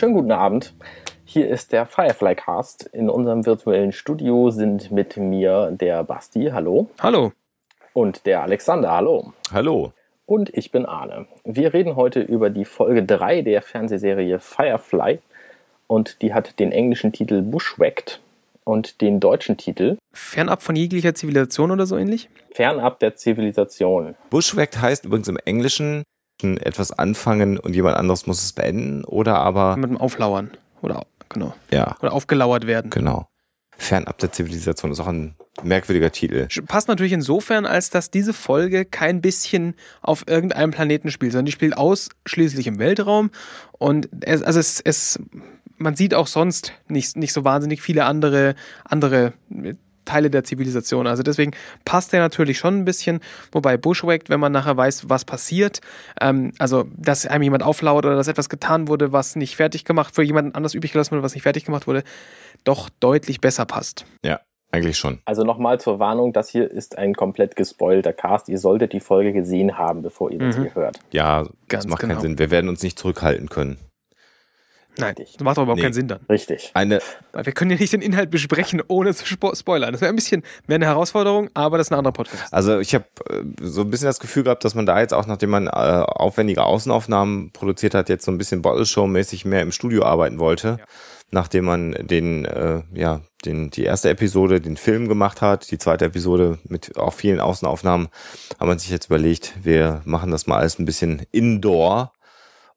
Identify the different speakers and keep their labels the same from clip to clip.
Speaker 1: Schönen guten Abend. Hier ist der Firefly Cast. In unserem virtuellen Studio sind mit mir der Basti, hallo.
Speaker 2: Hallo.
Speaker 1: Und der Alexander, hallo.
Speaker 3: Hallo.
Speaker 1: Und ich bin Arne. Wir reden heute über die Folge 3 der Fernsehserie Firefly. Und die hat den englischen Titel Bushwhacked und den deutschen Titel
Speaker 2: Fernab von jeglicher Zivilisation oder so ähnlich?
Speaker 1: Fernab der Zivilisation.
Speaker 3: Bushwhacked heißt übrigens im Englischen etwas anfangen und jemand anderes muss es beenden oder aber
Speaker 2: mit dem Auflauern oder genau.
Speaker 3: Ja.
Speaker 2: Oder aufgelauert werden.
Speaker 3: Genau. Fernab der Zivilisation ist auch ein merkwürdiger Titel.
Speaker 2: Passt natürlich insofern, als dass diese Folge kein bisschen auf irgendeinem Planeten spielt, sondern die spielt ausschließlich im Weltraum und es, also es, es man sieht auch sonst nicht, nicht so wahnsinnig viele andere, andere Teile der Zivilisation. Also deswegen passt der natürlich schon ein bisschen. Wobei Bushwhacked, wenn man nachher weiß, was passiert, ähm, also dass einem jemand auflauert oder dass etwas getan wurde, was nicht fertig gemacht, für jemanden anders übrig gelassen wurde, was nicht fertig gemacht wurde, doch deutlich besser passt.
Speaker 3: Ja. Eigentlich schon.
Speaker 1: Also nochmal zur Warnung, das hier ist ein komplett gespoilter Cast. Ihr solltet die Folge gesehen haben, bevor ihr das mhm. hier hört.
Speaker 3: Ja, Ganz das macht genau. keinen Sinn. Wir werden uns nicht zurückhalten können.
Speaker 2: Nein, das macht doch überhaupt nee. keinen Sinn dann.
Speaker 1: Richtig.
Speaker 3: Eine
Speaker 2: Weil wir können ja nicht den Inhalt besprechen, ohne zu spoilern. Das wäre ein bisschen mehr eine Herausforderung, aber das ist ein anderer Podcast.
Speaker 3: Also ich habe äh, so ein bisschen das Gefühl gehabt, dass man da jetzt auch, nachdem man äh, aufwendige Außenaufnahmen produziert hat, jetzt so ein bisschen Bottle Show-mäßig mehr im Studio arbeiten wollte. Ja. Nachdem man den, äh, ja, den, die erste Episode, den Film gemacht hat, die zweite Episode mit auch vielen Außenaufnahmen, hat man sich jetzt überlegt, wir machen das mal alles ein bisschen indoor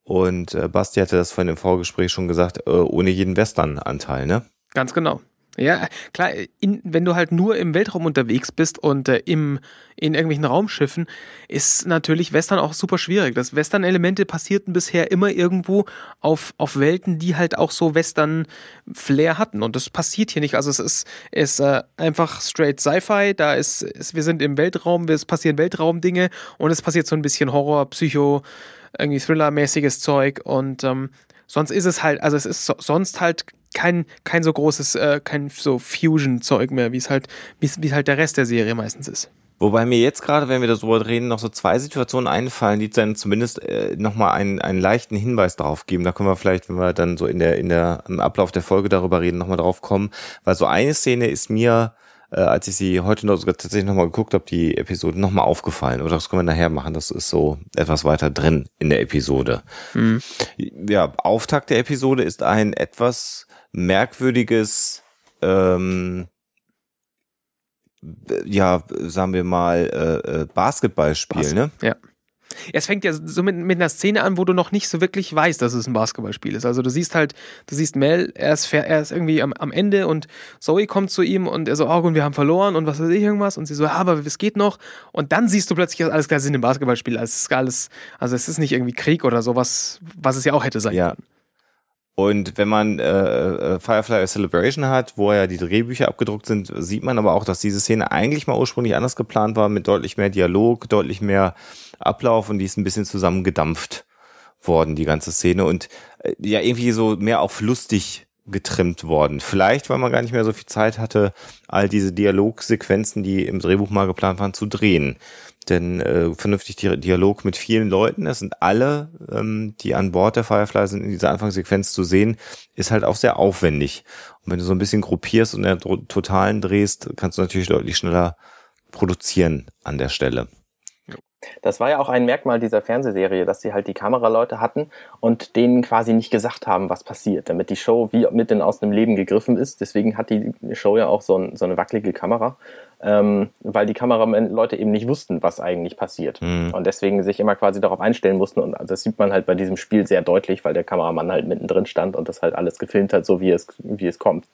Speaker 3: und äh, Basti hatte das vorhin im Vorgespräch schon gesagt, äh, ohne jeden Western-Anteil, ne?
Speaker 2: Ganz genau. Ja, klar, in, wenn du halt nur im Weltraum unterwegs bist und äh, im, in irgendwelchen Raumschiffen, ist natürlich Western auch super schwierig. Das Western-Elemente passierten bisher immer irgendwo auf, auf Welten, die halt auch so Western-Flair hatten. Und das passiert hier nicht. Also es ist, ist äh, einfach straight Sci-Fi. Da ist, ist, wir sind im Weltraum, es passieren Weltraumdinge und es passiert so ein bisschen Horror, Psycho, irgendwie Thriller-mäßiges Zeug und ähm, sonst ist es halt, also es ist so, sonst halt kein, kein so großes, äh, kein so Fusion-Zeug mehr, wie es halt, wie es halt der Rest der Serie meistens ist.
Speaker 3: Wobei mir jetzt gerade, wenn wir darüber reden, noch so zwei Situationen einfallen, die dann zumindest äh, nochmal einen, einen leichten Hinweis darauf geben. Da können wir vielleicht, wenn wir dann so in der, in der, im Ablauf der Folge darüber reden, nochmal drauf kommen. Weil so eine Szene ist mir äh, als ich sie heute noch sogar tatsächlich nochmal geguckt habe, die Episode nochmal aufgefallen. Oder das können wir nachher machen. Das ist so etwas weiter drin in der Episode. Mhm. Ja, Auftakt der Episode ist ein etwas merkwürdiges, ähm, ja, sagen wir mal, äh, äh Basketballspiel, Bas ne?
Speaker 2: Ja. Es fängt ja so mit, mit einer Szene an, wo du noch nicht so wirklich weißt, dass es ein Basketballspiel ist. Also du siehst halt, du siehst Mel, er ist, er ist irgendwie am, am Ende und Zoe kommt zu ihm und er so, oh, und wir haben verloren und was weiß ich irgendwas. Und sie so, ja, aber es geht noch. Und dann siehst du plötzlich, alles klar, es ist ein Basketballspiel. Also es ist alles, also es ist nicht irgendwie Krieg oder sowas, was es ja auch hätte sein
Speaker 3: ja. können. Und wenn man äh, äh Firefly Celebration hat, wo ja die Drehbücher abgedruckt sind, sieht man aber auch, dass diese Szene eigentlich mal ursprünglich anders geplant war, mit deutlich mehr Dialog, deutlich mehr Ablauf und die ist ein bisschen zusammengedampft worden, die ganze Szene. Und äh, ja, irgendwie so mehr auf lustig getrimmt worden. Vielleicht, weil man gar nicht mehr so viel Zeit hatte, all diese Dialogsequenzen, die im Drehbuch mal geplant waren, zu drehen. Denn äh, vernünftig Dialog mit vielen Leuten, das sind alle, ähm, die an Bord der Firefly sind, in dieser Anfangssequenz zu sehen, ist halt auch sehr aufwendig. Und wenn du so ein bisschen gruppierst und in der Totalen drehst, kannst du natürlich deutlich schneller produzieren an der Stelle.
Speaker 1: Das war ja auch ein Merkmal dieser Fernsehserie, dass sie halt die Kameraleute hatten und denen quasi nicht gesagt haben, was passiert, damit die Show wie mitten aus dem Leben gegriffen ist. Deswegen hat die Show ja auch so, ein, so eine wackelige Kamera, ähm, weil die Kameraleute eben nicht wussten, was eigentlich passiert. Mhm. Und deswegen sich immer quasi darauf einstellen mussten. Und das sieht man halt bei diesem Spiel sehr deutlich, weil der Kameramann halt mittendrin stand und das halt alles gefilmt hat, so wie es, wie es kommt.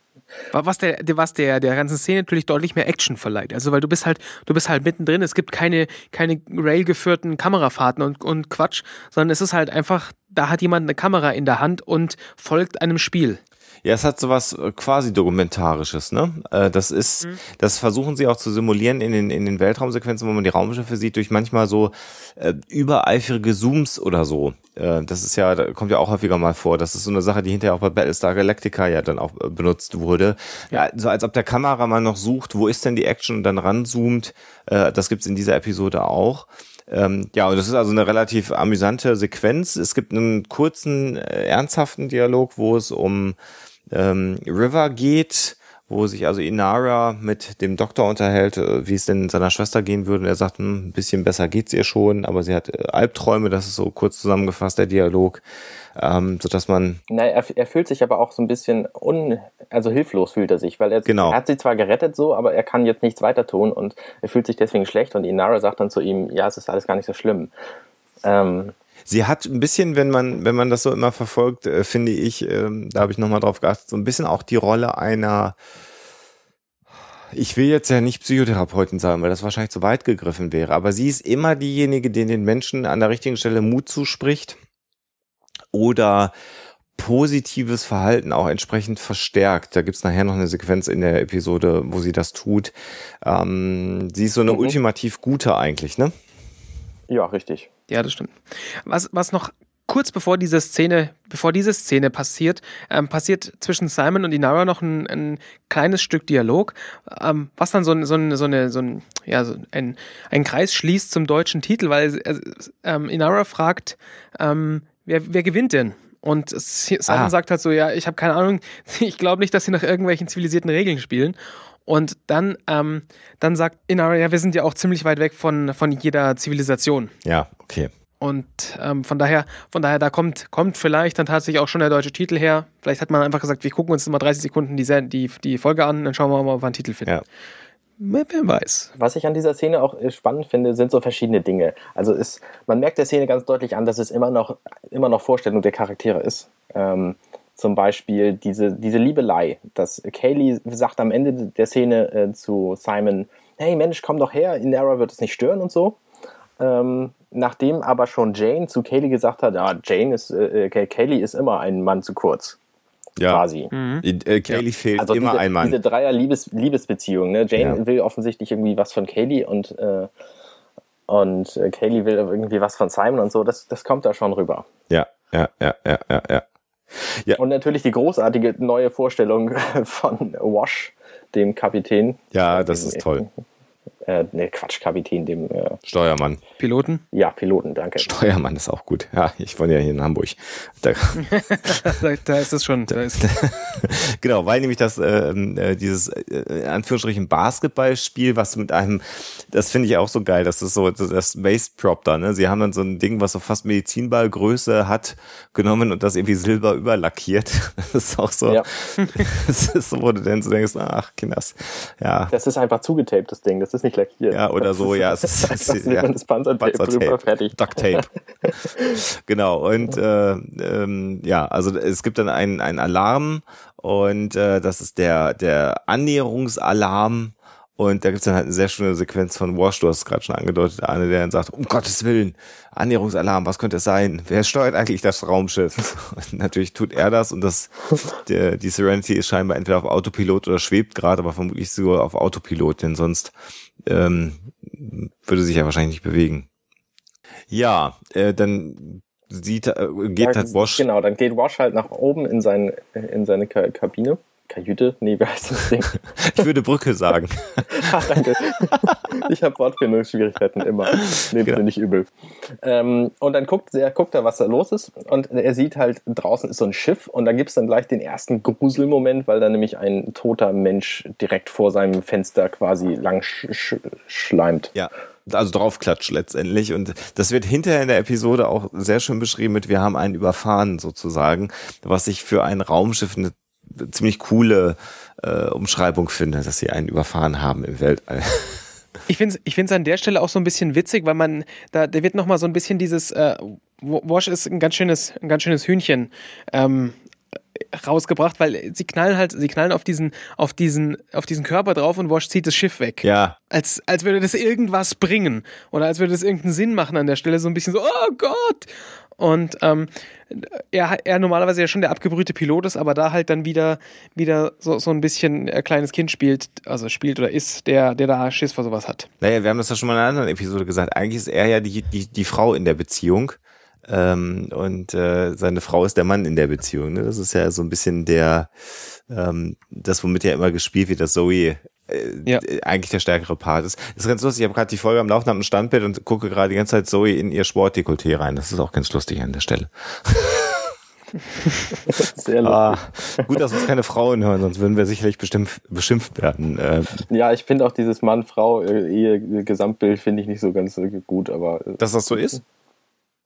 Speaker 2: Was der, was der, der ganzen Szene natürlich deutlich mehr Action verleiht. Also weil du bist halt, du bist halt mittendrin, es gibt keine, keine railgeführten Kamerafahrten und, und Quatsch, sondern es ist halt einfach, da hat jemand eine Kamera in der Hand und folgt einem Spiel.
Speaker 3: Ja, es hat sowas äh, quasi dokumentarisches, ne? Äh, das ist, mhm. das versuchen sie auch zu simulieren in den, in den Weltraumsequenzen, wo man die Raumschiffe sieht, durch manchmal so äh, übereifrige Zooms oder so. Äh, das ist ja, da kommt ja auch häufiger mal vor. Das ist so eine Sache, die hinterher auch bei Battlestar Galactica ja dann auch äh, benutzt wurde. Ja, so als ob der Kameramann noch sucht, wo ist denn die Action und dann ranzoomt. Äh, das gibt's in dieser Episode auch. Ähm, ja, und das ist also eine relativ amüsante Sequenz. Es gibt einen kurzen, äh, ernsthaften Dialog, wo es um ähm, River geht, wo sich also Inara mit dem Doktor unterhält, äh, wie es denn seiner Schwester gehen würde. Und er sagt, hm, ein bisschen besser geht's ihr schon, aber sie hat äh, Albträume, das ist so kurz zusammengefasst, der Dialog, ähm, so dass man.
Speaker 1: Nein, er, er fühlt sich aber auch so ein bisschen un, also hilflos fühlt er sich, weil er,
Speaker 3: Genau.
Speaker 1: er hat sie zwar gerettet so, aber er kann jetzt nichts weiter tun und er fühlt sich deswegen schlecht und Inara sagt dann zu ihm, ja, es ist alles gar nicht so schlimm. Ähm,
Speaker 3: Sie hat ein bisschen, wenn man, wenn man das so immer verfolgt, äh, finde ich, ähm, da habe ich nochmal drauf geachtet, so ein bisschen auch die Rolle einer, ich will jetzt ja nicht Psychotherapeutin sagen, weil das wahrscheinlich zu weit gegriffen wäre, aber sie ist immer diejenige, die den Menschen an der richtigen Stelle Mut zuspricht oder positives Verhalten auch entsprechend verstärkt. Da gibt's nachher noch eine Sequenz in der Episode, wo sie das tut. Ähm, sie ist so eine
Speaker 1: Mhm.
Speaker 3: ultimativ gute eigentlich, ne?
Speaker 1: ja, richtig.
Speaker 2: Ja, das stimmt. Was, was noch kurz bevor diese Szene, bevor diese Szene passiert, ähm, passiert zwischen Simon und Inara noch ein, ein kleines Stück Dialog, ähm, was dann so, ein- so, ein- so eine, so ein, ja, so ein, ein Kreis schließt zum deutschen Titel, weil äh, ähm, Inara fragt, ähm, wer, wer gewinnt denn? Und Simon
Speaker 3: Ah.
Speaker 2: sagt halt so, ja, ich habe keine Ahnung, ich glaube nicht, dass sie nach irgendwelchen zivilisierten Regeln spielen. Und dann, ähm, dann sagt Inara, ja, wir sind ja auch ziemlich weit weg von, von jeder Zivilisation.
Speaker 3: Ja, okay.
Speaker 2: Und ähm, von daher, von daher, da kommt, kommt vielleicht dann tatsächlich auch schon der deutsche Titel her. Vielleicht hat man einfach gesagt, wir gucken uns mal 30 Sekunden die, die, die Folge an, dann schauen wir mal, ob wir einen Titel finden.
Speaker 3: Ja.
Speaker 2: Wer, wer weiß.
Speaker 1: Was ich an dieser Szene auch äh, spannend finde, sind so verschiedene Dinge. Also ist, man merkt der Szene ganz deutlich an, dass es immer noch, immer noch Vorstellung der Charaktere ist. Ähm, zum Beispiel diese, diese Liebelei, dass Kaylee sagt am Ende der Szene äh, zu Simon, hey Mensch, komm doch her, Inara wird es nicht stören und so. Ähm, nachdem aber schon Jane zu Kaylee gesagt hat, ja, Jane ist, äh, äh, Kaylee ist immer ein Mann zu kurz,
Speaker 3: Ja.
Speaker 1: quasi.
Speaker 3: Äh, Kaylee fehlt
Speaker 1: Also
Speaker 3: immer
Speaker 1: diese,
Speaker 3: ein Mann.
Speaker 1: diese Dreier-Liebesbeziehung. Ne? Jane
Speaker 3: Ja.
Speaker 1: will offensichtlich irgendwie was von Kaylee und, äh, und äh, Kaylee will irgendwie was von Simon und so. Das, das kommt da schon rüber.
Speaker 3: Ja, ja, ja, ja, ja, ja.
Speaker 1: Und natürlich die großartige neue Vorstellung von Wash, dem Kapitän.
Speaker 3: Ja, das ist toll.
Speaker 1: Äh, ne, Quatsch, Kapitän, dem äh,
Speaker 3: Steuermann.
Speaker 2: Piloten?
Speaker 1: ja, Piloten, danke.
Speaker 3: Steuermann ist auch gut. Ja, ich wohne ja hier in Hamburg. Da,
Speaker 2: da, da ist es schon. Da ist,
Speaker 3: genau, weil nämlich das, ähm, äh, dieses, äh, Anführungsstrichen Basketballspiel, was mit einem, das finde ich auch so geil, das ist so, das, das Waste Prop da, ne? Sie haben dann so ein Ding, was so fast Medizinballgröße hat, genommen und das irgendwie silber überlackiert. Das ist auch so,
Speaker 1: Ja.
Speaker 3: das ist so, wo du dann so denkst, ach, Kinders, ja.
Speaker 1: Das ist einfach zugetaped, das Ding. Das ist nicht lackiert.
Speaker 3: Ja, oder so, ja. Es ist, es ist, ja.
Speaker 1: das Panzertape drüber, fertig.
Speaker 3: Duct Tape. genau. Und äh, ähm, ja, also es gibt dann einen, einen Alarm und äh, das ist der, der Annäherungsalarm. Und da gibt es dann halt eine sehr schöne Sequenz von Wash, du hast es gerade schon angedeutet, Arne, der dann sagt, um Gottes Willen, Annäherungsalarm, was könnte es sein? Wer steuert eigentlich das Raumschiff? Und natürlich tut er das und das, der, die Serenity ist scheinbar entweder auf Autopilot oder schwebt gerade, aber vermutlich sogar auf Autopilot, denn sonst ähm, würde sich ja wahrscheinlich nicht bewegen. Ja, äh, dann sieht, äh, geht
Speaker 1: Ja,
Speaker 3: halt Wash.
Speaker 1: Genau, dann geht Wash halt nach oben in, sein, in seine Ka Kabine. Kajüte? Nee, wie heißt das Ding?
Speaker 3: Ich würde Brücke sagen.
Speaker 1: Ah, danke. Ich habe Wortfindungsschwierigkeiten immer. Nehmt
Speaker 3: Genau.
Speaker 1: mir nicht übel. Ähm, und dann guckt er, guckt er, was da los ist. Und er sieht halt, draußen ist so ein Schiff. Und da gibt's dann gleich den ersten Gruselmoment, weil da nämlich ein toter Mensch direkt vor seinem Fenster quasi lang sch sch schleimt.
Speaker 3: Ja, also draufklatscht letztendlich. Und das wird hinterher in der Episode auch sehr schön beschrieben mit, wir haben einen überfahren sozusagen, was ich für ein Raumschiff eine ziemlich coole äh, Umschreibung finde, dass sie einen überfahren haben im Weltall.
Speaker 2: ich finde es ich find's an der Stelle auch so ein bisschen witzig, weil man, da, da wird nochmal so ein bisschen dieses, äh, Wash ist ein ganz schönes, ein ganz schönes Hühnchen. Ähm, rausgebracht, weil sie knallen halt, sie knallen auf diesen, auf diesen, auf diesen Körper drauf und Wash zieht das Schiff weg.
Speaker 3: Ja,
Speaker 2: Als, als würde das irgendwas bringen. Oder als würde das irgendeinen Sinn machen an der Stelle. So ein bisschen so, oh Gott! Und ähm, er, er normalerweise ja schon der abgebrühte Pilot ist, aber da halt dann wieder, wieder so, so ein bisschen ein kleines Kind spielt, also spielt oder ist, der, der da Schiss vor sowas hat.
Speaker 3: Naja, wir haben das ja schon mal in einer anderen Episode gesagt. Eigentlich ist er ja die, die, die Frau in der Beziehung. Ähm, und äh, seine Frau ist der Mann in der Beziehung. Ne? Das ist ja so ein bisschen der, ähm, das, womit ja immer gespielt wird, dass Zoe äh, ja. eigentlich der stärkere Part ist. Das ist ganz lustig, ich habe gerade die Folge am Laufen am Standbild und gucke gerade die ganze Zeit Zoe in ihr Sportdekolleté rein. Das ist auch ganz lustig an der Stelle. Sehr lustig. Ah, gut, dass uns keine Frauen hören, sonst würden wir sicherlich bestimmt beschimpft werden.
Speaker 1: Ähm, ja, ich finde auch dieses Mann-Frau-Ehe-Gesamtbild finde ich nicht so ganz gut, aber.
Speaker 3: Äh, dass das so ist?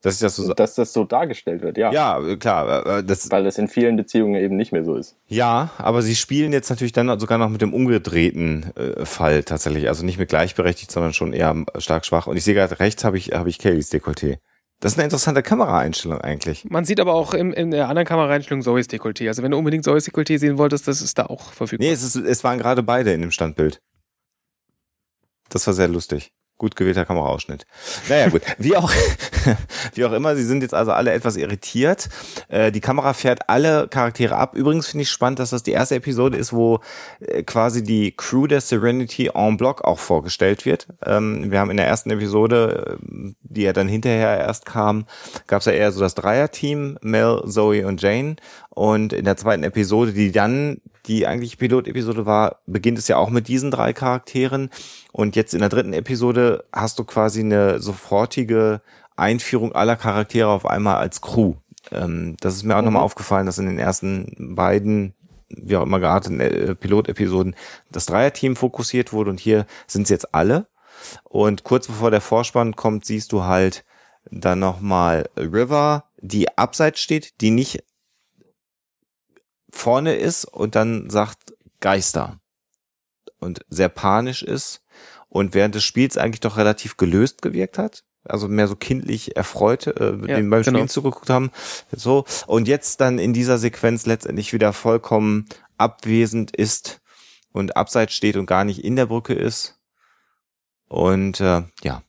Speaker 1: Dass, das so, dass das so dargestellt wird, ja.
Speaker 3: Ja, klar.
Speaker 1: Äh, das Weil das in vielen Beziehungen eben nicht mehr so ist.
Speaker 3: Ja, aber sie spielen jetzt natürlich dann sogar noch mit dem umgedrehten äh, Fall tatsächlich. Also nicht mit gleichberechtigt, sondern schon eher stark schwach. Und ich sehe gerade rechts habe ich, habe ich Kayleys Dekolleté. Das ist eine interessante Kameraeinstellung eigentlich.
Speaker 2: Man sieht aber auch im, in der anderen Kameraeinstellung Zoe's Dekolleté. Also wenn du unbedingt Zoe's Dekolleté sehen wolltest, das ist da auch verfügbar.
Speaker 3: Nee, es, ist, es waren gerade beide in dem Standbild. Das war sehr lustig. Gut gewählter Kameraausschnitt. Naja, gut. Wie auch, wie auch immer, sie sind jetzt also alle etwas irritiert. Äh, die Kamera fährt alle Charaktere ab. Übrigens finde ich spannend, dass das die erste Episode ist, wo äh, quasi die Crew der Serenity en bloc auch vorgestellt wird. Ähm, wir haben in der ersten Episode, äh, die ja dann hinterher erst kam, gab es ja eher so das Dreier-Team, Mel, Zoe und Jane. Und in der zweiten Episode, die dann die eigentlich Pilot-Episode war, beginnt es ja auch mit diesen drei Charakteren. Und jetzt in der dritten Episode hast du quasi eine sofortige Einführung aller Charaktere auf einmal als Crew. Ähm, das ist mir auch mhm. nochmal aufgefallen, dass in den ersten beiden, wie auch immer gearteten äh, Pilot-Episoden das Dreierteam fokussiert wurde und hier sind es jetzt alle. Und kurz bevor der Vorspann kommt, siehst du halt dann nochmal River, die abseits steht, die nicht vorne ist und dann sagt Geister und sehr panisch ist und während des Spiels eigentlich doch relativ gelöst gewirkt hat. Also mehr so kindlich erfreut, äh, ja, dem beim genau. Spielen zugeguckt haben. So. Und jetzt dann in dieser Sequenz letztendlich wieder vollkommen abwesend ist und abseits steht und gar nicht in der Brücke ist. Und äh, ja,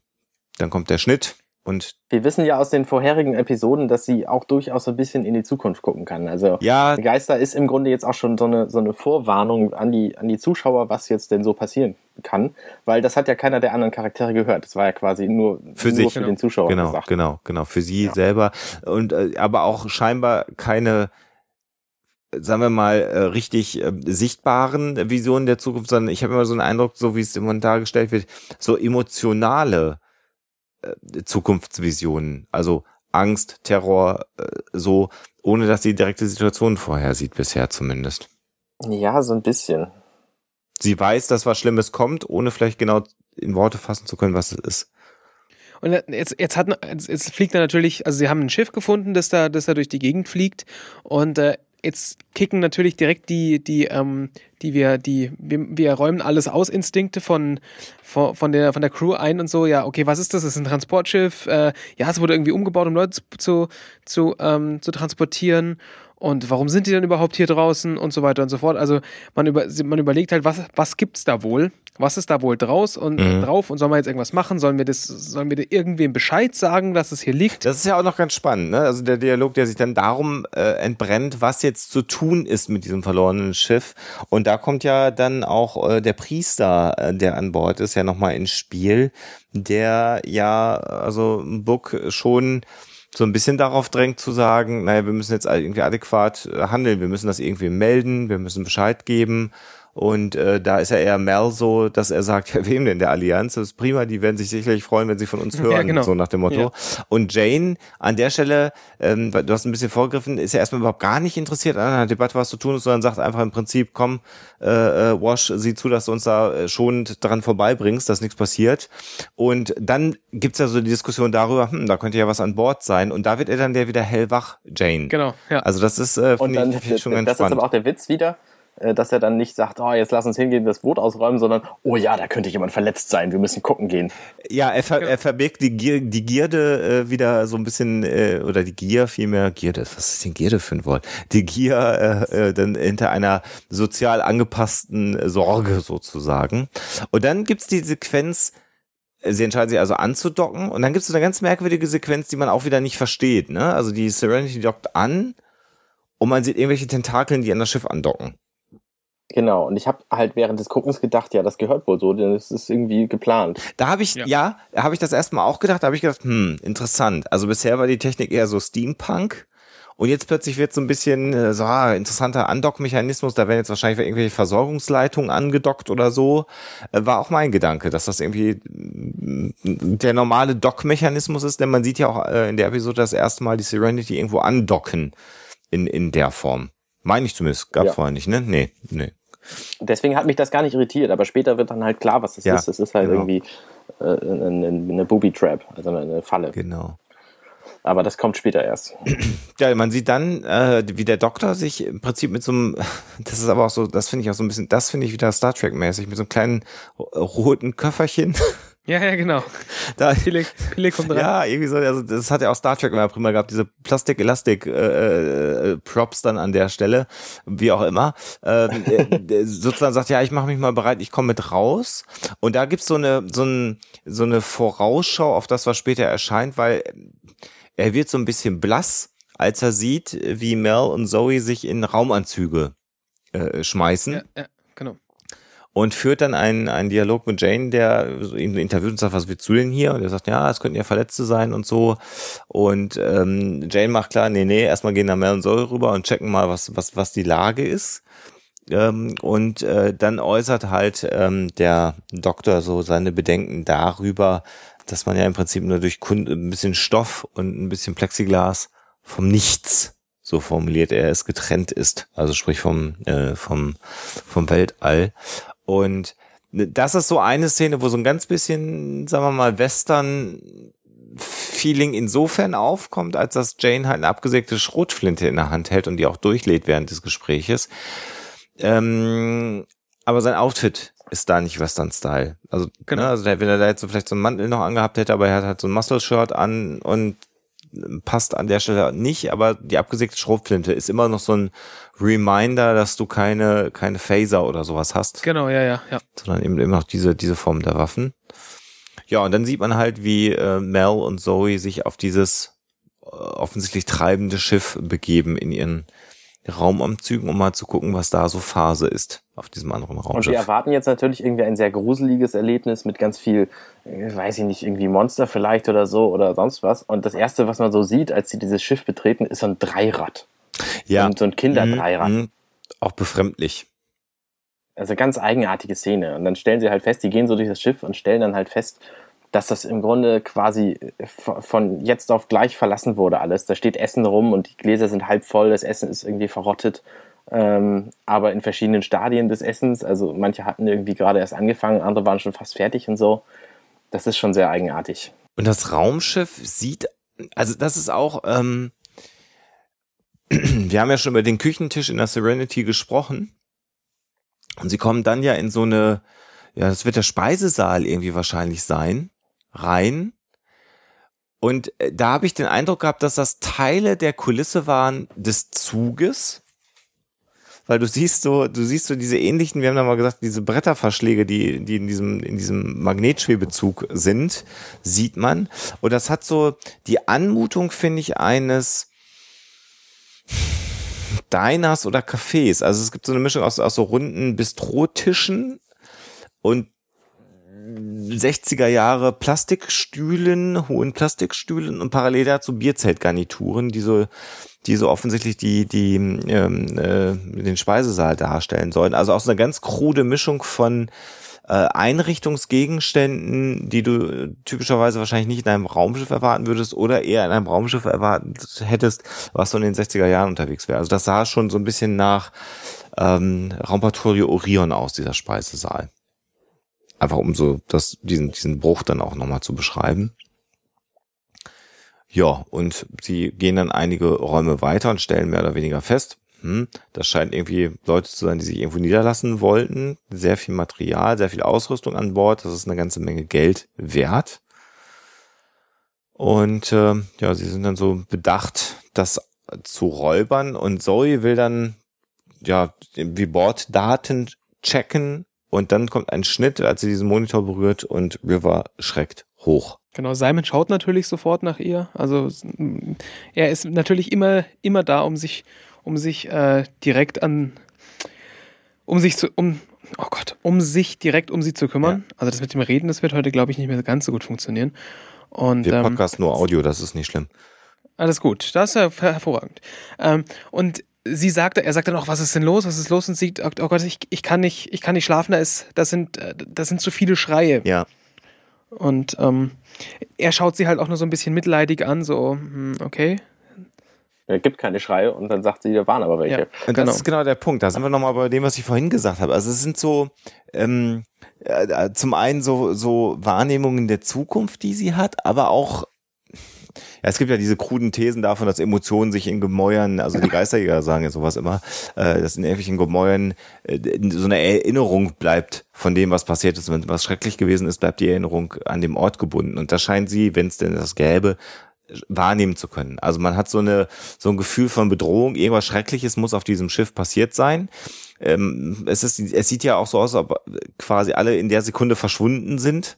Speaker 3: dann kommt der Schnitt und
Speaker 1: wir wissen ja aus den vorherigen Episoden, dass sie auch durchaus so ein bisschen in die Zukunft gucken kann. Also
Speaker 3: ja,
Speaker 1: Geister ist im Grunde jetzt auch schon so eine, so eine Vorwarnung an die, an die Zuschauer, was jetzt denn so passieren kann. Weil das hat ja keiner der anderen Charaktere gehört. Das war ja quasi nur
Speaker 3: für,
Speaker 1: nur
Speaker 3: sich,
Speaker 1: für genau. den Zuschauer
Speaker 3: genau, gesagt. Genau, genau, für sie ja. selber. Und äh, aber auch scheinbar keine sagen wir mal, äh, richtig äh, sichtbaren Visionen der Zukunft, sondern ich habe immer so einen Eindruck, so wie es immer dargestellt wird, so emotionale Zukunftsvisionen, also Angst, Terror, äh, so, ohne dass sie direkte Situationen vorhersieht, bisher zumindest.
Speaker 1: Ja, so ein bisschen.
Speaker 3: Sie weiß, dass was Schlimmes kommt, ohne vielleicht genau in Worte fassen zu können, was es ist.
Speaker 2: Und jetzt, jetzt, hat, jetzt fliegt er natürlich, also sie haben ein Schiff gefunden, das da, das da durch die Gegend fliegt. Und äh, jetzt kicken natürlich direkt die, die, ähm, die wir, die, wir, wir räumen alles aus, Instinkte von, von, von, der, von der Crew ein und so, ja, okay, was ist das? Das ist ein Transportschiff, äh, ja, es wurde irgendwie umgebaut, um Leute zu, zu, ähm, zu transportieren und warum sind die denn überhaupt hier draußen und so weiter und so fort. Also man, über, man überlegt halt, was, was gibt's da wohl? Was ist da wohl draus und mhm. drauf und sollen wir jetzt irgendwas machen? Sollen wir das, sollen wir irgendwem Bescheid sagen, dass es hier liegt?
Speaker 3: Das ist ja auch noch ganz spannend, ne? Also der Dialog, der sich dann darum äh, entbrennt, was jetzt zu tun ist mit diesem verlorenen Schiff. Und da kommt ja dann auch äh, der Priester, äh, der an Bord ist, ja nochmal ins Spiel, der ja, also Book schon so ein bisschen darauf drängt zu sagen, naja, wir müssen jetzt irgendwie adäquat äh, handeln, wir müssen das irgendwie melden, wir müssen Bescheid geben. Und äh, da ist ja eher Mel so, dass er sagt, ja, wem denn der Allianz? Das ist prima, die werden sich sicherlich freuen, wenn sie von uns hören, ja, genau. so nach dem Motto. Ja. Und Jane an der Stelle, ähm, du hast ein bisschen vorgegriffen, ist ja erstmal überhaupt gar nicht interessiert an einer Debatte, was zu tun ist, sondern sagt einfach im Prinzip, komm, äh, äh, Wash, sieh zu, dass du uns da äh, schonend dran vorbeibringst, dass nichts passiert. Und dann gibt's ja so die Diskussion darüber, hm, da könnte ja was an Bord sein. Und da wird er dann der wieder hellwach, Jane.
Speaker 2: Genau, ja.
Speaker 3: Also das ist, äh,
Speaker 1: finde ich, find ich schon ganz das spannend. Das ist aber auch der Witz wieder, dass er dann nicht sagt, oh, jetzt lass uns hingehen, das Boot ausräumen, sondern, oh ja, da könnte jemand verletzt sein, wir müssen gucken gehen.
Speaker 3: Ja, er, ver er verbirgt die, Gier die Gierde äh, wieder so ein bisschen, äh, oder die Gier vielmehr, Gierde, was ist denn Gierde für ein Wort? Die Gier äh, äh, dann hinter einer sozial angepassten Sorge sozusagen. Und dann gibt's die Sequenz, Sie entscheiden sich also anzudocken und dann gibt es eine ganz merkwürdige Sequenz, die man auch wieder nicht versteht. Ne? Also die Serenity dockt an und man sieht irgendwelche Tentakeln, die an das Schiff andocken.
Speaker 1: Genau, und ich habe halt während des Guckens gedacht, ja, das gehört wohl so, denn es ist irgendwie geplant.
Speaker 3: Da habe ich, ja, ja habe ich das erstmal auch gedacht, da habe ich gedacht, hm, interessant. Also bisher war die Technik eher so Steampunk Und jetzt plötzlich wird so ein bisschen äh, so ah, interessanter Andock-Mechanismus, da werden jetzt wahrscheinlich irgendwelche Versorgungsleitungen angedockt oder so. Äh, war auch mein Gedanke, dass das irgendwie mm, der normale Dock-Mechanismus ist, denn man sieht ja auch äh, in der Episode das erste Mal die Serenity irgendwo andocken in, in der Form. Meine ich zumindest, gab ja. vorher nicht, ne? Nee, nee.
Speaker 1: Deswegen hat mich das gar nicht irritiert, aber später wird dann halt klar, was das ja, ist. Es ist halt genau. irgendwie äh, eine, eine Booby Trap, also eine Falle.
Speaker 3: Genau.
Speaker 1: Aber das kommt später erst.
Speaker 3: Ja, man sieht dann, äh, wie der Doktor sich im Prinzip mit so einem, das ist aber auch so, das finde ich auch so ein bisschen, das finde ich wieder Star Trek-mäßig, mit so einem kleinen roten Köfferchen.
Speaker 2: Ja, ja, genau. Da, Pille, Pille kommt rein.
Speaker 3: Ja, irgendwie so, also das hat ja auch Star Trek immer prima gehabt, diese Plastik-Elastik-Props äh, äh, dann an der Stelle, wie auch immer. Äh, sozusagen sagt, ja, ich mache mich mal bereit, ich komme mit raus. Und da gibt's so eine, so, ein, so eine Vorausschau auf das, was später erscheint, weil er wird so ein bisschen blass, als er sieht, wie Mel und Zoe sich in Raumanzüge äh, schmeißen. Ja, ja. Und führt dann einen, einen Dialog mit Jane, der ihn interviewt und sagt, was willst du denn hier? Und er sagt, ja, es könnten ja Verletzte sein und so. Und ähm, Jane macht klar, nee, nee, erstmal gehen da Mel und Zoe rüber und checken mal, was, was, was die Lage ist. Ähm, und äh, dann äußert halt ähm, der Doktor so seine Bedenken darüber, dass man ja im Prinzip nur durch Kund ein bisschen Stoff und ein bisschen Plexiglas vom Nichts, so formuliert er es, getrennt ist. Also sprich vom, äh, vom, vom Weltall. Und das ist so eine Szene, wo so ein ganz bisschen, sagen wir mal, Western Feeling insofern aufkommt, als dass Jane halt eine abgesägte Schrotflinte in der Hand hält und die auch durchlädt während des Gespräches. Ähm, aber sein Outfit ist da nicht Western-Style. Also, genau. ne, also wenn er da jetzt so vielleicht so einen Mantel noch angehabt hätte, aber er hat halt so ein Muscle-Shirt an und passt an der Stelle nicht, aber die abgesägte Schrotflinte ist immer noch so ein Reminder, dass du keine, keine Phaser oder sowas hast.
Speaker 2: Genau, ja, ja, ja.
Speaker 3: Sondern eben immer noch diese, diese Form der Waffen. Ja, und dann sieht man halt, wie äh, Mel und Zoe sich auf dieses äh, offensichtlich treibende Schiff begeben in ihren Raumumzügen, um mal zu gucken, was da so Phase ist auf diesem anderen Raumschiff.
Speaker 1: Und wir erwarten jetzt natürlich irgendwie ein sehr gruseliges Erlebnis mit ganz viel, äh, weiß ich nicht, irgendwie Monster vielleicht oder so oder sonst was. Und das erste, was man so sieht, als sie dieses Schiff betreten, ist so ein Dreirad. Ja. Und so ein Kinderdreirad. Mhm.
Speaker 3: Auch befremdlich.
Speaker 1: Also ganz eigenartige Szene. Und dann stellen sie halt fest, die gehen so durch das Schiff und stellen dann halt fest, dass das im Grunde quasi äh, von jetzt auf gleich verlassen wurde alles. Da steht Essen rum und die Gläser sind halb voll, das Essen ist irgendwie verrottet, ähm, aber in verschiedenen Stadien des Essens. Also manche hatten irgendwie gerade erst angefangen, andere waren schon fast fertig und so. Das ist schon sehr eigenartig.
Speaker 3: Und das Raumschiff sieht, also das ist auch, ähm, wir haben ja schon über den Küchentisch in der Serenity gesprochen. Und sie kommen dann ja in so eine, ja, das wird der Speisesaal irgendwie wahrscheinlich sein rein. Und äh, da habe ich den Eindruck gehabt, dass das Teile der Kulisse waren des Zuges. Weil du siehst so, du siehst so diese ähnlichen, wir haben da mal gesagt, diese Bretterverschläge, die, die in diesem, in diesem Magnetschwebezug sind, sieht man. Und das hat so die Anmutung, finde ich, eines Diners oder Cafés. Also es gibt so eine Mischung aus, aus so runden Bistrotischen und 60er Jahre Plastikstühlen, hohen Plastikstühlen und parallel dazu Bierzeltgarnituren, die so, die so offensichtlich die, die ähm, äh, den Speisesaal darstellen sollen. Also auch so eine ganz krude Mischung von äh, Einrichtungsgegenständen, die du typischerweise wahrscheinlich nicht in einem Raumschiff erwarten würdest oder eher in einem Raumschiff erwartet hättest, was so in den 60er Jahren unterwegs wäre. Also das sah schon so ein bisschen nach ähm, Raumpatrouille Orion aus, dieser Speisesaal. Einfach um so das, diesen, diesen Bruch dann auch nochmal zu beschreiben. Ja, und sie gehen dann einige Räume weiter und stellen mehr oder weniger fest, hm, das scheint irgendwie Leute zu sein, die sich irgendwo niederlassen wollten. Sehr viel Material, sehr viel Ausrüstung an Bord. Das ist eine ganze Menge Geld wert. Und äh, ja, sie sind dann so bedacht, das zu räubern. Und Zoe will dann ja wie Borddaten checken und dann kommt ein Schnitt, als sie diesen Monitor berührt und River schreckt hoch.
Speaker 2: Genau, Simon schaut natürlich sofort nach ihr. Also er ist natürlich immer, immer da, um sich, um sich äh, direkt an, um sich zu, um, oh Gott, um sich direkt um sie zu kümmern. Ja. Also das mit dem Reden, das wird heute, glaube ich, nicht mehr ganz so gut funktionieren. Und,
Speaker 3: Wir ähm, Podcast nur Audio, das ist nicht schlimm.
Speaker 2: alles gut. Das ist ja hervorragend. Ähm, und sie sagt, er sagt dann auch, was ist denn los? Was ist los? Und sie, oh Gott, ich, ich kann nicht, ich kann nicht schlafen. Da ist, das sind, äh, das sind zu viele Schreie.
Speaker 3: Ja.
Speaker 2: Und ähm, er schaut sie halt auch nur so ein bisschen mitleidig an, so, hm, okay.
Speaker 1: Er gibt keine Schreie und dann sagt sie, da waren aber welche.
Speaker 3: Ja, und genau. das ist genau der Punkt. Da sind wir nochmal bei dem, was ich vorhin gesagt habe. Also es sind so ähm, äh, zum einen so, so Wahrnehmungen der Zukunft, die sie hat, aber auch ja, es gibt ja diese kruden Thesen davon, dass Emotionen sich in Gemäuern, also die Geisterjäger sagen ja sowas immer, äh, dass in irgendwelchen Gemäuern äh, so eine Erinnerung bleibt von dem, was passiert ist. Wenn was schrecklich gewesen ist, bleibt die Erinnerung an dem Ort gebunden. Und da scheint sie, wenn es denn das gäbe, wahrnehmen zu können. Also man hat so eine so ein Gefühl von Bedrohung, irgendwas Schreckliches muss auf diesem Schiff passiert sein. Ähm, es ist, es sieht ja auch so aus, als ob quasi alle in der Sekunde verschwunden sind.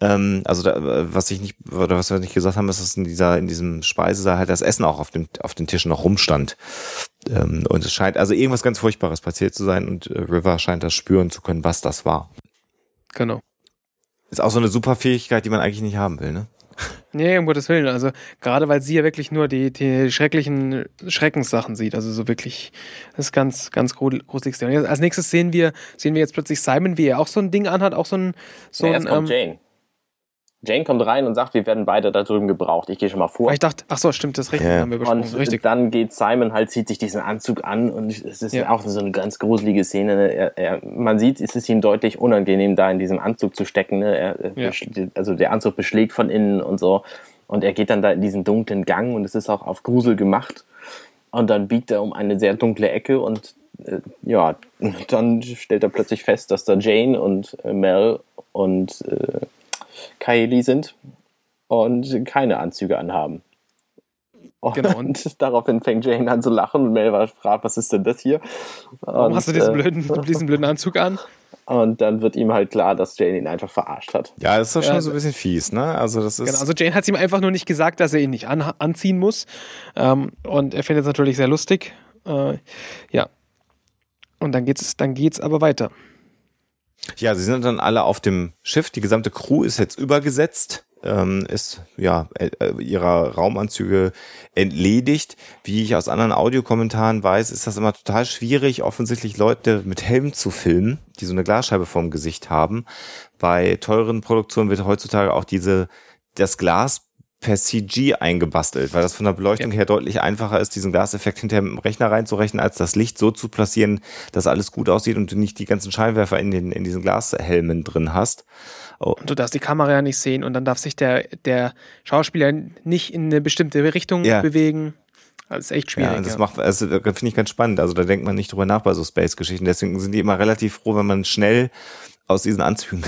Speaker 3: Ähm, also da, was ich nicht, oder was wir nicht gesagt haben, ist, dass in dieser, in diesem Speisesaal halt das Essen auch auf dem, auf den Tischen noch rumstand. Ähm, und es scheint also irgendwas ganz Furchtbares passiert zu sein und äh, River scheint das spüren zu können, was das war.
Speaker 2: Genau.
Speaker 3: Ist auch so eine super Fähigkeit, die man eigentlich nicht haben will, ne?
Speaker 2: Nee, um Gottes Willen. Also gerade weil sie ja wirklich nur die, die schrecklichen Schreckenssachen sieht. Also so wirklich, das ist ganz, ganz gruselig. Als nächstes sehen wir, sehen wir jetzt plötzlich Simon, wie er auch so ein Ding anhat, auch so ein, so
Speaker 1: nee,
Speaker 2: ein.
Speaker 1: Ähm, Jane. Jane kommt rein und sagt, wir werden beide da drüben gebraucht. Ich gehe schon mal vor.
Speaker 2: Ich dachte, ach so, stimmt, das richtig,
Speaker 1: ja. haben wir besprochen. Und richtig. dann geht Simon halt, zieht sich diesen Anzug an und es ist ja. auch so eine ganz gruselige Szene. Ne? Er, er, man sieht, es ist ihm deutlich unangenehm, da in diesem Anzug zu stecken. Ne? Er, ja. Also der Anzug beschlägt von innen und so. Und er geht dann da in diesen dunklen Gang und es ist auch auf Grusel gemacht. Und dann biegt er um eine sehr dunkle Ecke und äh, ja, dann stellt er plötzlich fest, dass da Jane und äh, Mel und äh, Kylie sind und keine Anzüge anhaben. Und genau. Und daraufhin fängt Jane an zu lachen und Melva fragt, was ist denn das hier?
Speaker 2: Warum und, hast du diesen, äh, blöden, diesen blöden Anzug an?
Speaker 1: Und dann wird ihm halt klar, dass Jane ihn einfach verarscht hat.
Speaker 3: Ja, das ist doch schon ja, so ein bisschen fies, ne? Also das ist.
Speaker 2: Genau, also Jane hat es ihm einfach nur nicht gesagt, dass er ihn nicht an, anziehen muss. Ähm, und er findet es natürlich sehr lustig. Äh, ja. Und dann geht's, dann geht's aber weiter.
Speaker 3: Ja, sie sind dann alle auf dem Schiff. Die gesamte Crew ist jetzt übergesetzt, ähm, ist ja äh, ihrer Raumanzüge entledigt. Wie ich aus anderen Audiokommentaren weiß, ist das immer total schwierig, offensichtlich Leute mit Helm zu filmen, die so eine Glasscheibe vorm Gesicht haben. Bei teuren Produktionen wird heutzutage auch diese das Glas per CG eingebastelt, weil das von der Beleuchtung ja. her deutlich einfacher ist, diesen Glaseffekt hinter dem Rechner reinzurechnen, als das Licht so zu platzieren, dass alles gut aussieht und du nicht die ganzen Scheinwerfer in, den, in diesen Glashelmen drin hast.
Speaker 2: Oh. Und du darfst die Kamera ja nicht sehen und dann darf sich der, der Schauspieler nicht in eine bestimmte Richtung ja. bewegen. Das ist echt schwierig.
Speaker 3: Ja, das ja. macht, also finde ich ganz spannend. Also da denkt man nicht drüber nach bei so Space-Geschichten. Deswegen sind die immer relativ froh, wenn man schnell aus diesen Anzügen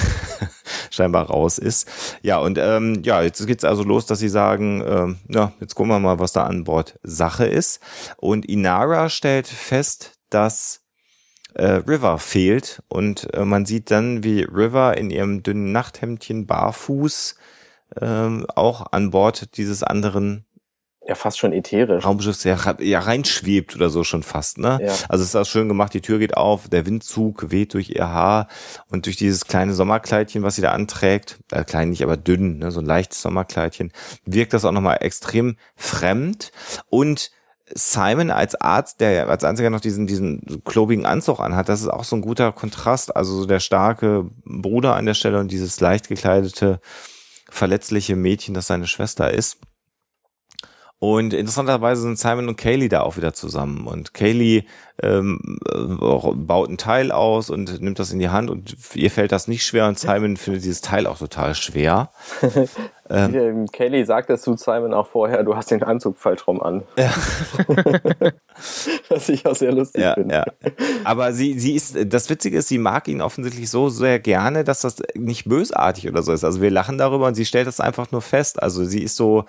Speaker 3: scheinbar raus ist. Ja, und ähm, ja, jetzt geht's also los, dass sie sagen, ähm, ja, jetzt gucken wir mal, was da an Bord Sache ist. Und Inara stellt fest, dass äh, River fehlt und äh, man sieht dann, wie River in ihrem dünnen Nachthemdchen barfuß ähm, auch an Bord dieses anderen
Speaker 1: ja fast schon ätherisch.
Speaker 3: Raumschiff ja, ja reinschwebt oder so schon fast, ne? Ja. Also es ist auch schön gemacht, die Tür geht auf, der Windzug weht durch ihr Haar und durch dieses kleine Sommerkleidchen, was sie da anträgt, äh, klein nicht, aber dünn, ne, so ein leichtes Sommerkleidchen, wirkt das auch nochmal extrem fremd und Simon als Arzt, der als einziger noch diesen, diesen klobigen Anzug anhat, das ist auch so ein guter Kontrast. Also so der starke Bruder an der Stelle und dieses leicht gekleidete, verletzliche Mädchen, das seine Schwester ist. Und interessanterweise sind Simon und Kaylee da auch wieder zusammen. Und Kaylee ähm, äh, baut ein Teil aus und nimmt das in die Hand und ihr fällt das nicht schwer und Simon findet dieses Teil auch total schwer.
Speaker 1: ähm, Kelly sagt das zu Simon auch vorher, du hast den Anzug falsch rum an. Ja. Was ich auch sehr lustig ja, finde. Ja.
Speaker 3: Aber sie, sie ist, das Witzige ist, sie mag ihn offensichtlich so sehr gerne, dass das nicht bösartig oder so ist. Also wir lachen darüber und sie stellt das einfach nur fest. Also sie ist so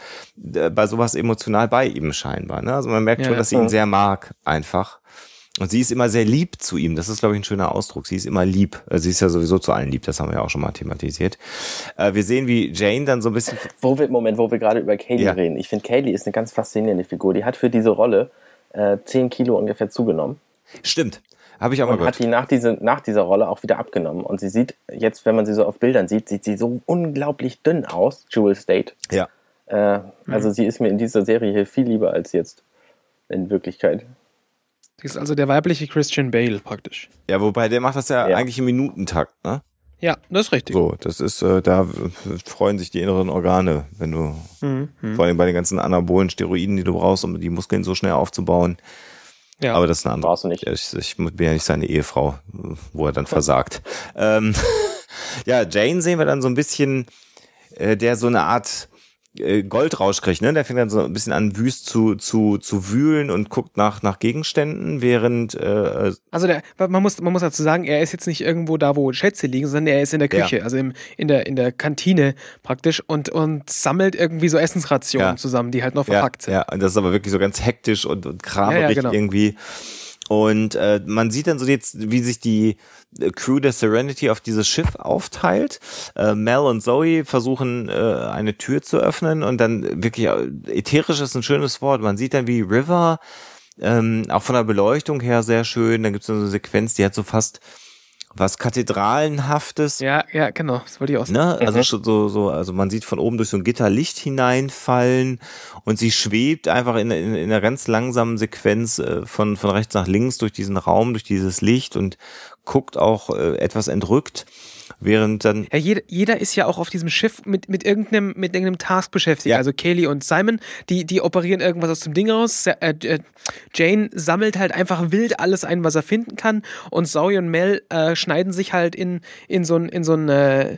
Speaker 3: äh, bei sowas emotional bei ihm scheinbar. Ne? Also man merkt ja, schon, dass sie ihn sehr mag, einfach. Und sie ist immer sehr lieb zu ihm. Das ist, glaube ich, ein schöner Ausdruck. Sie ist immer lieb. Äh, sie ist ja sowieso zu allen lieb. Das haben wir ja auch schon mal thematisiert. Äh, wir sehen, wie Jane dann so ein bisschen.
Speaker 1: Wo wir, Moment, wo wir gerade über Kaylee ja. reden. Ich finde, Kaylee ist eine ganz faszinierende Figur. Die hat für diese Rolle äh, 10 Kilo ungefähr zugenommen.
Speaker 3: Stimmt. Habe ich auch mal
Speaker 1: und gehört. hat die nach, diese, nach dieser Rolle auch wieder abgenommen. Und sie sieht jetzt, wenn man sie so auf Bildern sieht, sieht sie so unglaublich dünn aus, Jewel State.
Speaker 3: Ja.
Speaker 1: Äh, also sie ist mir in dieser Serie hier viel lieber als jetzt in Wirklichkeit.
Speaker 2: Sie ist also der weibliche Christian Bale praktisch.
Speaker 3: Ja, wobei der macht das ja,
Speaker 1: Ja.
Speaker 3: eigentlich im Minutentakt, ne?
Speaker 2: Ja, das ist richtig.
Speaker 3: So, das ist, äh, da freuen sich die inneren Organe, wenn du,
Speaker 2: Mhm. mhm.
Speaker 3: vor allem bei den ganzen anabolen Steroiden, die du brauchst, um die Muskeln so schnell aufzubauen.
Speaker 2: Ja.
Speaker 3: Aber das ist eine andere.
Speaker 1: Brauchst du nicht.
Speaker 3: Ich, ich bin ja nicht seine Ehefrau, wo er dann versagt. ähm, ja, Jane sehen wir dann so ein bisschen, äh, der so eine Art Goldrausch kriegt, ne? Der fängt dann so ein bisschen an, wüst zu, zu, zu wühlen und guckt nach, nach Gegenständen, während äh,
Speaker 2: Also der, man muss, man muss dazu sagen, er ist jetzt nicht irgendwo da, wo Schätze liegen, sondern er ist in der
Speaker 3: Ja.
Speaker 2: Küche, also im, in, der, in der Kantine praktisch und, und sammelt irgendwie so Essensrationen
Speaker 3: Ja.
Speaker 2: zusammen, die halt noch
Speaker 3: ja,
Speaker 2: verpackt sind.
Speaker 3: ja, und das ist aber wirklich so ganz hektisch und, und kramerig
Speaker 2: Ja, ja, genau.
Speaker 3: irgendwie. Und äh, man sieht dann so jetzt, wie sich die äh, Crew der Serenity auf dieses Schiff aufteilt. Äh, Mel und Zoe versuchen, äh, eine Tür zu öffnen und dann wirklich, äh, ätherisch ist ein schönes Wort. Man sieht dann, wie River, ähm, auch von der Beleuchtung her sehr schön, dann gibt es so eine Sequenz, die hat so fast was Kathedralenhaftes.
Speaker 2: Ja, ja, genau, das wollte ich auch sagen.
Speaker 3: Ne? Also
Speaker 1: Mhm.
Speaker 3: so, so, also man sieht von oben durch so ein Gitter Licht hineinfallen und sie schwebt einfach in, in, in einer ganz langsamen Sequenz äh, von, von rechts nach links durch diesen Raum, durch dieses Licht und guckt auch äh, etwas entrückt, während dann
Speaker 2: Ja, jeder, jeder ist ja auch auf diesem Schiff mit, mit, irgendeinem, mit irgendeinem Task beschäftigt.
Speaker 3: Ja.
Speaker 2: Also Kaylee und Simon, die, die operieren irgendwas aus dem Ding raus. Äh, äh, Jane sammelt halt einfach wild alles ein, was er finden kann. Und Zoe und Mel äh, schneiden sich halt in, in so ein, in so ein, äh,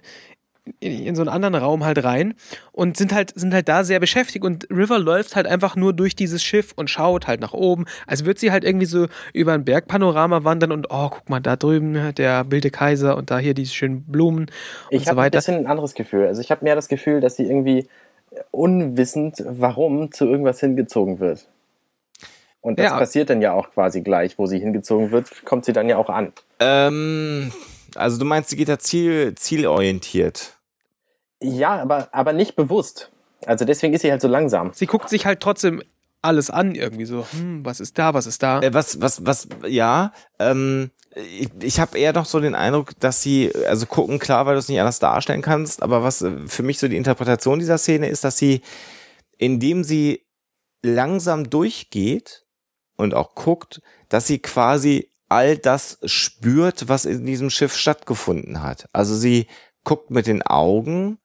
Speaker 2: in, in so einen anderen Raum halt rein und sind halt, sind halt da sehr beschäftigt. Und River läuft halt einfach nur durch dieses Schiff und schaut halt nach oben. Als würde sie halt irgendwie so über ein Bergpanorama wandern und, oh, guck mal, da drüben der wilde Kaiser und da hier diese schönen Blumen und
Speaker 1: Ich
Speaker 2: so
Speaker 1: habe ein
Speaker 2: weiter.
Speaker 1: bisschen ein anderes Gefühl. Also ich habe mehr das Gefühl, dass sie irgendwie unwissend, warum zu irgendwas hingezogen wird. Und das
Speaker 2: Ja.
Speaker 1: passiert dann ja auch quasi gleich, wo sie hingezogen wird, kommt sie dann ja auch an.
Speaker 3: ähm, also du meinst, sie geht da ziel, zielorientiert.
Speaker 1: Ja, aber, aber nicht bewusst. Also deswegen ist sie halt so langsam.
Speaker 2: sie guckt sich halt trotzdem alles an, irgendwie so, hm, was ist da, was ist da.
Speaker 3: Äh, was, was, was, ja, ähm, ich, ich habe eher noch so den Eindruck, dass sie, also gucken, klar, weil du es nicht anders darstellen kannst, aber was äh, für mich so die Interpretation dieser Szene ist, dass sie, indem sie langsam durchgeht und auch guckt, dass sie quasi all das spürt, was in diesem Schiff stattgefunden hat. Also sie guckt mit den Augen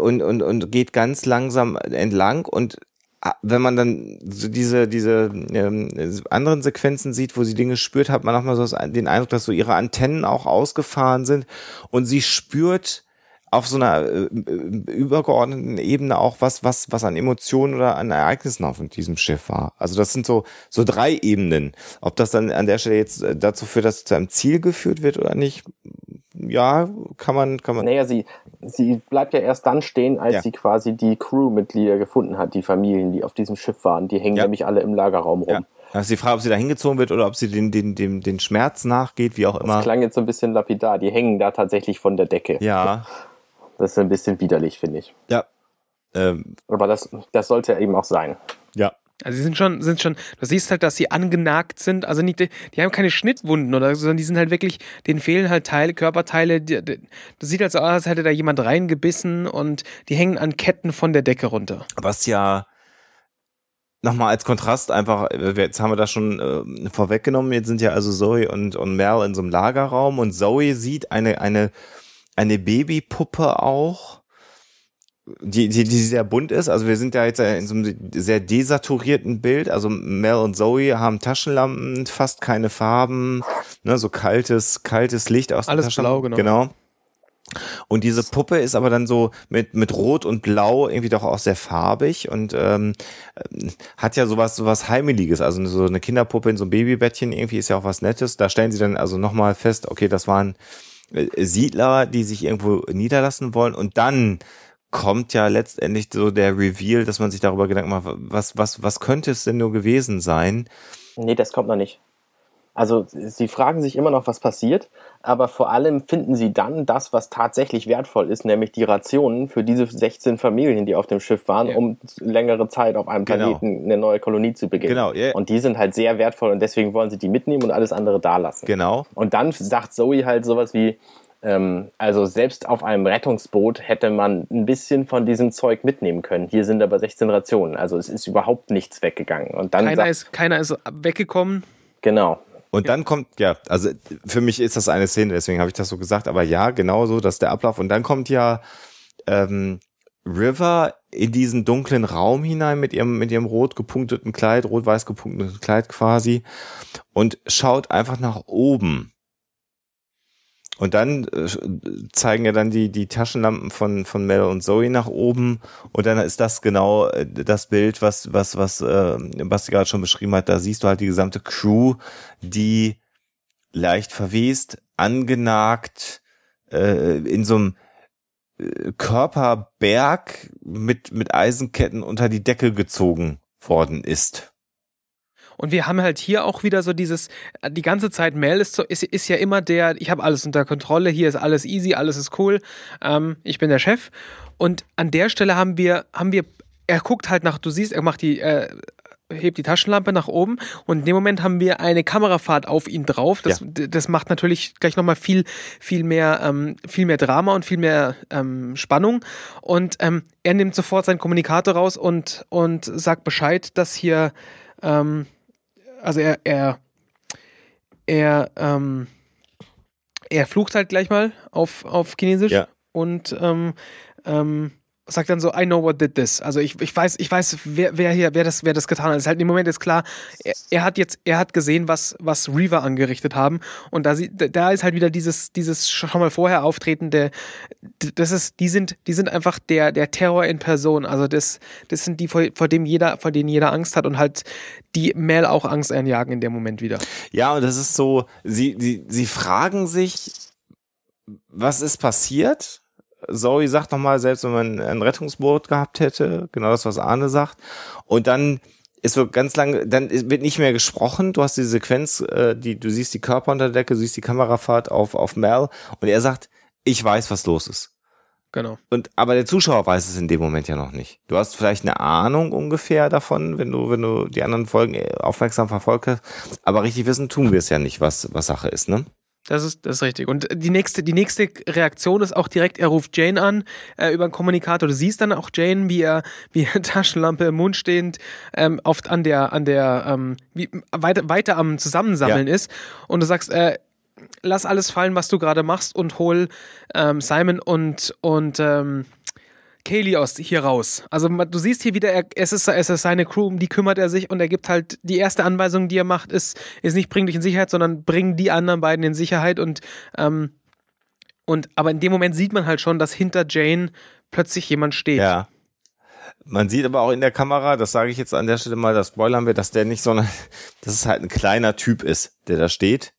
Speaker 3: und, und, und geht ganz langsam entlang und ah, wenn man dann so diese, diese ähm, anderen Sequenzen sieht, wo sie Dinge spürt, hat man auch mal so den Eindruck, dass so ihre Antennen auch ausgefahren sind und sie spürt auf so einer äh, äh, übergeordneten Ebene auch was, was, was an Emotionen oder an Ereignissen auf diesem Schiff war. Also das sind so, so drei Ebenen. Ob das dann an der Stelle jetzt äh, dazu führt, dass es zu einem Ziel geführt wird oder nicht, ja, kann man, kann man.
Speaker 1: Naja, sie, sie bleibt ja erst dann stehen, als
Speaker 3: Ja.
Speaker 1: sie quasi die Crewmitglieder gefunden hat, die Familien, die auf diesem Schiff waren. Die hängen
Speaker 3: Ja.
Speaker 1: nämlich alle im Lagerraum rum.
Speaker 3: Ja. Das ist die Frage, ob sie da hingezogen wird oder ob sie den, den, den, den Schmerz nachgeht, wie auch
Speaker 1: Das
Speaker 3: immer.
Speaker 1: klang jetzt so ein bisschen lapidar. Die hängen da tatsächlich von der Decke.
Speaker 3: Ja,
Speaker 1: Das ist ein bisschen widerlich, finde ich.
Speaker 3: ja. Ähm,
Speaker 1: Aber das, das sollte ja eben auch sein.
Speaker 3: ja.
Speaker 2: Also sie sind schon, sind schon, du siehst halt, dass sie angenagt sind. Also nicht, die haben keine Schnittwunden oder so, sondern die sind halt wirklich, denen fehlen halt Teile, Körperteile. Die, die, das sieht halt so aus, als hätte da jemand reingebissen und die hängen an Ketten von der Decke runter.
Speaker 3: was ja nochmal als Kontrast einfach, äh, jetzt haben wir das schon äh, vorweggenommen, jetzt sind ja also Zoe und, und Mel in so einem Lagerraum und Zoe sieht eine, eine, eine Babypuppe auch, die, die, die sehr bunt ist. Also wir sind ja jetzt in so einem sehr desaturierten Bild. Also Mel und Zoe haben Taschenlampen, fast keine Farben, ne, so kaltes, kaltes Licht aus
Speaker 2: Alles blau, genau.
Speaker 3: Genau. Und diese Puppe ist aber dann so mit, mit Rot und Blau irgendwie doch auch sehr farbig und ähm, ähm, hat ja sowas, sowas Heimeliges. Also so eine Kinderpuppe in so einem Babybettchen irgendwie ist ja auch was Nettes. Da stellen sie dann also nochmal fest, okay, das waren äh, Siedler, die sich irgendwo niederlassen wollen. Und dann kommt ja letztendlich so der Reveal, dass man sich darüber Gedanken macht, was, was, was könnte es denn nur gewesen sein?
Speaker 1: Nee, das kommt noch nicht. Also sie fragen sich immer noch, was passiert, aber vor allem finden sie dann das, was tatsächlich wertvoll ist, nämlich die Rationen für diese 16 Familien, die auf dem Schiff waren,
Speaker 2: Ja.
Speaker 1: um längere Zeit auf einem
Speaker 3: Genau.
Speaker 1: Planeten eine neue Kolonie zu beginnen.
Speaker 3: Genau, ja.
Speaker 1: Und die sind halt sehr wertvoll und deswegen wollen sie die mitnehmen und alles andere da lassen.
Speaker 3: Genau.
Speaker 1: Und dann sagt Zoe halt sowas wie, Ähm, also selbst auf einem Rettungsboot hätte man ein bisschen von diesem Zeug mitnehmen können. Hier sind aber 16 Rationen, also es ist überhaupt nichts weggegangen. Und dann
Speaker 2: keiner, ist, keiner ist weggekommen.
Speaker 1: Genau.
Speaker 3: Und dann kommt, ja, also für mich ist das eine Szene, deswegen habe ich das so gesagt, aber ja, genau so, dass der Ablauf. Und dann kommt ja ähm, River in diesen dunklen Raum hinein mit ihrem, mit ihrem rot gepunkteten Kleid, rot-weiß gepunkteten Kleid quasi und schaut einfach nach oben. Und dann äh, zeigen ja dann die, die Taschenlampen von, von Mel und Zoe nach oben. Und dann ist das genau äh, das Bild, was, was, was äh, Basti gerade schon beschrieben hat. Da siehst du halt die gesamte Crew, die leicht verwest, angenagt, äh, in so einem äh, Körperberg mit, mit Eisenketten unter die Decke gezogen worden ist.
Speaker 2: Und wir haben halt hier auch wieder so dieses, die ganze Zeit Mel ist, so, ist, ist ja immer der, ich habe alles unter Kontrolle, hier ist alles easy, alles ist cool, ähm, ich bin der Chef. Und an der Stelle haben wir, haben wir, er guckt halt nach, du siehst, er macht die, äh, hebt die Taschenlampe nach oben und in dem Moment haben wir eine Kamerafahrt auf ihn drauf. Das, ja. das macht natürlich gleich nochmal viel, viel mehr, ähm, viel mehr Drama und viel mehr ähm, Spannung. Und ähm, er nimmt sofort seinen Kommunikator raus und, und sagt Bescheid, dass hier, ähm, also er, er, er, ähm, er flucht halt gleich mal auf, auf Chinesisch ja. und ähm, ähm, sagt dann so, I know what did this. Also ich, ich weiß, ich weiß, wer, wer hier, wer das, wer das getan hat. Ist halt im Moment ist klar, er, er, hat jetzt, er hat gesehen, was, was Reaver angerichtet haben. Und da, da ist halt wieder dieses, dieses schon mal vorher auftretende, das ist, die sind, die sind einfach der, der Terror in Person. Also das, das sind die, vor, vor dem jeder, vor denen jeder Angst hat und halt die Mel auch Angst einjagen in dem Moment wieder.
Speaker 3: Ja, und das ist so, sie, sie, sie fragen sich, was ist passiert? Zoe sagt nochmal, selbst wenn man ein Rettungsboot gehabt hätte, genau das, was Arne sagt. Und dann ist so ganz lange, dann wird nicht mehr gesprochen. Du hast die Sequenz, äh, die, du siehst die Körper unter der Decke, du siehst die Kamerafahrt auf, auf Mel und er sagt, ich weiß, was los ist.
Speaker 2: Genau.
Speaker 3: Und, aber der Zuschauer weiß es in dem Moment ja noch nicht. Du hast vielleicht eine Ahnung ungefähr davon, wenn du, wenn du die anderen Folgen aufmerksam verfolgt hast. Aber richtig wissen tun wir es ja nicht, was, was Sache ist, ne?
Speaker 2: Das ist, das ist richtig. Und die nächste, die nächste Reaktion ist auch direkt, er ruft Jane an äh, über einen Kommunikator. Du siehst dann auch Jane, wie er, wie er Taschenlampe im Mund stehend, ähm, oft an der, an der, ähm, wie, weiter, weiter am Zusammensammeln ja. ist. Und du sagst, äh, lass alles fallen, was du gerade machst und hol ähm, Simon und, und ähm, Kaylee aus hier raus. Also du siehst hier wieder, er, es, ist, es ist seine Crew, um die kümmert er sich und er gibt halt die erste Anweisung, die er macht, ist, ist nicht bring dich in Sicherheit, sondern bring die anderen beiden in Sicherheit und ähm, und aber in dem Moment sieht man halt schon, dass hinter Jane plötzlich jemand steht.
Speaker 3: Ja. Man sieht aber auch in der Kamera, das sage ich jetzt an der Stelle mal, das spoilern wir, dass der nicht so eine, dass es halt ein kleiner Typ ist, der da steht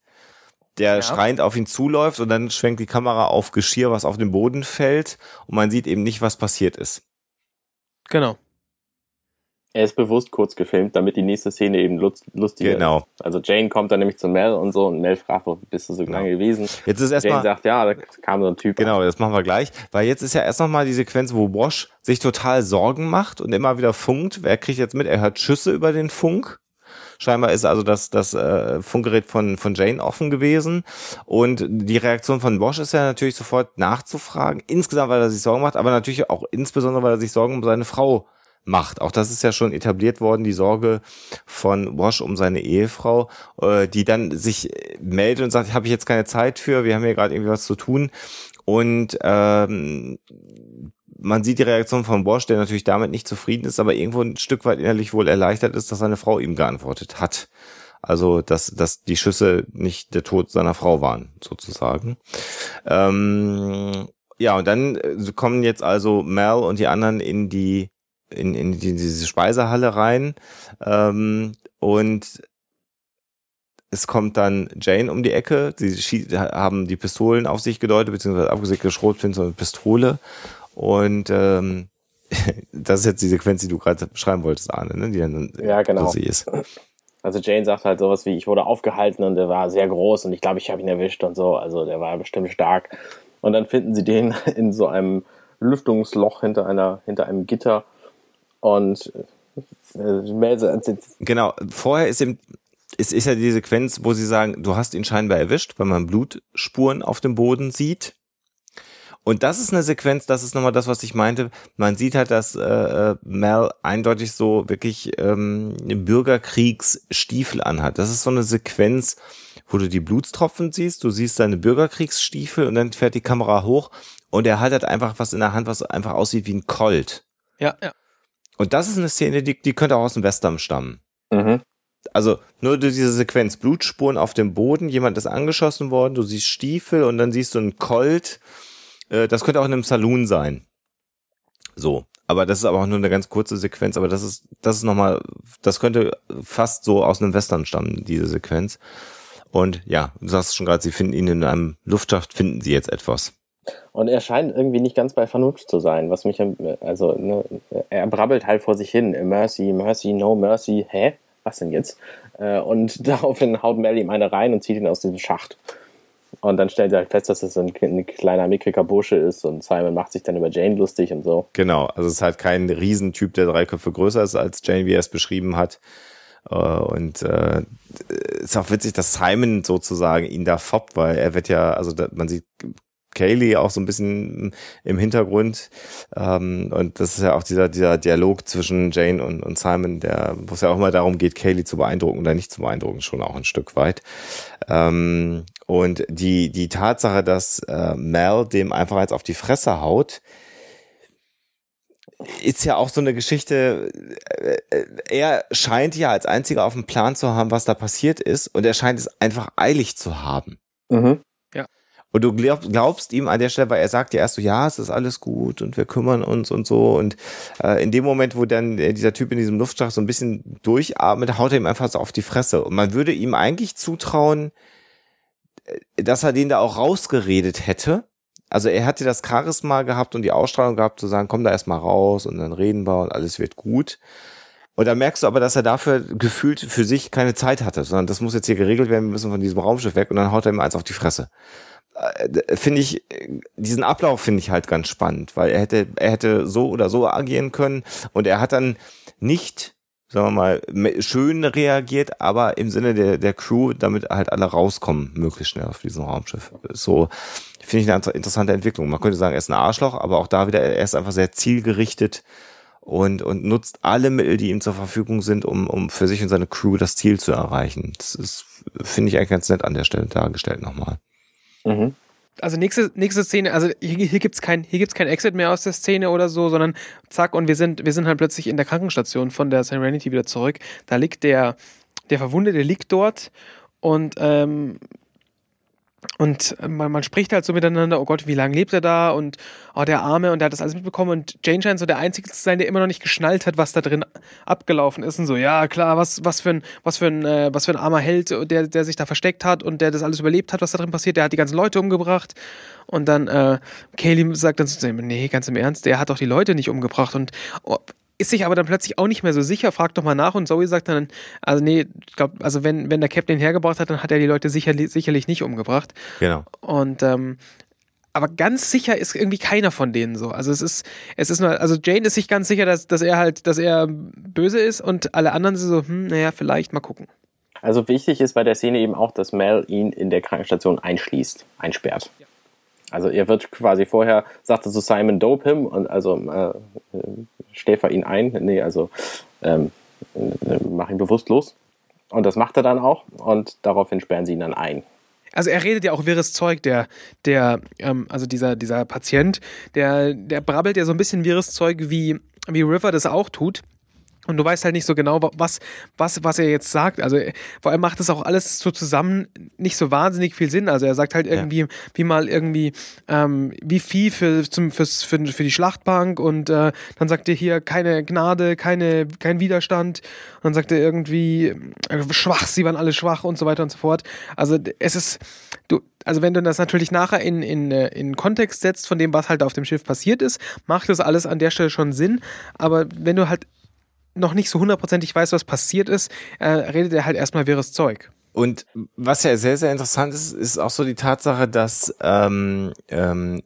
Speaker 3: der ja. schreiend auf ihn zuläuft und dann schwenkt die Kamera auf Geschirr, was auf den Boden fällt und man sieht eben nicht, was passiert ist.
Speaker 2: Genau.
Speaker 1: Er ist bewusst kurz gefilmt, damit die nächste Szene eben lustiger
Speaker 3: genau.
Speaker 1: ist. Also Jane kommt dann nämlich zu Mel und so und Mel fragt, wo bist du so genau. lange gewesen?
Speaker 3: Jetzt ist erstmal.
Speaker 1: Jane sagt, ja, da kam so ein Typ.
Speaker 3: Genau, an. das machen wir gleich. Weil jetzt ist ja erst nochmal die Sequenz, wo Wash sich total Sorgen macht und immer wieder funkt. Wer kriegt jetzt mit? Er hört Schüsse über den Funk. Scheinbar ist also das, das äh, Funkgerät von, von Jane offen gewesen. Und die Reaktion von Bosch ist ja natürlich sofort nachzufragen. Insgesamt, weil er sich Sorgen macht, aber natürlich auch insbesondere, weil er sich Sorgen um seine Frau macht. Auch das ist ja schon etabliert worden, die Sorge von Bosch um seine Ehefrau, äh, die dann sich meldet und sagt, habe ich jetzt keine Zeit für, wir haben hier gerade irgendwie was zu tun. Und ähm, man sieht die Reaktion von Bosch, der natürlich damit nicht zufrieden ist, aber irgendwo ein Stück weit innerlich wohl erleichtert ist, dass seine Frau ihm geantwortet hat. Also, dass, dass die Schüsse nicht der Tod seiner Frau waren, sozusagen. Ähm, ja, und dann äh, kommen jetzt also Mel und die anderen in die, in, in die, diese Speisehalle rein. Ähm, und es kommt dann Jane um die Ecke. Sie haben die Pistolen auf sich gedeutet, beziehungsweise abgesägte Schrotflinte und Pistole. Und ähm, das ist jetzt die Sequenz, die du gerade beschreiben wolltest, Arne, ne? die dann
Speaker 1: ja, genau. ist. Also Jane sagt halt sowas wie, ich wurde aufgehalten und der war sehr groß und ich glaube, ich habe ihn erwischt und so. Also der war bestimmt stark. Und dann finden sie den in so einem Lüftungsloch hinter einer, hinter einem Gitter. Und
Speaker 3: äh, genau, vorher ist ihm es ist ja die Sequenz, wo sie sagen, du hast ihn scheinbar erwischt, weil man Blutspuren auf dem Boden sieht. Und das ist eine Sequenz, das ist nochmal das, was ich meinte. Man sieht halt, dass äh, äh Mel eindeutig so wirklich ähm, Bürgerkriegsstiefel anhat. Das ist so eine Sequenz, wo du die Blutstropfen siehst, du siehst seine Bürgerkriegsstiefel und dann fährt die Kamera hoch und er hat halt einfach was in der Hand, was einfach aussieht wie ein Colt.
Speaker 2: Ja, ja.
Speaker 3: Und das ist eine Szene, die, die könnte auch aus dem Western stammen. Mhm. Also nur durch diese Sequenz, Blutspuren auf dem Boden, jemand ist angeschossen worden, du siehst Stiefel und dann siehst du einen Colt. Äh, das könnte auch in einem Saloon sein. So. Aber das ist aber auch nur eine ganz kurze Sequenz, aber das ist, das ist nochmal, das könnte fast so aus einem Western stammen, diese Sequenz. Und ja, du sagst schon gerade, sie finden ihn in einem Luftschacht, finden sie jetzt etwas.
Speaker 1: Und er scheint irgendwie nicht ganz bei Vernunft zu sein, was mich, also, ne, er brabbelt halt vor sich hin, mercy, mercy, no mercy, hä? Was denn jetzt? Äh, und daraufhin haut Mel ihm eine rein und zieht ihn aus diesem Schacht. Und dann stellt er halt fest, dass es ein, ein, kleiner, mickriger Bursche ist und Simon macht sich dann über Jane lustig und so.
Speaker 3: Genau, also es ist halt kein Riesentyp, der drei Köpfe größer ist als Jane, wie er es beschrieben hat. Äh, und äh, ist auch witzig, dass Simon sozusagen ihn da foppt, weil er wird ja, also da, man sieht Kaylee auch so ein bisschen im Hintergrund. Ähm, und das ist ja auch dieser, dieser Dialog zwischen Jane und, und Simon, der, wo es ja auch mal darum geht, Kaylee zu beeindrucken oder nicht zu beeindrucken, schon auch ein Stück weit. Ähm, und die, die Tatsache, dass äh, Mel dem einfach jetzt auf die Fresse haut, ist ja auch so eine Geschichte, äh, äh, er scheint ja als einziger auf dem Plan zu haben, was da passiert ist, und er scheint es einfach eilig zu haben. Mhm. Ja. Und du glaub, glaubst ihm an der Stelle, weil er sagt ja erst so, ja, es ist alles gut und wir kümmern uns und so. Und äh, in dem Moment, wo dann dieser Typ in diesem Luftschacht so ein bisschen durchatmet, haut er ihm einfach so auf die Fresse. Und man würde ihm eigentlich zutrauen, äh, dass er den da auch rausgeredet hätte also er hatte das Charisma gehabt und die Ausstrahlung gehabt, zu sagen, komm da erstmal raus und dann reden wir und alles wird gut. Und da merkst du aber, dass er dafür gefühlt für sich keine Zeit hatte, sondern das muss jetzt hier geregelt werden, wir müssen von diesem Raumschiff weg und dann haut er ihm eins auf die Fresse. Äh, finde ich, diesen Ablauf finde ich halt ganz spannend, weil er hätte, er hätte so oder so agieren können und er hat dann nicht sagen wir mal, schön reagiert, aber im Sinne der, der Crew, damit halt alle rauskommen, möglichst schnell auf diesem Raumschiff. So finde ich eine interessante Entwicklung. Man könnte sagen, er ist ein Arschloch, aber auch da wieder, er ist einfach sehr zielgerichtet und, und nutzt alle Mittel, die ihm zur Verfügung sind, um, um für sich und seine Crew das Ziel zu erreichen. Das finde ich eigentlich ganz nett an der Stelle dargestellt nochmal. Mhm
Speaker 2: also nächste, nächste Szene, also hier, hier gibt's kein, kein Exit mehr aus der Szene oder so, sondern zack, und wir sind, wir sind halt plötzlich in der Krankenstation von der Serenity wieder zurück. Da liegt der, der Verwundete liegt dort und ähm, und man, man spricht halt so miteinander, oh Gott, wie lange lebt er da? Und oh, der Arme, und der hat das alles mitbekommen. Und Jane scheint so der Einzige zu sein, der immer noch nicht geschnallt hat, was da drin abgelaufen ist. Und so, ja, klar, was, was für ein, was für ein, äh, was für ein armer Held, der, der sich da versteckt hat und der das alles überlebt hat, was da drin passiert. Der hat die ganzen Leute umgebracht. Und dann, äh, Kaylee sagt dann so, nee, ganz im Ernst, der hat doch die Leute nicht umgebracht. Und oh, ist sich aber dann plötzlich auch nicht mehr so sicher, fragt doch mal nach und Zoe sagt dann, also nee, ich glaube, also wenn, wenn der Captain ihn hergebracht hat, dann hat er die Leute sicherlich, sicherlich nicht umgebracht.
Speaker 3: Genau.
Speaker 2: Und ähm, aber ganz sicher ist irgendwie keiner von denen so. Also es ist, es ist nur, also Jane ist sich ganz sicher, dass, dass er halt, dass er böse ist und alle anderen sind so, hm, naja, vielleicht mal gucken.
Speaker 1: Also wichtig ist bei der Szene eben auch, dass Mel ihn in der Krankenstation einschließt, einsperrt. Ja. Also er wird quasi vorher, sagte zu Simon, dope him und also äh, stäfer ihn ein. Nee, also ähm, äh, mach ihn bewusstlos. Und das macht er dann auch und daraufhin sperren sie ihn dann ein.
Speaker 2: Also er redet ja auch wirres Zeug, der, der, ähm, also dieser, dieser Patient, der, der brabbelt ja so ein bisschen wirres Zeug, wie, wie River das auch tut. Und du weißt halt nicht so genau, was, was, was er jetzt sagt. Also vor allem macht das auch alles so zusammen nicht so wahnsinnig viel Sinn. Also er sagt halt irgendwie, ja. wie mal irgendwie, ähm, wie viel für, zum, fürs, für, für die Schlachtbank und äh, dann sagt er hier keine Gnade, keine, kein Widerstand. Und dann sagt er irgendwie äh, schwach, sie waren alle schwach und so weiter und so fort. Also es ist, du, also wenn du das natürlich nachher in, in, äh, in Kontext setzt von dem, was halt auf dem Schiff passiert ist, macht das alles an der Stelle schon Sinn. Aber wenn du halt noch nicht so hundertprozentig weiß, was passiert ist, äh, redet er halt erstmal wirres Zeug.
Speaker 3: Und was ja sehr, sehr interessant ist, ist auch so die Tatsache, dass ähm, ähm,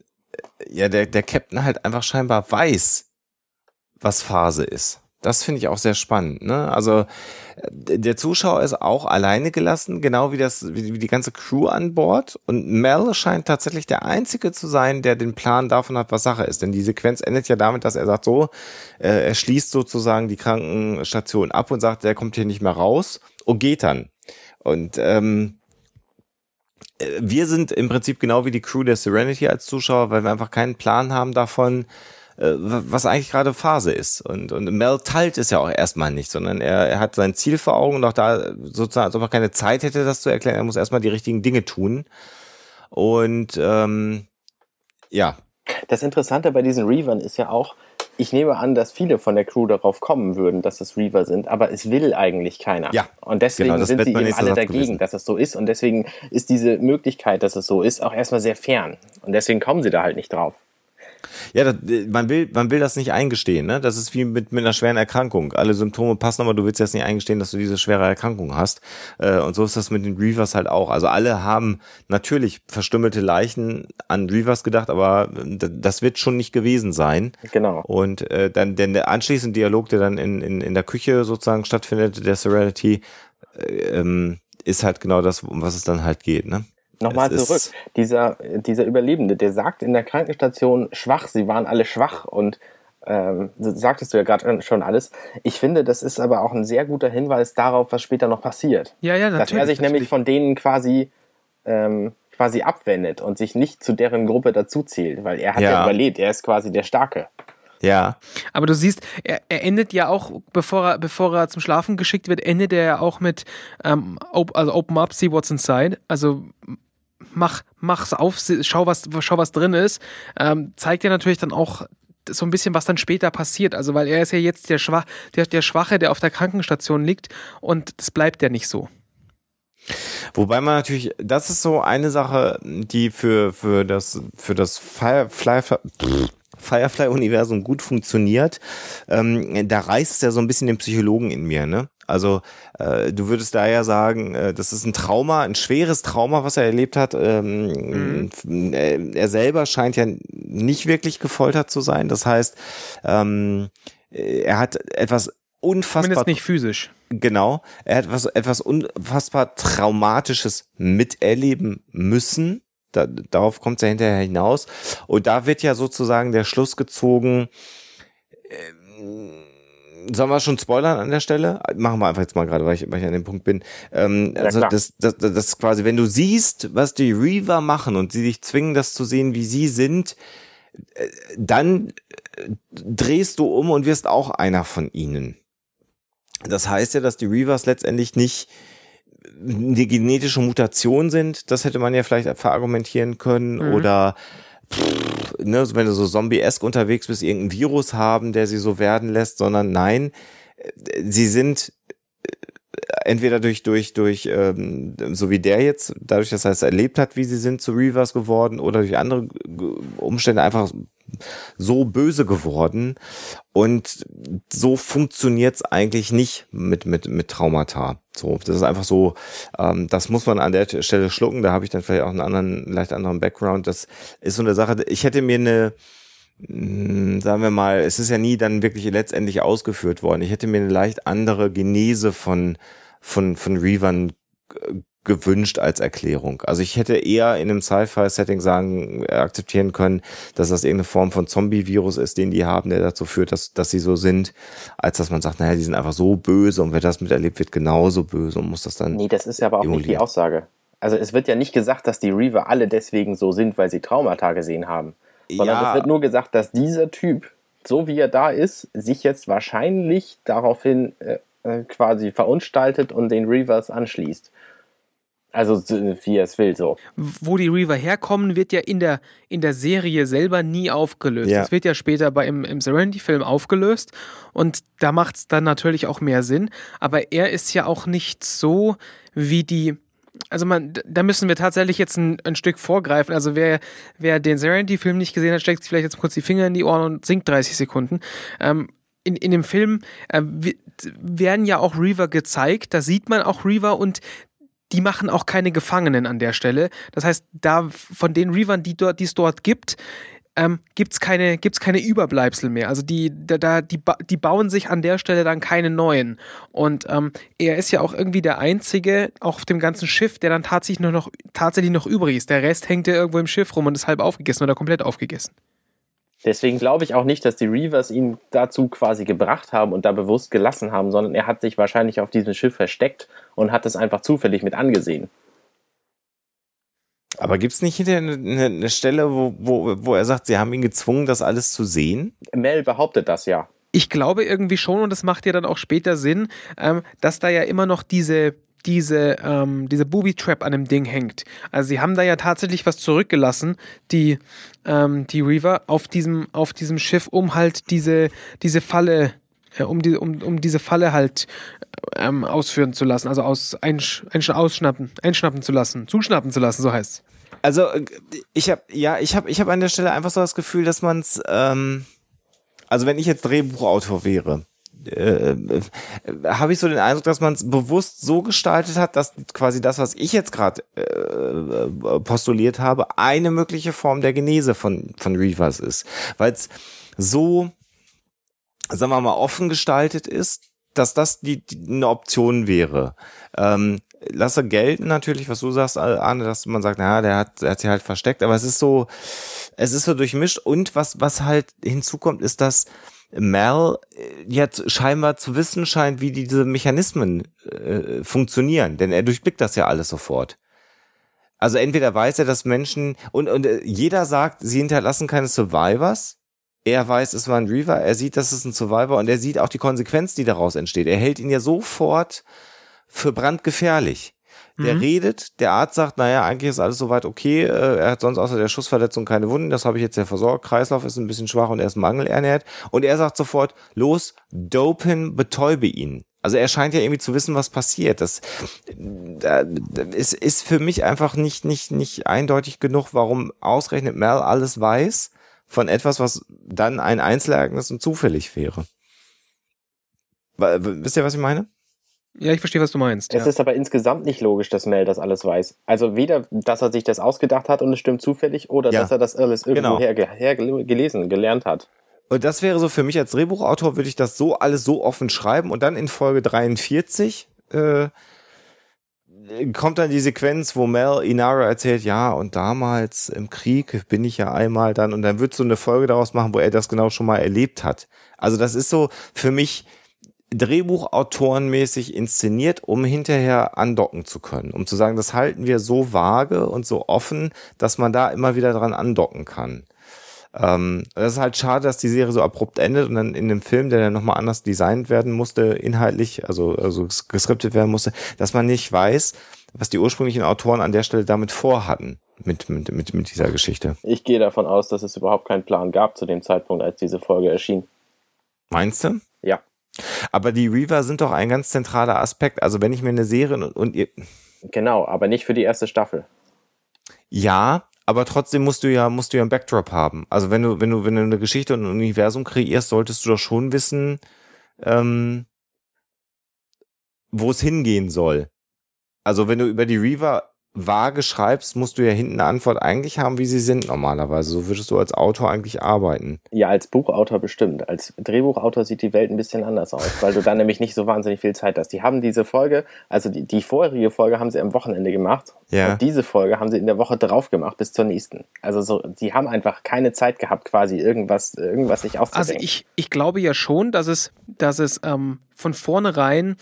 Speaker 3: ja der, der Captain halt einfach scheinbar weiß, was Phase ist. Das finde ich auch sehr spannend. Ne? Also äh, der Zuschauer ist auch alleine gelassen, genau wie das wie, die ganze Crew an Bord. Und Mel scheint tatsächlich der einzige zu sein, der den Plan davon hat, was Sache ist. Denn die Sequenz endet ja damit, dass er sagt so, äh, er schließt sozusagen die Krankenstation ab und sagt, der kommt hier nicht mehr raus und geht dann. Und ähm, äh, wir sind im Prinzip genau wie die Crew der Serenity als Zuschauer, weil wir einfach keinen Plan haben davon, was eigentlich gerade Phase ist. Und, und Mel teilt es ja auch erstmal nicht, sondern er, er hat sein Ziel vor Augen und auch da sozusagen, als ob er keine Zeit hätte, das zu erklären, er muss erstmal die richtigen Dinge tun. Und ähm, ja.
Speaker 1: Das Interessante bei diesen Reavern ist ja auch, ich nehme an, dass viele von der Crew darauf kommen würden, dass es Reaver sind, aber es will eigentlich keiner.
Speaker 3: Ja.
Speaker 1: Und deswegen
Speaker 3: genau,
Speaker 1: sind sie eben alle dagegen,
Speaker 3: gewesen.
Speaker 1: dass es so ist. Und deswegen ist diese Möglichkeit, dass es so ist, auch erstmal sehr fern. Und deswegen kommen sie da halt nicht drauf.
Speaker 3: Ja, das, man will, man will das nicht eingestehen, ne? Das ist wie mit, mit einer schweren Erkrankung. Alle Symptome passen, aber du willst jetzt nicht eingestehen, dass du diese schwere Erkrankung hast. Äh, und so ist das mit den Reavers halt auch. Also alle haben natürlich verstümmelte Leichen an Reavers gedacht, aber das wird schon nicht gewesen sein.
Speaker 1: Genau.
Speaker 3: Und äh, dann denn der anschließende Dialog, der dann in, in, in der Küche sozusagen stattfindet, der Serenity, äh, ähm, ist halt genau das, um was es dann halt geht, ne?
Speaker 1: Nochmal
Speaker 3: Es
Speaker 1: zurück. Dieser, dieser Überlebende, der sagt in der Krankenstation schwach, sie waren alle schwach und ähm, sagtest du ja gerade schon alles. Ich finde, das ist aber auch ein sehr guter Hinweis darauf, was später noch passiert.
Speaker 2: Ja, ja,
Speaker 1: Dass
Speaker 2: natürlich.
Speaker 1: er sich nämlich von denen quasi ähm, quasi abwendet und sich nicht zu deren Gruppe dazuzählt, weil er hat ja.
Speaker 3: Ja.
Speaker 1: überlebt, er ist quasi der Starke.
Speaker 3: Ja,
Speaker 2: Aber du siehst, er, er endet ja auch, bevor er, bevor er zum Schlafen geschickt wird, endet er ja auch mit ähm, op, also Open up, see what's inside. Also mach, mach's auf, schau was, schau was drin ist. Ähm, zeigt ja natürlich dann auch so ein bisschen, was dann später passiert. Also, weil er ist ja jetzt der, Schwach, der, der Schwache, der auf der Krankenstation liegt und das bleibt ja nicht so.
Speaker 3: Wobei man natürlich, das ist so eine Sache, die für, für das, für das Firefly, Firefly-Universum gut funktioniert. Ähm, da reißt es ja so ein bisschen den Psychologen in mir, ne? Also du würdest da ja sagen, äh, das ist ein Trauma, ein schweres Trauma, was er erlebt hat. Ähm, äh, er selber scheint ja nicht wirklich gefoltert zu sein. Das heißt, ähm, er hat etwas unfassbar
Speaker 2: Zumindest nicht physisch.
Speaker 3: Genau. Er hat was, etwas unfassbar Traumatisches miterleben müssen. Da, darauf kommt es ja hinterher hinaus. Und da wird ja sozusagen der Schluss gezogen. Ähm, sollen wir schon spoilern an der Stelle? Machen wir einfach jetzt mal gerade, weil ich, weil ich an dem Punkt bin. Ähm, also
Speaker 1: klar.
Speaker 3: das, das, das ist quasi, wenn du siehst, was die Reaver machen und sie dich zwingen, das zu sehen, wie sie sind, äh, dann äh, drehst du um und wirst auch einer von ihnen. Das heißt ja, dass die Reavers letztendlich nicht die genetische Mutation sind. Das hätte man ja vielleicht verargumentieren können.
Speaker 2: Mhm.
Speaker 3: Oder pff, ne, wenn du so zombie-esk unterwegs bist, irgendein Virus haben, der sie so werden lässt, sondern nein, äh, sie sind äh, entweder durch, durch, durch, ähm, so wie der jetzt, dadurch, dass er es erlebt hat, wie sie sind, zu Reavers geworden oder durch andere Umstände einfach so böse geworden. Und so funktioniert's eigentlich nicht mit, mit, mit Traumata. So, das ist einfach so, ähm, das muss man an der Stelle schlucken. Da habe ich dann vielleicht auch einen anderen, leicht anderen Background. Das ist so eine Sache. Ich hätte mir eine, mh, sagen wir mal, es ist ja nie dann wirklich letztendlich ausgeführt worden. Ich hätte mir eine leicht andere Genese von, von, von Reavern g- gewünscht als Erklärung. Also ich hätte eher in einem Sci-Fi-Setting sagen, äh, akzeptieren können, dass das irgendeine Form von Zombie-Virus ist, den die haben, der dazu führt, dass, dass sie so sind, als dass man sagt, naja, die sind einfach so böse und wer das miterlebt, wird genauso böse und muss das dann.
Speaker 1: Nee, das ist ja aber auch nicht die
Speaker 3: Emulieren.
Speaker 1: Aussage. Also es wird ja nicht gesagt, dass die Reaver alle deswegen so sind, weil sie Traumata gesehen haben. Sondern
Speaker 3: Ja.
Speaker 1: es wird nur gesagt, dass dieser Typ, so wie er da ist, sich jetzt wahrscheinlich daraufhin äh, äh, quasi verunstaltet und den Reavers anschließt. Also so, wie er es will, so.
Speaker 2: Wo die Reaver herkommen, wird ja in der, in der Serie selber nie aufgelöst.
Speaker 3: Ja.
Speaker 2: Das wird ja später bei im, im Serenity-Film aufgelöst und da macht es dann natürlich auch mehr Sinn. Aber er ist ja auch nicht so wie die. Also man, da müssen wir tatsächlich jetzt ein, ein Stück vorgreifen. Also wer, wer den Serenity-Film nicht gesehen hat, steckt sich vielleicht jetzt kurz die Finger in die Ohren und singt 30 Sekunden. Ähm, in, in dem Film äh, werden ja auch Reaver gezeigt. Da sieht man auch Reaver und die machen auch keine Gefangenen an der Stelle. Das heißt, da von den Reavern, die dort, es dort gibt, ähm, gibt es keine, gibt's keine Überbleibsel mehr. Also die, da, da, die, die bauen sich an der Stelle dann keine neuen. Und ähm, er ist ja auch irgendwie der Einzige auf dem ganzen Schiff, der dann tatsächlich noch, tatsächlich noch übrig ist. Der Rest hängt ja irgendwo im Schiff rum und ist halb aufgegessen oder komplett aufgegessen.
Speaker 1: Deswegen glaube ich auch nicht, dass die Reavers ihn dazu quasi gebracht haben und da bewusst gelassen haben, sondern er hat sich wahrscheinlich auf diesem Schiff versteckt und hat es einfach zufällig mit angesehen.
Speaker 3: Aber gibt es nicht hinterher eine, eine, Stelle, wo, wo, wo er sagt, sie haben ihn gezwungen, das alles zu sehen?
Speaker 1: Mel behauptet das ja.
Speaker 2: Ich glaube irgendwie schon, und das macht ja dann auch später Sinn, ähm, dass da ja immer noch diese, diese, ähm, diese Booby-Trap an dem Ding hängt. Also sie haben da ja tatsächlich was zurückgelassen, die, ähm, die Reaver, auf diesem, auf diesem Schiff, um halt diese, diese Falle, äh, um, die, um, um diese Falle halt ähm, ausführen zu lassen, also aus, einsch, ausschnappen, einschnappen zu lassen, zuschnappen zu lassen, so heißt
Speaker 3: Also äh, ich habe ja, ich habe ich hab an der Stelle einfach so das Gefühl, dass man es, ähm, also wenn ich jetzt Drehbuchautor wäre, äh, äh, habe ich so den Eindruck, dass man es bewusst so gestaltet hat, dass quasi das, was ich jetzt gerade äh, äh, postuliert habe, eine mögliche Form der Genese von, von Reavers ist. Weil es so, sagen wir mal, offen gestaltet ist, dass das die, die eine Option wäre. Ähm, lasse gelten natürlich, was du sagst, Arne, dass man sagt, naja, der hat, der hat sie halt versteckt, aber es ist so, es ist so durchmischt und was, was halt hinzukommt, ist, dass Mel äh, jetzt scheinbar zu wissen scheint, wie diese Mechanismen äh, funktionieren, denn er durchblickt das ja alles sofort. Also entweder weiß er, dass Menschen und, und äh, jeder sagt, sie hinterlassen keine Survivors, er weiß, es war ein Reaver, er sieht, dass es ein Survivor und er sieht auch die Konsequenz, die daraus entsteht. Er hält ihn ja sofort für brandgefährlich. Der mhm. redet, der Arzt sagt, naja, eigentlich ist alles soweit okay, äh, er hat sonst außer der Schussverletzung keine Wunden, das habe ich jetzt ja versorgt, Kreislauf ist ein bisschen schwach und er ist mangelernährt. Und er sagt sofort, los, dopen, betäube ihn. Also er scheint ja irgendwie zu wissen, was passiert. Das, das ist, ist für mich einfach nicht, nicht, nicht eindeutig genug, warum ausgerechnet Mel alles weiß von etwas, was dann ein Einzelereignis und zufällig wäre. Wisst ihr, was ich meine?
Speaker 2: Ja, ich verstehe, was du meinst.
Speaker 1: Es
Speaker 2: ja.
Speaker 1: ist aber insgesamt nicht logisch, dass Mel das alles weiß. Also weder, dass er sich das ausgedacht hat und es stimmt zufällig, oder ja. dass er das alles irgendwo genau. her, her gelesen, gelernt hat.
Speaker 3: Und das wäre so für mich als Drehbuchautor, würde ich das so alles so offen schreiben und dann in Folge 43 äh, kommt dann die Sequenz, wo Mel Inara erzählt, ja, und damals im Krieg bin ich ja einmal dann, und dann wird so eine Folge daraus machen, wo er das genau schon mal erlebt hat. Also das ist so für mich Drehbuchautorenmäßig inszeniert, um hinterher andocken zu können, um zu sagen, das halten wir so vage und so offen, dass man da immer wieder dran andocken kann. Ähm, das ist halt schade, dass die Serie so abrupt endet und dann in dem Film, der dann nochmal anders designt werden musste, inhaltlich, also, also geskriptet werden musste, dass man nicht weiß, was die ursprünglichen Autoren an der Stelle damit vorhatten. Mit, mit, mit, mit dieser Geschichte.
Speaker 1: Ich gehe davon aus, dass es überhaupt keinen Plan gab zu dem Zeitpunkt, als diese Folge erschien.
Speaker 3: Meinst du? Aber die Reaver sind doch ein ganz zentraler Aspekt. Also wenn ich mir eine Serie und, und ihr.
Speaker 1: Genau, aber nicht für die erste Staffel.
Speaker 3: Ja, aber trotzdem musst du ja, musst du ja einen Backdrop haben. Also wenn du, wenn du, wenn du eine Geschichte und ein Universum kreierst, solltest du doch schon wissen, ähm, wo es hingehen soll. Also wenn du über die Reaver vage schreibst, musst du ja hinten eine Antwort eigentlich haben, wie sie sind normalerweise. So würdest du als Autor eigentlich arbeiten.
Speaker 1: Ja, als Buchautor bestimmt. Als Drehbuchautor sieht die Welt ein bisschen anders aus, weil du dann nämlich nicht so wahnsinnig viel Zeit hast. Die haben diese Folge, also die, die vorherige Folge haben sie am Wochenende gemacht. Ja. Und diese Folge haben sie in der Woche drauf gemacht bis zur nächsten. Also so, sie haben einfach keine Zeit gehabt, quasi irgendwas, irgendwas sich auszudenken.
Speaker 2: Also ich, ich glaube ja schon, dass es, dass es ähm, von vornherein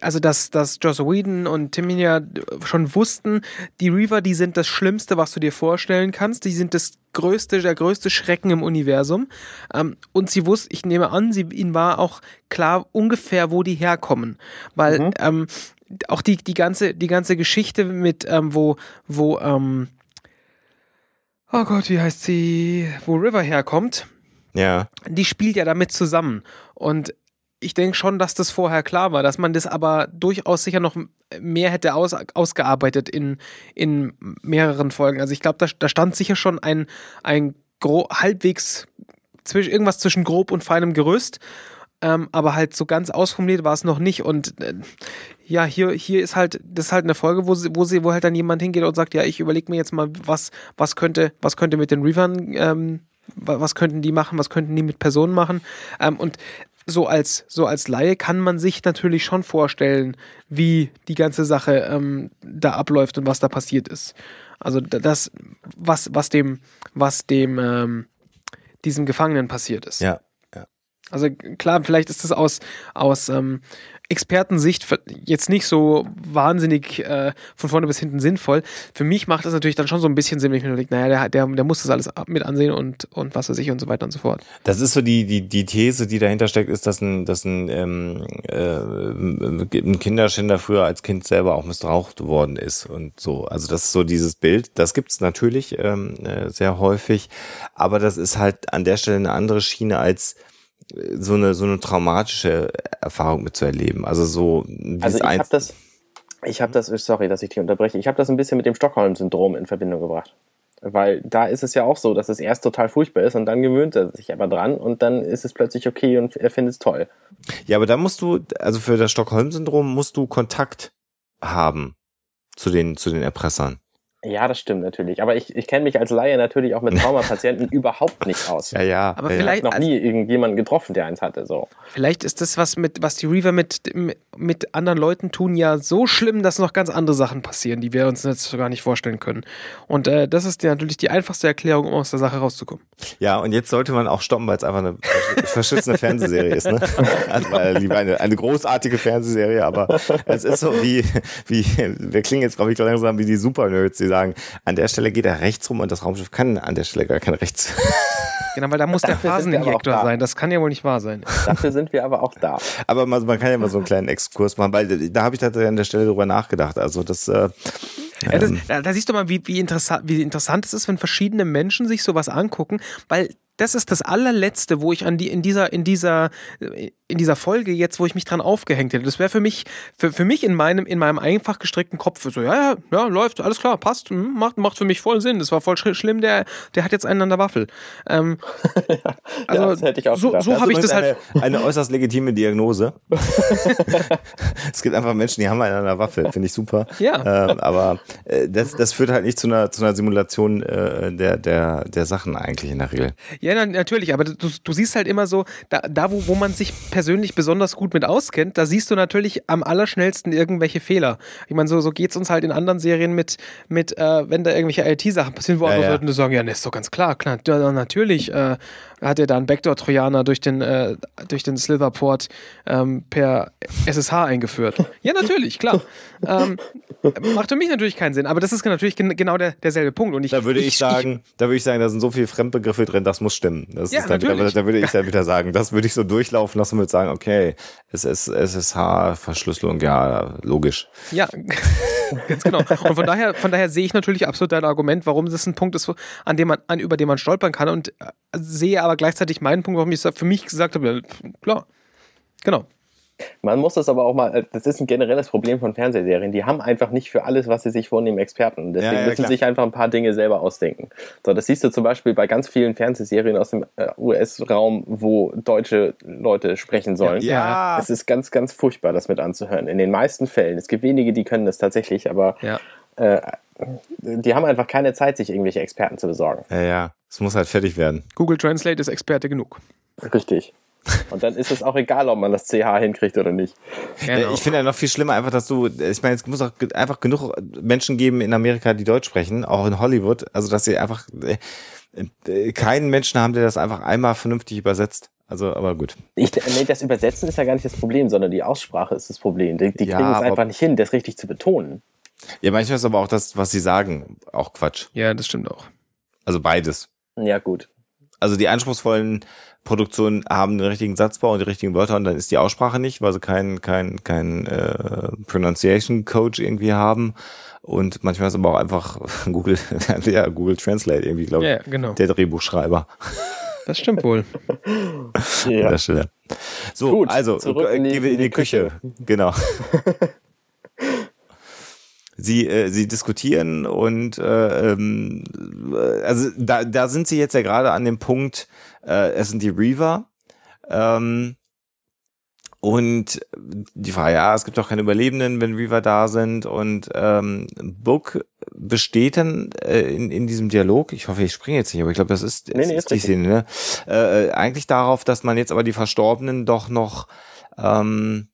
Speaker 2: also dass, dass Joss Whedon und Tim ja schon wussten, die Reaver, die sind das Schlimmste, was du dir vorstellen kannst. Die sind das größte, der größte Schrecken im Universum. Ähm, und sie wusste, ich nehme an, sie, ihnen war auch klar ungefähr, wo die herkommen. Weil mhm. ähm, auch die, die, ganze, die ganze Geschichte mit, ähm, wo, wo, ähm, oh Gott, wie heißt sie, wo River herkommt.
Speaker 3: Ja.
Speaker 2: Die spielt ja damit zusammen. Und ich denke schon, dass das vorher klar war, dass man das aber durchaus sicher noch mehr hätte aus, ausgearbeitet in, in mehreren Folgen. Also ich glaube, da, da stand sicher schon ein, ein halbwegs zwisch, irgendwas zwischen grob und feinem Gerüst. ähm, aber halt so ganz ausformuliert war es noch nicht. Und äh, ja, hier, hier ist halt, das ist halt eine Folge, wo sie, wo sie, wo halt dann jemand hingeht und sagt, ja, ich überlege mir jetzt mal, was, was könnte, was könnte mit den Reavern, ähm, was könnten die machen, was könnten die mit Personen machen. Ähm, und so als, so als Laie kann man sich natürlich schon vorstellen, wie die ganze Sache ähm, da abläuft und was da passiert ist. Also das, was, was dem, was dem, ähm, diesem Gefangenen passiert ist.
Speaker 3: Ja.
Speaker 2: Also klar, vielleicht ist das aus, aus ähm, Expertensicht jetzt nicht so wahnsinnig äh, von vorne bis hinten sinnvoll. Für mich macht das natürlich dann schon so ein bisschen Sinn, wenn ich mir denke, naja, der, der, der muss das alles mit ansehen und, und was weiß ich und so weiter und so fort.
Speaker 3: Das ist so die, die, die These, die dahinter steckt, ist, dass ein, dass ein, ähm, äh, ein Kinderschänder früher als Kind selber auch missbraucht worden ist und so. Also das ist so dieses Bild. Das gibt's natürlich ähm, äh, sehr häufig, aber das ist halt an der Stelle eine andere Schiene als so eine so eine traumatische Erfahrung mitzuerleben. Also so
Speaker 1: also ich habe das ich habe das sorry, dass ich dich unterbreche. Ich habe das ein bisschen mit dem Stockholm Syndrom in Verbindung gebracht. Weil da ist es ja auch so, dass es erst total furchtbar ist und dann gewöhnt er sich aber dran und dann ist es plötzlich okay und er findet es toll.
Speaker 3: Ja, aber da musst du, also für das Stockholm-Syndrom musst du Kontakt haben zu den, zu den Erpressern.
Speaker 1: Ja, das stimmt natürlich. Aber ich, ich kenne mich als Laie natürlich auch mit Traumapatienten überhaupt nicht aus.
Speaker 3: Ja, ja.
Speaker 2: Aber
Speaker 3: ja,
Speaker 2: vielleicht
Speaker 1: ich habe noch nie irgendjemanden getroffen, der eins hatte. So.
Speaker 2: Vielleicht ist das, was mit, was die Reaver mit, mit anderen Leuten tun, ja so schlimm, dass noch ganz andere Sachen passieren, die wir uns jetzt gar nicht vorstellen können. Und äh, das ist natürlich die einfachste Erklärung, um aus der Sache rauszukommen.
Speaker 3: Ja, und jetzt sollte man auch stoppen, weil es einfach eine verschützende Fernsehserie ist. Ne? Also, eine, eine großartige Fernsehserie, aber es ist so wie, wie wir klingen jetzt, glaube ich, langsam wie die Super-Nerds, die sagen, an der Stelle geht er rechts rum und das Raumschiff kann an der Stelle gar kein rechts.
Speaker 2: Genau, weil da muss der Phaseninjektor sein. Das kann ja wohl nicht wahr sein.
Speaker 1: Dafür sind wir aber auch da.
Speaker 3: Aber man, man kann ja mal so einen kleinen Exkurs machen, weil da habe ich tatsächlich an der Stelle drüber nachgedacht. Also das, äh,
Speaker 2: ja, das, ähm, da, da, siehst du mal, wie, wie, interessant, wie interessant es ist, wenn verschiedene Menschen sich sowas angucken, weil das ist das allerletzte, wo ich an die in dieser in dieser in dieser Folge jetzt, wo ich mich dran aufgehängt hätte. Das wäre für mich für, für mich in meinem in meinem einfach gestrickten Kopf so ja ja ja läuft alles klar passt hm, macht macht für mich voll Sinn. Das war voll schlimm. Der der hat jetzt einen an der Waffel. Ähm,
Speaker 1: also ja, das hätte ich auch
Speaker 2: so, so habe ich das
Speaker 3: halt eine, eine äußerst legitime Diagnose. es gibt einfach Menschen, die haben einen an der Waffel. Finde ich super.
Speaker 2: Ja.
Speaker 3: Ähm, aber äh, das das führt halt nicht zu einer zu einer Simulation äh, der der der Sachen eigentlich in der Regel.
Speaker 2: Ja ja, natürlich, aber du, du siehst halt immer so, da, da wo, wo man sich persönlich besonders gut mit auskennt, da siehst du natürlich am allerschnellsten irgendwelche Fehler. Ich meine, so, so geht es uns halt in anderen Serien mit, mit äh, wenn da irgendwelche IT-Sachen passieren, wo ja, andere ja. Leute sagen, ja, ne, ist doch ganz klar, klar, natürlich äh, hat er da einen Backdoor-Trojaner durch den, äh, durch den Slitherport ähm, per SSH eingeführt. ja, natürlich, klar. ähm, macht für mich natürlich keinen Sinn, aber das ist natürlich gen genau der, derselbe Punkt. Und ich,
Speaker 3: da würde ich, ich sagen, ich, da würde ich sagen, da sind so viele Fremdbegriffe drin, das muss stimmen. Das ja, ist dann wieder, da würde ich dann wieder sagen, das würde ich so durchlaufen lassen und würde sagen, okay, es ist SSH-Verschlüsselung, ja, logisch.
Speaker 2: Ja, ganz genau. Und von daher, von daher sehe ich natürlich absolut dein Argument, warum das ein Punkt ist, an dem man, an, über den man stolpern kann und äh, sehe aber gleichzeitig meinen Punkt, warum ich für mich gesagt habe, klar, genau.
Speaker 1: Man muss das aber auch mal, äh, das ist ein generelles Problem von Fernsehserien. Die haben einfach nicht für alles, was sie sich vornehmen, Experten. Deswegen ja, ja, müssen sie sich einfach ein paar Dinge selber ausdenken. So, das siehst du zum Beispiel bei ganz vielen Fernsehserien aus dem äh, US-Raum, wo deutsche Leute sprechen sollen.
Speaker 3: Ja.
Speaker 1: Es ist ganz, ganz furchtbar, das mit anzuhören. In den meisten Fällen. Es gibt wenige, die können das tatsächlich, aber
Speaker 2: ja.
Speaker 1: äh, die haben einfach keine Zeit, sich irgendwelche Experten zu besorgen.
Speaker 3: Ja, ja. Es muss halt fertig werden.
Speaker 2: Google Translate ist Experte genug.
Speaker 1: Richtig. Und dann ist es auch egal, ob man das CH hinkriegt oder nicht.
Speaker 3: Genau. Ich finde ja noch viel schlimmer einfach, dass du, ich meine, es muss auch einfach genug Menschen geben in Amerika, die Deutsch sprechen, auch in Hollywood, also dass sie einfach äh, keinen Menschen haben, der das einfach einmal vernünftig übersetzt. Also, aber gut.
Speaker 1: Ich, nee, das Übersetzen ist ja gar nicht das Problem, sondern die Aussprache ist das Problem. Die, die ja, kriegen es einfach nicht hin, das richtig zu betonen.
Speaker 3: Ja, manchmal ist aber auch das, was sie sagen, auch Quatsch.
Speaker 2: Ja, das stimmt auch.
Speaker 3: Also beides.
Speaker 1: Ja, gut.
Speaker 3: Also die anspruchsvollen Produktionen haben den richtigen Satzbau und die richtigen Wörter und dann ist die Aussprache nicht, weil sie keinen kein, kein, äh, Pronunciation Coach irgendwie haben. Und manchmal ist aber auch einfach Google, ja, Google Translate irgendwie, glaube ich,
Speaker 2: ja, genau.
Speaker 3: der Drehbuchschreiber.
Speaker 2: Das stimmt wohl.
Speaker 3: ja. An der Stelle. So, Gut, also, gehen wir in die, Küche. Küche. Genau. sie, äh, sie diskutieren und äh, ähm, also da, da sind sie jetzt ja gerade an dem Punkt, äh, es sind die Reaver. Ähm, Und die Frage, ja, es gibt auch keine Überlebenden, wenn Reaver da sind. Und ähm, Book besteht dann äh, in, in diesem Dialog, ich hoffe, ich springe jetzt nicht, aber ich glaube, das ist,
Speaker 1: Nee, nee,
Speaker 3: ist die. Szene, ne? äh, eigentlich darauf, dass man jetzt aber die Verstorbenen doch noch ähm,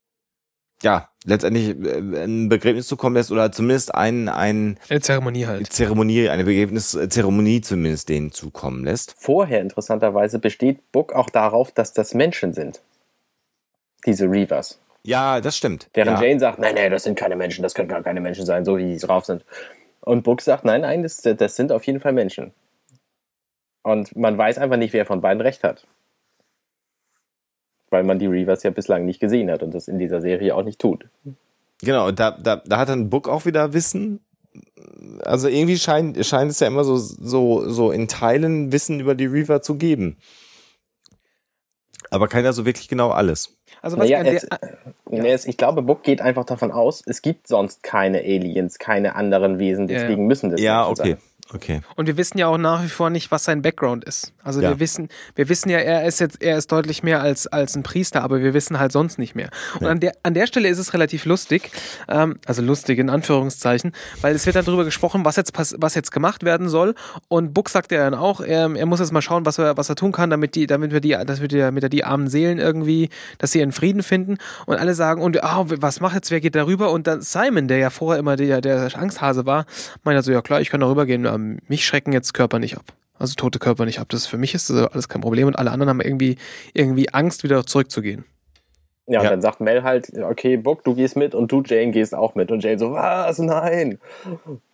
Speaker 3: ja, letztendlich äh, ein Begräbnis zukommen lässt oder zumindest ein, ein
Speaker 2: Eine Zeremonie halt.
Speaker 3: Zeremonie, eine Begräbniszeremonie zumindest denen zukommen lässt.
Speaker 1: Vorher interessanterweise besteht Book auch darauf, dass das Menschen sind. Diese Reavers.
Speaker 3: Ja, das stimmt.
Speaker 1: Während
Speaker 3: ja.
Speaker 1: Jane sagt, nein, nein, das sind keine Menschen, das können gar keine Menschen sein, so wie die drauf sind. Und Book sagt, nein, nein, das, das sind auf jeden Fall Menschen. Und man weiß einfach nicht, wer von beiden recht hat. Weil man die Reavers ja bislang nicht gesehen hat und das in dieser Serie auch nicht tut.
Speaker 3: Genau, da, da, da hat dann Book auch wieder Wissen. Also irgendwie scheint, scheint es ja immer so, so, so in Teilen Wissen über die Reaver zu geben. Aber keiner so wirklich genau alles.
Speaker 2: Also was
Speaker 1: Naja,
Speaker 2: an der,
Speaker 1: es, nee, es, ich glaube, Book geht einfach davon aus, es gibt sonst keine Aliens, keine anderen Wesen,
Speaker 2: Ja, ja.
Speaker 1: deswegen müssen das
Speaker 3: Ja, okay.
Speaker 1: sein.
Speaker 3: Okay.
Speaker 2: Und wir wissen ja auch nach wie vor nicht, was sein Background ist. Also
Speaker 3: Ja.
Speaker 2: wir wissen, wir wissen ja, er ist jetzt, er ist deutlich mehr als, als ein Priester, aber wir wissen halt sonst nicht mehr. Und an der, an der Stelle ist es relativ lustig, ähm, also lustig in Anführungszeichen, weil es wird dann darüber gesprochen, was jetzt, was jetzt gemacht werden soll. Und Buck sagt ja dann auch, er, er muss jetzt mal schauen, was er, was er tun kann, damit die, damit wir die, dass wir die, damit er die armen Seelen irgendwie, dass sie ihren Frieden finden. Und alle sagen, und ah, was macht jetzt, wer geht darüber? Und dann Simon, der ja vorher immer der, der Angsthase war, meint also, ja klar, ich kann darüber gehen, ähm, mich schrecken jetzt Körper nicht ab. Also tote Körper nicht ab. Das für mich ist das alles kein Problem und alle anderen haben irgendwie, irgendwie Angst, wieder zurückzugehen.
Speaker 1: Ja, und
Speaker 3: Ja.
Speaker 1: dann sagt Mel halt, okay, Book, du gehst mit und du, Jane, gehst auch mit. Und Jane so, was? Nein.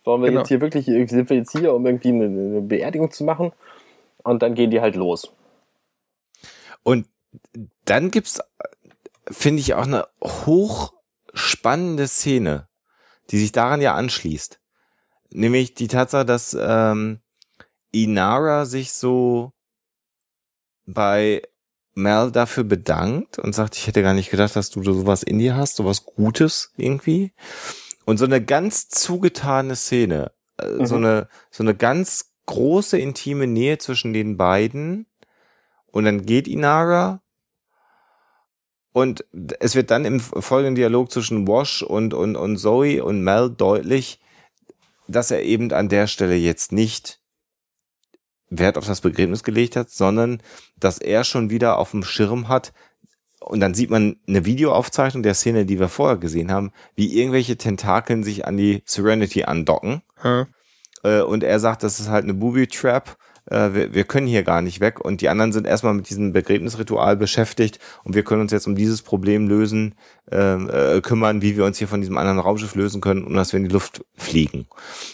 Speaker 1: Sollen wir
Speaker 2: Genau.
Speaker 1: jetzt hier wirklich, sind wir jetzt hier, um irgendwie eine, eine Beerdigung zu machen? Und dann gehen die halt los.
Speaker 3: Und dann gibt's, finde ich, auch eine hochspannende Szene, die sich daran ja anschließt. Nämlich die Tatsache, dass ähm, Inara sich so bei Mel dafür bedankt und sagt, ich hätte gar nicht gedacht, dass du sowas in dir hast, sowas Gutes irgendwie. Und so eine ganz zugetane Szene, äh, so
Speaker 1: Mhm.
Speaker 3: eine so eine ganz große intime Nähe zwischen den beiden. Und dann geht Inara und es wird dann im folgenden Dialog zwischen Wash und, und, und Zoe und Mel deutlich, dass er eben an der Stelle jetzt nicht Wert auf das Begräbnis gelegt hat, sondern dass er schon wieder auf dem Schirm hat, und dann sieht man eine Videoaufzeichnung der Szene, die wir vorher gesehen haben, wie irgendwelche Tentakeln sich an die Serenity andocken.
Speaker 2: Hm.
Speaker 3: Und er sagt, das ist halt eine Booby-Trap. Äh, wir, wir können hier gar nicht weg. Und die anderen sind erstmal mit diesem Begräbnisritual beschäftigt. Und wir können uns jetzt um dieses Problem lösen, ähm, äh, kümmern, wie wir uns hier von diesem anderen Raumschiff lösen können, um dass wir in die Luft fliegen.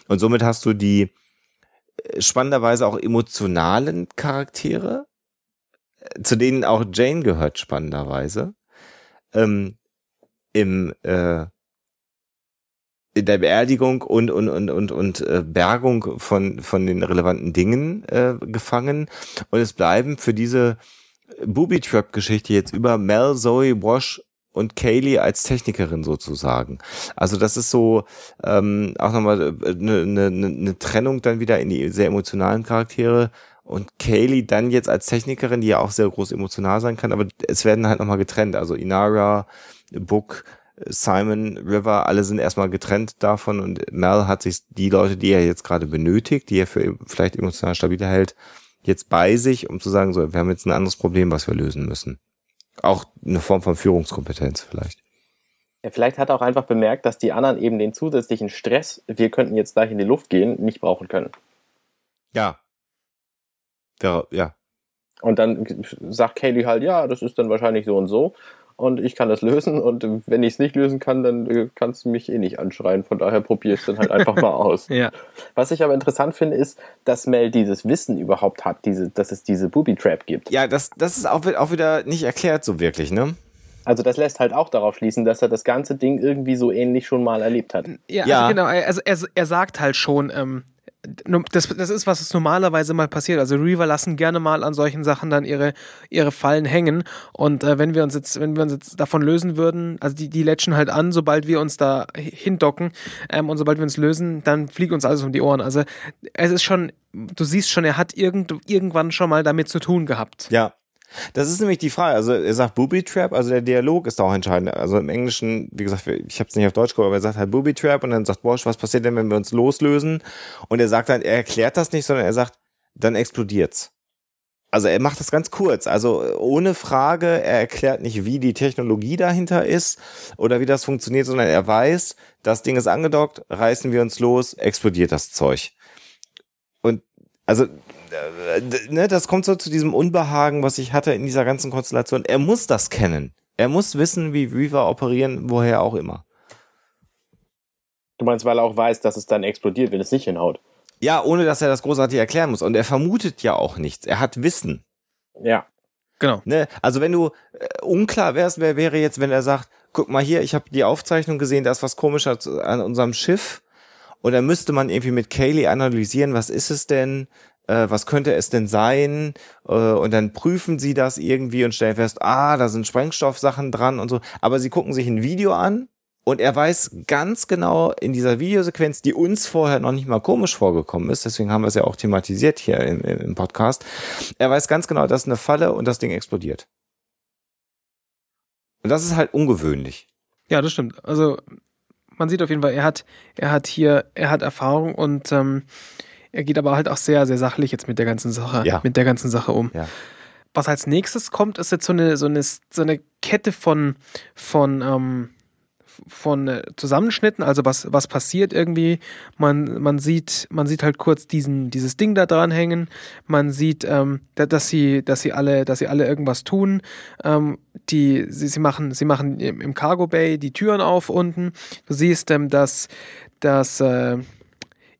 Speaker 3: Und somit hast du die äh, spannenderweise auch emotionalen Charaktere, äh, zu denen auch Jane gehört, spannenderweise. Ähm, Im äh, in der Beerdigung und und und und und äh, Bergung von von den relevanten Dingen äh, gefangen und es bleiben für diese Booby Trap Geschichte jetzt über Mel, Zoe, Wash und Kaylee als Technikerin sozusagen. Also das ist so ähm, auch nochmal eine ne, ne, ne Trennung dann wieder in die sehr emotionalen Charaktere und Kaylee dann jetzt als Technikerin, die ja auch sehr groß emotional sein kann, aber es werden halt nochmal getrennt. Also Inara, Book, Simon, River, alle sind erstmal getrennt davon und Mel hat sich die Leute, die er jetzt gerade benötigt, die er für vielleicht emotional stabiler hält, jetzt bei sich, um zu sagen, so, wir haben jetzt ein anderes Problem, was wir lösen müssen. Auch eine Form von Führungskompetenz vielleicht.
Speaker 1: Ja, vielleicht hat er auch einfach bemerkt, dass die anderen eben den zusätzlichen Stress, wir könnten jetzt gleich in die Luft gehen, nicht brauchen können.
Speaker 3: Ja. Ja, ja.
Speaker 1: Und dann sagt Kaylee halt, ja, das ist dann wahrscheinlich so und so. Und ich kann das lösen. Und wenn ich es nicht lösen kann, dann äh, kannst du mich eh nicht anschreien. Von daher probier es dann halt einfach mal aus.
Speaker 2: Ja.
Speaker 1: Was ich aber interessant finde, ist, dass Mel dieses Wissen überhaupt hat, diese, dass es diese Booby Trap gibt.
Speaker 3: Ja, das, das ist auch, auch wieder nicht erklärt so wirklich, ne?
Speaker 1: Also das lässt halt auch darauf schließen, dass er das ganze Ding irgendwie so ähnlich schon mal erlebt hat.
Speaker 2: Ja,
Speaker 3: Ja.
Speaker 2: Also genau, also er, er sagt halt schon, ähm, das, das ist, was es normalerweise mal passiert. Also Reaver lassen gerne mal an solchen Sachen dann ihre, ihre Fallen hängen. Und äh, wenn wir uns jetzt, wenn wir uns jetzt davon lösen würden, also die, die latchen halt an, sobald wir uns da hindocken ähm, und sobald wir uns lösen, dann fliegt uns alles um die Ohren. Also es ist schon, du siehst schon, er hat irgend, irgendwann schon mal damit zu tun gehabt.
Speaker 3: Ja. Das ist nämlich die Frage. Also er sagt Booby Trap, also der Dialog ist auch entscheidend. Also im Englischen, wie gesagt, ich habe es nicht auf Deutsch gehört, aber er sagt halt Booby Trap und dann sagt Bosch, was passiert denn, wenn wir uns loslösen? Und er sagt dann, er erklärt das nicht, sondern er sagt, dann explodiert's. Also er macht das ganz kurz. Also ohne Frage, er erklärt nicht, wie die Technologie dahinter ist oder wie das funktioniert, sondern er weiß, das Ding ist angedockt, reißen wir uns los, explodiert das Zeug. Und also ne, das kommt so zu diesem Unbehagen, was ich hatte in dieser ganzen Konstellation. Er muss das kennen. Er muss wissen, wie Reaver operieren, woher auch immer.
Speaker 1: Du meinst, weil er auch weiß, dass es dann explodiert, wenn es nicht hinhaut?
Speaker 3: Ja, ohne dass er das großartig erklären muss. Und er vermutet ja auch nichts. Er hat Wissen.
Speaker 1: Ja.
Speaker 3: Genau. Ne? Also wenn du äh, unklar wärst, wer wäre jetzt, wenn er sagt, guck mal hier, ich habe die Aufzeichnung gesehen, da ist was komisches an unserem Schiff. Und dann müsste man irgendwie mit Kaylee analysieren, was ist es denn? Äh, was könnte es denn sein? Äh, und dann prüfen sie das irgendwie und stellen fest, ah, da sind Sprengstoffsachen dran und so. Aber sie gucken sich ein Video an und er weiß ganz genau in dieser Videosequenz, die uns vorher noch nicht mal komisch vorgekommen ist, deswegen haben wir es ja auch thematisiert hier im, im Podcast, er weiß ganz genau, das ist eine Falle und das Ding explodiert. Und das ist halt ungewöhnlich.
Speaker 2: Ja, das stimmt. Also man sieht auf jeden Fall, er hat, er hat hier, er hat Erfahrung und ähm, er geht aber halt auch sehr, sehr sachlich jetzt mit der ganzen Sache, ja. mit der ganzen Sache um. Ja. Was als nächstes kommt, ist jetzt so eine, so eine, so eine Kette von, von, ähm, von äh, Zusammenschnitten, also was, was passiert irgendwie. Man, man, sieht, man sieht halt kurz diesen, dieses Ding da dran hängen. Man sieht, ähm, dass, sie, dass, sie alle, dass sie alle irgendwas tun. Ähm, die, sie, sie, machen, sie machen im Cargo Bay die Türen auf unten. Du siehst, ähm, dass, dass äh,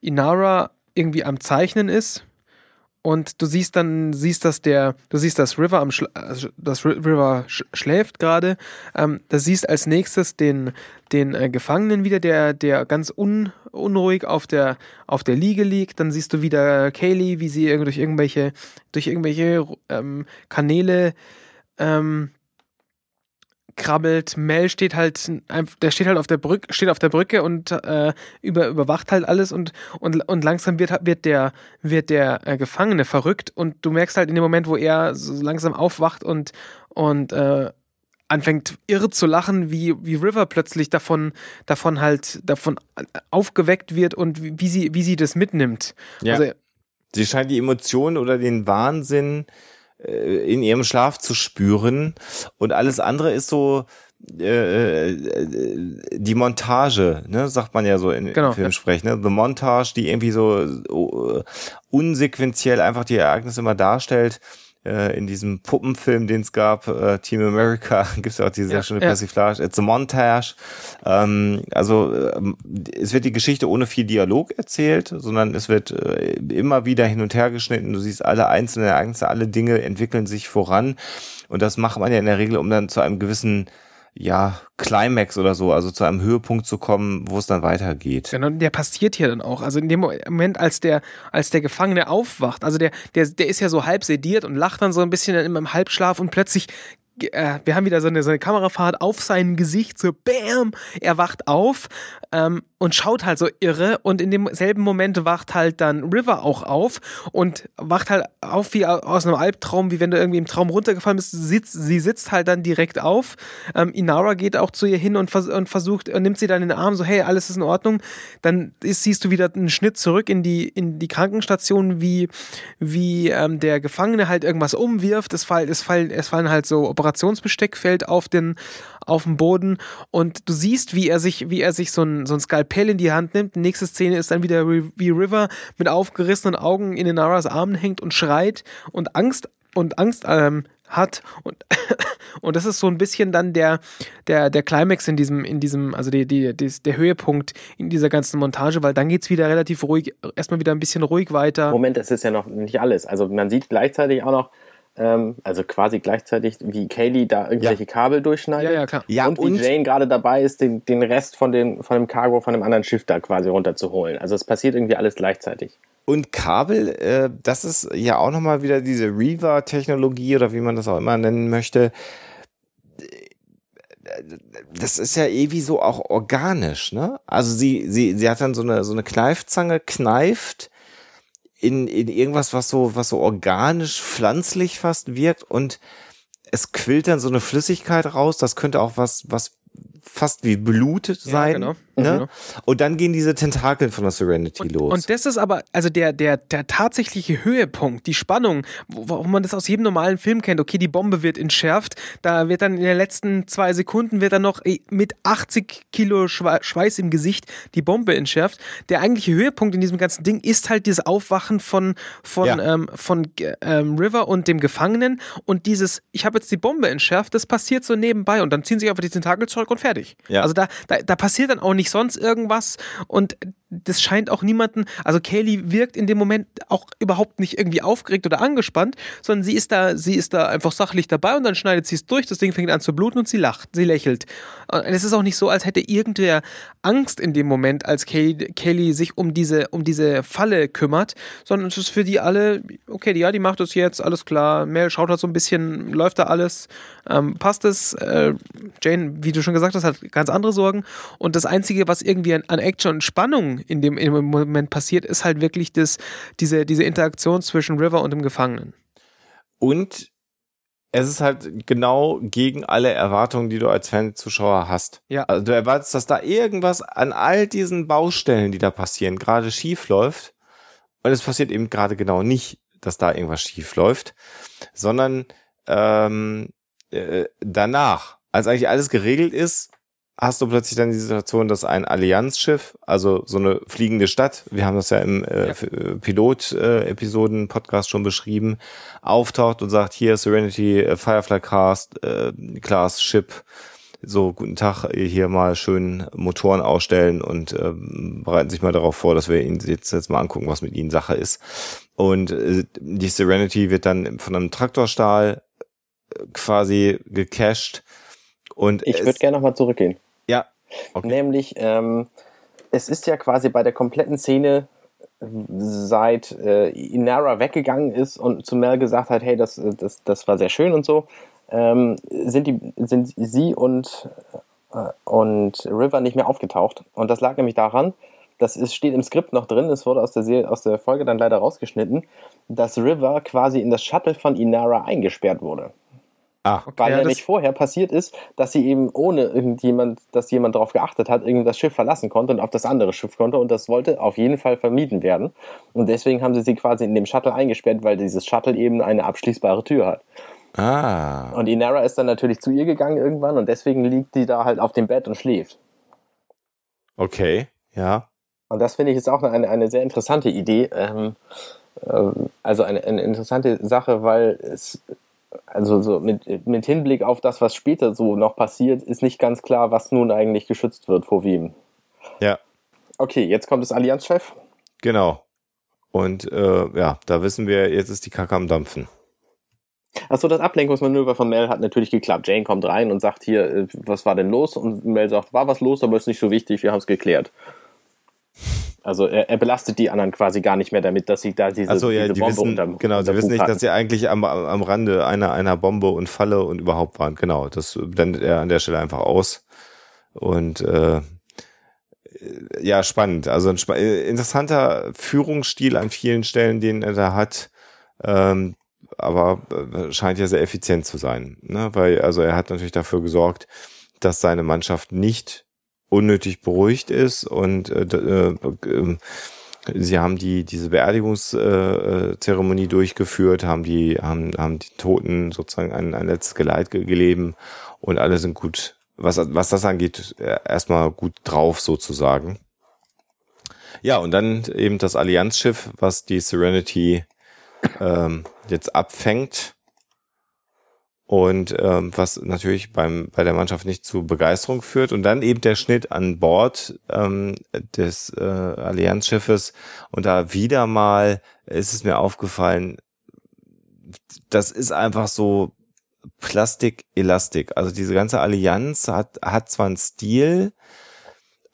Speaker 2: Inara irgendwie am Zeichnen ist und du siehst dann siehst dass der du siehst dass River am Schla also das River sch schläft gerade. Ähm, da siehst als nächstes den den äh, Gefangenen wieder der der ganz un unruhig auf der auf der Liege liegt. Dann siehst du wieder Kaylee wie sie durch irgendwelche durch irgendwelche ähm, Kanäle ähm, krabbelt. Mel steht halt, der steht halt auf der Brücke, steht auf der Brücke und äh, über, überwacht halt alles und, und, und langsam wird, wird der, wird der äh, Gefangene verrückt und du merkst halt in dem Moment, wo er so langsam aufwacht und, und äh, anfängt irre zu lachen, wie, wie River plötzlich davon, davon halt, davon aufgeweckt wird und wie, wie sie, wie sie das mitnimmt.
Speaker 3: Ja. Also, sie scheint die Emotionen oder den Wahnsinn in ihrem Schlaf zu spüren. Und alles andere ist so äh, äh, die Montage, ne, sagt man ja so in, genau, Filmsprech, ne? The Montage, die irgendwie so uh, unsequenziell einfach die Ereignisse immer darstellt äh, in diesem Puppenfilm, den es gab, äh, Team America, gibt es ja auch diese sehr schöne ja. Persiflage, It's a Montage. Ähm, also äh, es wird die Geschichte ohne viel Dialog erzählt, sondern es wird äh, immer wieder hin und her geschnitten. Du siehst alle einzelnen Ereignisse, alle Dinge entwickeln sich voran. Und das macht man ja in der Regel, um dann zu einem gewissen ja, Climax oder so, also zu einem Höhepunkt zu kommen, wo es dann weitergeht.
Speaker 2: Genau, der passiert hier dann auch. Also in dem Moment, als der, als der Gefangene aufwacht, also der, der, der ist ja so halb sediert und lacht dann so ein bisschen in einem Halbschlaf und plötzlich äh, wir haben wieder so eine, so eine Kamerafahrt auf sein Gesicht, so BÄM, er wacht auf ähm, und schaut halt so irre und in demselben Moment wacht halt dann River auch auf und wacht halt auf wie aus einem Albtraum, wie wenn du irgendwie im Traum runtergefallen bist. Sie sitzt, sie sitzt halt dann direkt auf. Ähm, Inara geht auch zu ihr hin und, vers und versucht, und nimmt sie dann in den Arm, so hey, alles ist in Ordnung. Dann ist, siehst du wieder einen Schnitt zurück in die, in die Krankenstation, wie, wie ähm, der Gefangene halt irgendwas umwirft. Es, fall, es, fallen, es fallen halt so Operationsbesteck fällt auf den, auf den Boden und du siehst, wie er sich, wie er sich so ein, so ein Skalpell in die Hand nimmt. Die nächste Szene ist dann wieder wie River mit aufgerissenen Augen in Inaras Armen hängt und schreit und Angst und Angst ähm, hat und und das ist so ein bisschen dann der der der Climax in diesem in diesem also die, die, die der Höhepunkt in dieser ganzen Montage, weil dann geht es wieder relativ ruhig erstmal wieder ein bisschen ruhig weiter.
Speaker 1: Moment, das ist ja noch nicht alles. Also man sieht gleichzeitig auch noch ähm, also quasi gleichzeitig, wie Kaylee da irgendwelche ja. Kabel durchschneidet.
Speaker 2: Ja, ja, klar.
Speaker 1: Ja, und, und wie Jane gerade dabei ist, den, den Rest von, den, von dem Cargo von einem anderen Schiff da quasi runterzuholen. Also es passiert irgendwie alles gleichzeitig.
Speaker 3: Und Kabel, äh, das ist ja auch nochmal wieder diese Reaver-Technologie oder wie man das auch immer nennen möchte. Das ist ja irgendwie so auch organisch, ne? Also sie, sie, sie hat dann so eine, so eine Kneifzange, kneift in, in irgendwas, was so, was so organisch, pflanzlich fast wirkt und es quillt dann so eine Flüssigkeit raus. Das könnte auch was, was fast wie Blut sein. Ja, genau. Ne? Genau. Und dann gehen diese Tentakeln von der Serenity
Speaker 2: und,
Speaker 3: los.
Speaker 2: Und das ist aber, also der, der, der tatsächliche Höhepunkt, die Spannung, wo, wo, man das aus jedem normalen Film kennt. Okay, die Bombe wird entschärft, da wird dann in den letzten zwei Sekunden wird dann noch mit 80 Kilo Schweiß im Gesicht die Bombe entschärft. Der eigentliche Höhepunkt in diesem ganzen Ding ist halt dieses Aufwachen von, von, ja. ähm, von ähm, River und dem Gefangenen und dieses, ich habe jetzt die Bombe entschärft, das passiert so nebenbei und dann ziehen sich einfach die Tentakel zurück und fertig. Ja. Also da, da, da passiert dann auch nicht sonst irgendwas. Und das scheint auch niemanden, also Kaylee wirkt in dem Moment auch überhaupt nicht irgendwie aufgeregt oder angespannt, sondern sie ist da, sie ist da einfach sachlich dabei und dann schneidet sie es durch, das Ding fängt an zu bluten und sie lacht, sie lächelt. Und es ist auch nicht so, als hätte irgendwer Angst in dem Moment, als Kaylee, Kaylee sich um diese, um diese Falle kümmert, sondern es ist für die alle, okay, ja, die macht es jetzt, alles klar, Mel schaut halt so ein bisschen, läuft da alles, ähm, passt es, äh, Jane, wie du schon gesagt hast, hat ganz andere Sorgen und das Einzige, was irgendwie an Action und Spannung in dem, im Moment passiert, ist halt wirklich das, diese, diese Interaktion zwischen River und dem Gefangenen.
Speaker 3: Und es ist halt genau gegen alle Erwartungen, die du als Fanzuschauer hast. Ja. Also du erwartest, dass da irgendwas an all diesen Baustellen, die da passieren, gerade schief läuft. Und es passiert eben gerade genau nicht, dass da irgendwas schief läuft, sondern ähm, äh, danach, als eigentlich alles geregelt ist, hast du plötzlich dann die Situation, dass ein Allianzschiff, also so eine fliegende Stadt, wir haben das ja im äh. Äh, Pilot-Episoden-Podcast schon beschrieben, auftaucht und sagt, hier Serenity, äh, Firefly Cast, äh, Class Ship, so guten Tag, hier mal schön Motoren ausstellen und äh, bereiten sich mal darauf vor, dass wir ihn jetzt, jetzt mal angucken, was mit ihnen Sache ist. Und äh, die Serenity wird dann von einem Traktorstahl äh, quasi gecached. Und
Speaker 1: ich würde gerne nochmal zurückgehen. Okay. Nämlich, ähm, es ist ja quasi bei der kompletten Szene seit äh, Inara weggegangen ist und zu Mel gesagt hat, hey, das, das, das war sehr schön und so, ähm, sind, die, sind sie und, äh, und River nicht mehr aufgetaucht. Und das lag nämlich daran, das ist, steht im Skript noch drin, es wurde aus der, aus der Folge dann leider rausgeschnitten, dass River quasi in das Shuttle von Inara eingesperrt wurde. Ah, okay, weil ja, nämlich vorher passiert ist, dass sie eben ohne irgendjemand, dass jemand darauf geachtet hat, irgendwie das Schiff verlassen konnte und auf das andere Schiff konnte und das wollte auf jeden Fall vermieden werden. Und deswegen haben sie sie quasi in dem Shuttle eingesperrt, weil dieses Shuttle eben eine abschließbare Tür hat. Ah. Und Inara ist dann natürlich zu ihr gegangen irgendwann und deswegen liegt sie da halt auf dem Bett und schläft.
Speaker 3: Okay, ja.
Speaker 1: Und das finde ich jetzt auch eine, eine sehr interessante Idee. Ähm, ähm, also eine, eine interessante Sache, weil es also so mit, mit Hinblick auf das, was später so noch passiert, ist nicht ganz klar, was nun eigentlich geschützt wird vor wem.
Speaker 3: Ja.
Speaker 1: Okay, jetzt kommt das Allianzchef.
Speaker 3: Genau. Und äh, ja, da wissen wir, jetzt ist die Kacke am Dampfen.
Speaker 1: Achso, das Ablenkungsmanöver von Mel hat natürlich geklappt. Jane kommt rein und sagt hier, äh, was war denn los? Und Mel sagt, war was los, aber ist nicht so wichtig, wir haben es geklärt. Also er, er, belastet die anderen quasi gar nicht mehr damit, dass sie da diese,
Speaker 3: also, ja, diese die Bombe wissen, unter, Genau, sie wissen nicht, hatten. dass sie eigentlich am, am Rande einer, einer Bombe und Falle und überhaupt waren. Genau, das blendet er an der Stelle einfach aus. Und äh, ja, spannend. Also ein spa interessanter Führungsstil an vielen Stellen, den er da hat. Ähm, aber äh, scheint ja sehr effizient zu sein. Ne? Weil, also er hat natürlich dafür gesorgt, dass seine Mannschaft nicht unnötig beruhigt ist und äh, äh, äh, sie haben die diese Beerdigungszeremonie durchgeführt, haben die haben haben die Toten sozusagen ein, ein letztes Geleit geleben und alle sind gut was was das angeht erstmal gut drauf sozusagen. Ja und dann eben das Allianzschiff, was die Serenity ähm, jetzt abfängt und ähm, was natürlich beim bei der Mannschaft nicht zu Begeisterung führt und dann eben der Schnitt an Bord ähm, des äh, Allianzschiffes und da wieder mal ist es mir aufgefallen, das ist einfach so Plastik-Elastik. Also diese ganze Allianz hat hat zwar einen Stil,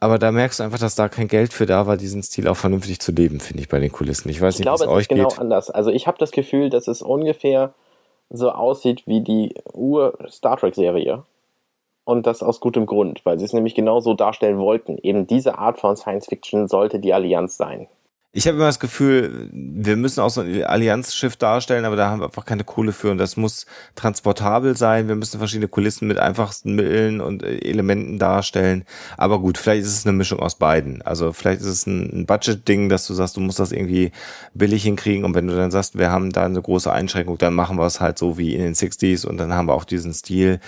Speaker 3: aber da merkst du einfach, dass da kein Geld für da war, diesen Stil auch vernünftig zu leben, finde ich bei den Kulissen. Ich weiß ich nicht, wie es euch geht. Ich glaube, es ist
Speaker 1: genau anders. Also ich habe das Gefühl, dass es ungefähr so aussieht wie die Ur-Star Trek-Serie. Und das aus gutem Grund, weil sie es nämlich genau so darstellen wollten. Eben diese Art von Science Fiction sollte die Allianz sein.
Speaker 3: Ich habe immer das Gefühl, wir müssen auch so ein Allianzschiff darstellen, aber da haben wir einfach keine Kohle für und das muss transportabel sein. Wir müssen verschiedene Kulissen mit einfachsten Mitteln und äh, Elementen darstellen. Aber gut, vielleicht ist es eine Mischung aus beiden. Also vielleicht ist es ein Budget-Ding, dass du sagst, du musst das irgendwie billig hinkriegen und wenn du dann sagst, wir haben da eine große Einschränkung, dann machen wir es halt so wie in den 60s und dann haben wir auch diesen Stil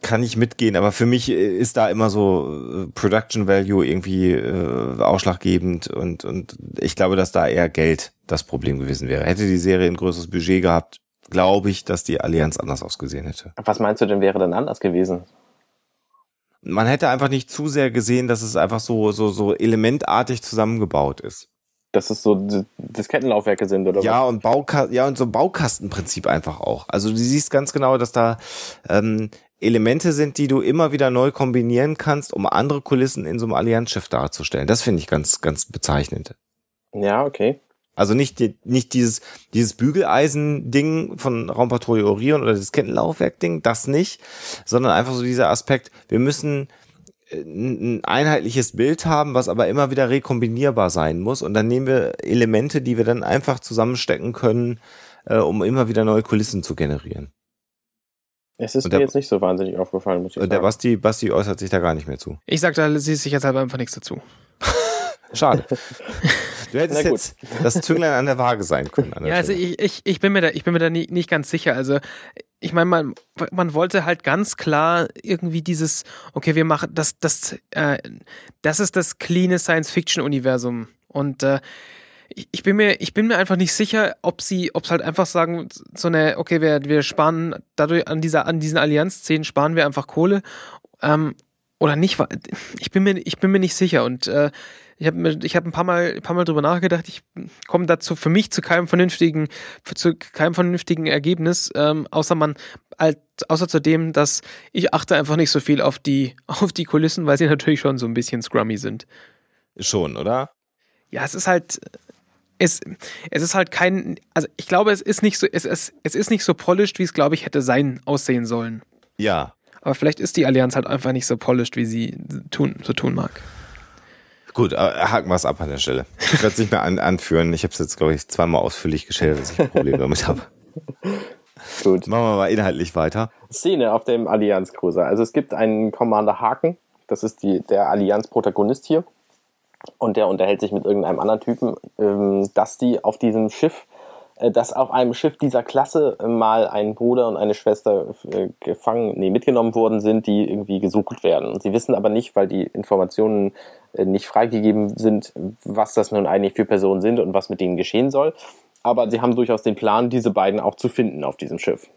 Speaker 3: kann ich mitgehen, aber für mich ist da immer so äh, Production Value irgendwie äh, ausschlaggebend und, und ich glaube, dass da eher Geld das Problem gewesen wäre. Hätte die Serie ein größeres Budget gehabt, glaube ich, dass die Allianz anders ausgesehen hätte.
Speaker 1: Was meinst du denn wäre denn anders gewesen?
Speaker 3: Man hätte einfach nicht zu sehr gesehen, dass es einfach so, so, so elementartig zusammengebaut ist.
Speaker 1: Dass es so Diskettenlaufwerke sind, oder
Speaker 3: ja, was? Und Bauka ja, und so Baukastenprinzip einfach auch. Also du siehst ganz genau, dass da ähm, Elemente sind, die du immer wieder neu kombinieren kannst, um andere Kulissen in so einem Allianzschiff darzustellen. Das finde ich ganz, ganz bezeichnend.
Speaker 1: Ja, okay.
Speaker 3: Also nicht, die, nicht dieses, dieses Bügeleisen-Ding von Raumpatrouille Orion oder das Kettenlaufwerk-Ding, das nicht, sondern einfach so dieser Aspekt, wir müssen äh, ein einheitliches Bild haben, was aber immer wieder rekombinierbar sein muss. Und dann nehmen wir Elemente, die wir dann einfach zusammenstecken können, äh, um immer wieder neue Kulissen zu generieren.
Speaker 1: Es ist der, mir jetzt nicht so wahnsinnig aufgefallen, muss ich
Speaker 3: sagen. Der Basti, Basti äußert sich da gar nicht mehr zu.
Speaker 2: Ich sag da sie sich jetzt halt einfach nichts dazu.
Speaker 3: Schade. Du hättest jetzt das Zünglein an der Waage sein können.
Speaker 2: ja, also ich, ich, ich bin mir da, ich bin mir da nie, nicht ganz sicher. Also ich meine, man, man wollte halt ganz klar irgendwie dieses, okay, wir machen das, das, äh, das ist das cleane Science-Fiction-Universum. Und äh, ich bin mir, ich bin mir einfach nicht sicher, ob sie, ob es halt einfach sagen, so eine, okay, wir, wir sparen dadurch an dieser, an diesen Allianz-Szenen sparen wir einfach Kohle ähm, oder nicht. Ich bin mir, ich bin mir nicht sicher und äh, ich habe ich hab ein paar Mal, ein paar Mal drüber nachgedacht. Ich komme dazu für mich zu keinem vernünftigen, zu keinem vernünftigen Ergebnis, ähm, außer man, außer zu dem, dass ich achte einfach nicht so viel auf die, auf die Kulissen, weil sie natürlich schon so ein bisschen scrummy sind.
Speaker 3: Schon, oder?
Speaker 2: Ja, es ist halt, es, es ist halt kein, also ich glaube, es ist nicht so, es, es, es ist nicht so polished, wie es, glaube ich, hätte sein, aussehen sollen.
Speaker 3: Ja.
Speaker 2: Aber vielleicht ist die Allianz halt einfach nicht so polished, wie sie tun, so tun mag.
Speaker 3: Gut, haken wir es ab an der Stelle. Ich werde es nicht mehr an, anführen. Ich habe es jetzt, glaube ich, zweimal ausführlich geschildert, dass ich Probleme damit habe. Gut. Machen wir mal inhaltlich weiter.
Speaker 1: Szene auf dem Allianz-Cruiser. Also es gibt einen Commander Haken. Das ist die, der Allianz-Protagonist hier und der unterhält sich mit irgendeinem anderen Typen, ähm, dass die auf diesem Schiff, äh, dass auf einem Schiff dieser Klasse mal ein Bruder und eine Schwester äh, gefangen, nee, mitgenommen worden sind, die irgendwie gesucht werden. Und sie wissen aber nicht, weil die Informationen äh, nicht freigegeben sind, was das nun eigentlich für Personen sind und was mit denen geschehen soll. Aber sie haben durchaus den Plan, diese beiden auch zu finden auf diesem Schiff.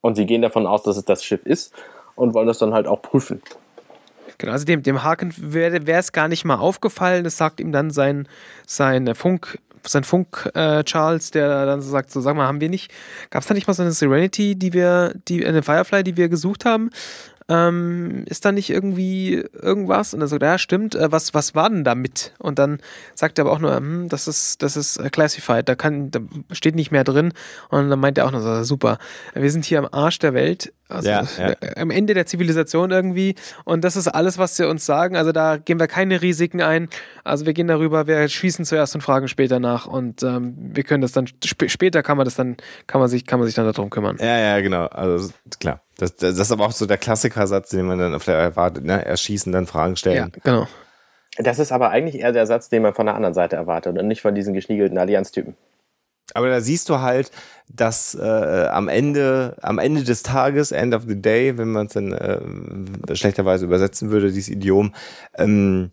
Speaker 1: Und sie gehen davon aus, dass es das Schiff ist und wollen das dann halt auch prüfen.
Speaker 2: Genau, also dem, dem Haken wäre es gar nicht mal aufgefallen. Das sagt ihm dann sein, sein Funk, sein Funk äh, Charles, der dann so sagt: So, sag mal, haben wir nicht, gab es da nicht mal so eine Serenity, die wir, die, eine Firefly, die wir gesucht haben? Ähm, ist da nicht irgendwie irgendwas? Und er sagt, ja, stimmt, äh, was, was war denn da mit? Und dann sagt er aber auch nur, hm, das ist, das ist äh, classified, da kann, da steht nicht mehr drin. Und dann meint er auch noch so, super, wir sind hier am Arsch der Welt, also ja, ja. am Ende der Zivilisation irgendwie. Und das ist alles, was sie uns sagen. Also da gehen wir keine Risiken ein. Also wir gehen darüber, wir schießen zuerst und fragen später nach. Und ähm, wir können das dann, sp später kann man das dann, kann man sich, kann man sich dann darum kümmern.
Speaker 3: Ja, ja, genau. Also klar. Das, das ist aber auch so der Klassikersatz, den man dann auf der erwartet, ne? Erschießen, dann Fragen stellen.
Speaker 2: Ja, genau.
Speaker 1: Das ist aber eigentlich eher der Satz, den man von der anderen Seite erwartet und nicht von diesen geschniegelten Allianztypen.
Speaker 3: Aber da siehst du halt, dass äh, am Ende, am Ende des Tages, End of the Day, wenn man es dann äh, schlechterweise übersetzen würde, dieses Idiom, ähm,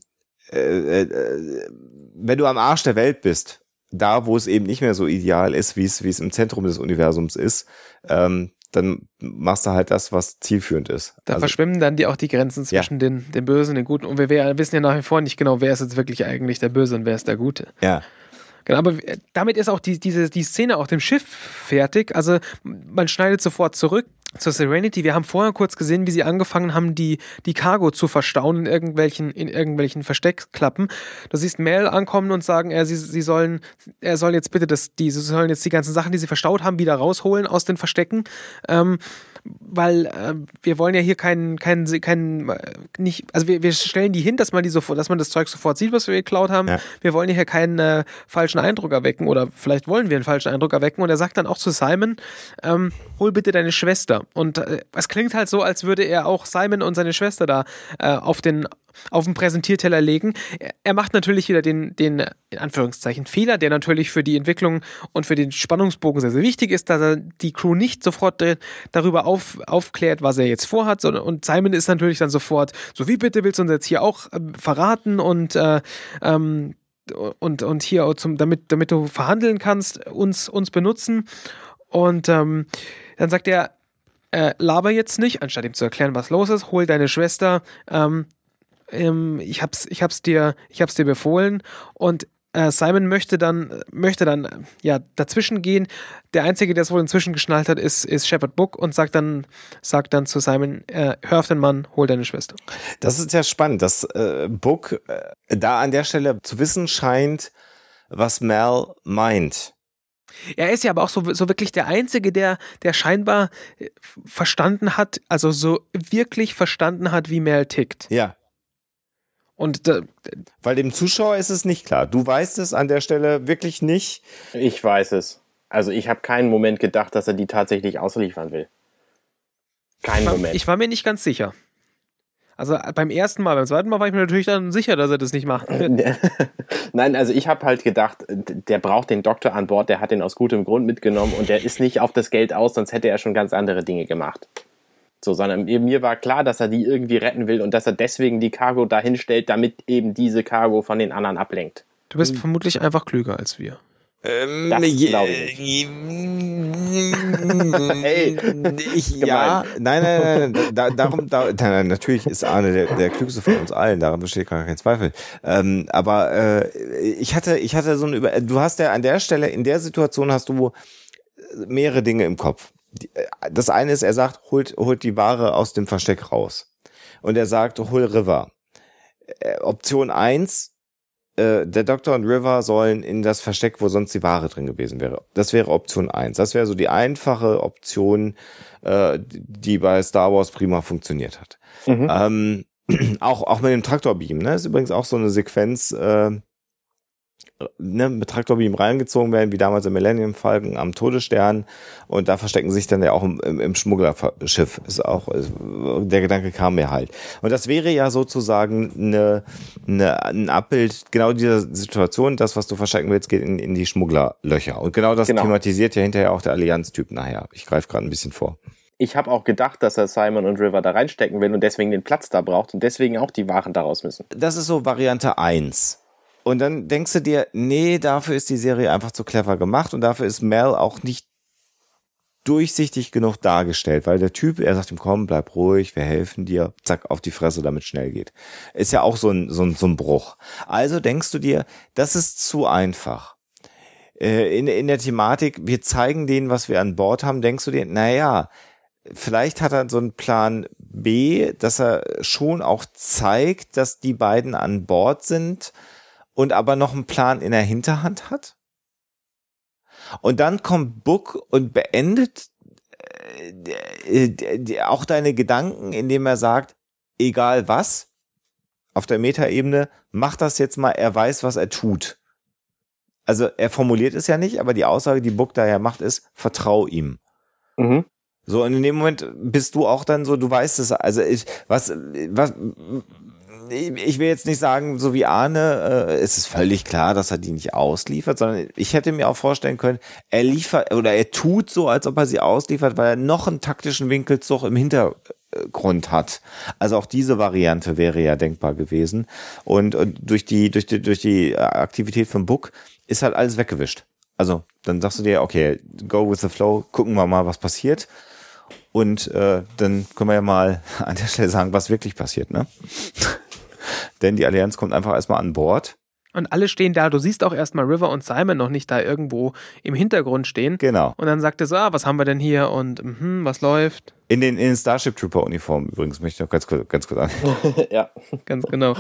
Speaker 3: äh, äh, wenn du am Arsch der Welt bist, da wo es eben nicht mehr so ideal ist, wie es wie es im Zentrum des Universums ist, ähm, dann machst du halt das, was zielführend ist.
Speaker 2: Da also, verschwimmen dann die auch die Grenzen zwischen ja. den, den Bösen und den Guten. Und wir, wir wissen ja nach wie vor nicht genau, wer ist jetzt wirklich eigentlich der Böse und wer ist der Gute.
Speaker 3: Ja.
Speaker 2: Genau, aber damit ist auch die, diese, die Szene auf dem Schiff fertig. Also man schneidet sofort zurück zur Serenity. Wir haben vorher kurz gesehen, wie sie angefangen haben, die, die Cargo zu verstauen in irgendwelchen, in irgendwelchen Versteckklappen. Du siehst Mel ankommen und sagen, er, sie, sie sollen, er soll jetzt bitte das, die, sie sollen jetzt die ganzen Sachen, die sie verstaut haben, wieder rausholen aus den Verstecken. Ähm, weil äh, wir wollen ja hier keinen, keinen, keinen, äh, nicht, also wir, wir stellen die hin, dass man die sofort, dass man das Zeug sofort sieht, was wir geklaut haben. Ja. Wir wollen hier keinen äh, falschen Eindruck erwecken oder vielleicht wollen wir einen falschen Eindruck erwecken. Und er sagt dann auch zu Simon, ähm, hol bitte deine Schwester. Und äh, es klingt halt so, als würde er auch Simon und seine Schwester da äh, auf den auf den Präsentierteller legen. Er macht natürlich wieder den, den, in Anführungszeichen, Fehler, der natürlich für die Entwicklung und für den Spannungsbogen sehr, sehr wichtig ist, dass er die Crew nicht sofort darüber auf, aufklärt, was er jetzt vorhat, und Simon ist natürlich dann sofort, so wie bitte willst du uns jetzt hier auch äh, verraten und, äh, ähm, und, und hier zum, damit, damit du verhandeln kannst, uns, uns benutzen. Und ähm, dann sagt er, äh, laber jetzt nicht, anstatt ihm zu erklären, was los ist, hol deine Schwester, ähm, ähm, ich hab's, ich hab's dir, ich hab's dir befohlen und äh, Simon möchte dann, möchte dann ja dazwischen gehen. Der einzige, der es wohl inzwischen geschnallt hat, ist, ist Shepard Book und sagt dann, sagt dann zu Simon, äh, hör auf den Mann, hol deine Schwester.
Speaker 3: Das ist ja spannend, dass äh, Book äh, da an der Stelle zu wissen scheint, was Mel meint.
Speaker 2: Er ist ja aber auch so, so wirklich der Einzige, der, der scheinbar äh, verstanden hat, also so wirklich verstanden hat, wie Mel tickt.
Speaker 3: Ja.
Speaker 2: Und da,
Speaker 3: weil dem Zuschauer ist es nicht klar. Du weißt es an der Stelle wirklich nicht.
Speaker 1: Ich weiß es. Also ich habe keinen Moment gedacht, dass er die tatsächlich ausliefern will. Keinen
Speaker 2: ich war,
Speaker 1: Moment.
Speaker 2: Ich war mir nicht ganz sicher. Also beim ersten Mal, beim zweiten Mal war ich mir natürlich dann sicher, dass er das nicht macht.
Speaker 1: Nein, also ich habe halt gedacht, der braucht den Doktor an Bord, der hat den aus gutem Grund mitgenommen und der ist nicht auf das Geld aus, sonst hätte er schon ganz andere Dinge gemacht. So, sondern mir war klar, dass er die irgendwie retten will und dass er deswegen die Cargo dahin stellt, damit eben diese Cargo von den anderen ablenkt.
Speaker 2: Du bist hm. vermutlich einfach klüger als wir.
Speaker 3: Ähm, das glaube ich nicht. hey, ich, ja, nein, nein, nein, da, darum, da, nein, natürlich ist Arne der, der klügste von uns allen, daran besteht gar kein Zweifel. Ähm, aber äh, ich hatte, ich hatte so eine Über, du hast ja an der Stelle, in der Situation hast du mehrere Dinge im Kopf. Äh, das eine ist, er sagt, holt, holt die Ware aus dem Versteck raus. Und er sagt, hol River. Äh, Option eins äh, der Doktor und River sollen in das Versteck, wo sonst die Ware drin gewesen wäre. Das wäre Option eins. Das wäre so die einfache Option, äh, die bei Star Wars prima funktioniert hat. Mhm. Ähm, auch, auch mit dem Traktorbeam, ne? Ist übrigens auch so eine Sequenz, äh, ne, mit Traktorbeam reingezogen werden, wie damals im Millennium Falcon am Todesstern. Und da verstecken sich dann ja auch im, im, im Schmugglerschiff. Ist auch, ist, der Gedanke kam mir halt. Und das wäre ja sozusagen eine, eine, ein Abbild genau dieser Situation. Das, was du verstecken willst, geht in, in die Schmugglerlöcher. Und genau das genau. thematisiert ja hinterher auch der Allianz-Typ nachher. Ich greife gerade ein bisschen vor
Speaker 1: ich habe auch gedacht, dass er Simon und River da reinstecken will und deswegen den Platz da braucht und deswegen auch die Waren daraus müssen.
Speaker 3: Das ist so Variante eins. Und dann denkst du dir, nee, dafür ist die Serie einfach zu clever gemacht und dafür ist Mel auch nicht durchsichtig genug dargestellt, weil der Typ, er sagt ihm, komm, bleib ruhig, wir helfen dir, zack, auf die Fresse, damit schnell geht. Ist ja auch so ein, so ein, so ein Bruch. Also denkst du dir, das ist zu einfach. Äh, in, in der Thematik, wir zeigen denen, was wir an Bord haben, denkst du dir, naja, vielleicht hat er so einen Plan B, dass er schon auch zeigt, dass die beiden an Bord sind, und aber noch einen Plan in der Hinterhand hat. Und dann kommt Book und beendet äh, auch deine Gedanken, indem er sagt, egal was, auf der Metaebene, mach das jetzt mal, er weiß, was er tut. Also er formuliert es ja nicht, aber die Aussage, die Book daher macht, ist, vertrau ihm. Mhm. So, und in dem Moment bist du auch dann so, du weißt es, also ich, was, was, ich will jetzt nicht sagen, so wie Arne, äh, ist es völlig klar, dass er die nicht ausliefert, sondern ich hätte mir auch vorstellen können, er liefert oder er tut so, als ob er sie ausliefert, weil er noch einen taktischen Winkelzug im Hintergrund hat. Also auch diese Variante wäre ja denkbar gewesen. Und, und durch die, durch die, durch die Aktivität von Book ist halt alles weggewischt. Also dann sagst du dir, okay, go with the flow, gucken wir mal, was passiert. Und äh, dann können wir ja mal an der Stelle sagen, was wirklich passiert, ne? Denn die Allianz kommt einfach erstmal an Bord.
Speaker 2: Und alle stehen da. Du siehst auch erstmal River und Simon noch nicht da irgendwo im Hintergrund stehen.
Speaker 3: Genau.
Speaker 2: Und dann sagt er so, ah, was haben wir denn hier und mh, was läuft?
Speaker 3: In den, in den Starship Trooper Uniformen übrigens möchte ich noch ganz kurz, ganz kurz an.
Speaker 2: ja. Ganz genau.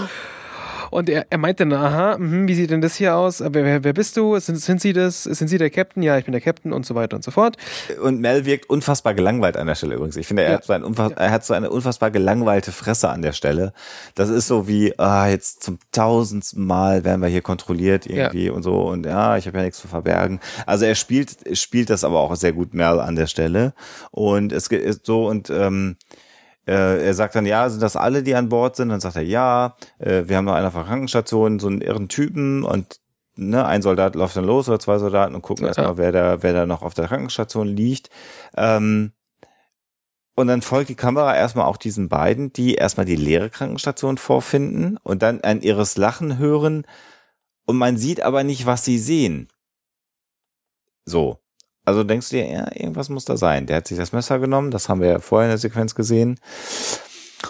Speaker 2: Und er, er meinte dann, aha, mh, wie sieht denn das hier aus? Wer, wer, wer bist du? Sind, sind Sie das? Sind Sie der Captain? Ja, ich bin der Captain und so weiter und so fort.
Speaker 3: Und Mel wirkt unfassbar gelangweilt an der Stelle übrigens. Ich finde, er,
Speaker 2: Ja.
Speaker 3: hat, so ein unfass, er hat so eine unfassbar gelangweilte Fresse an der Stelle. Das ist so wie, ah, jetzt zum tausendsten Mal werden wir hier kontrolliert irgendwie und so und ja, ich habe ja nichts zu verbergen. Also er spielt, spielt das aber auch sehr gut Mel an der Stelle. Und es ge- ist so und ähm, äh, er sagt dann, ja, sind das alle, die an Bord sind? Dann sagt er, ja, äh, wir haben noch einer von der Krankenstation, so einen irren Typen und ne, ein Soldat läuft dann los oder zwei Soldaten und gucken
Speaker 2: Ja.
Speaker 3: erstmal, wer da, wer da noch auf der Krankenstation liegt. Ähm, und dann folgt die Kamera erstmal auch diesen beiden, die erstmal die leere Krankenstation vorfinden und dann ein irres Lachen hören. Und man sieht aber nicht, was sie sehen. So. Also denkst du dir, ja, irgendwas muss da sein. Der hat sich das Messer genommen, das haben wir ja vorher in der Sequenz gesehen.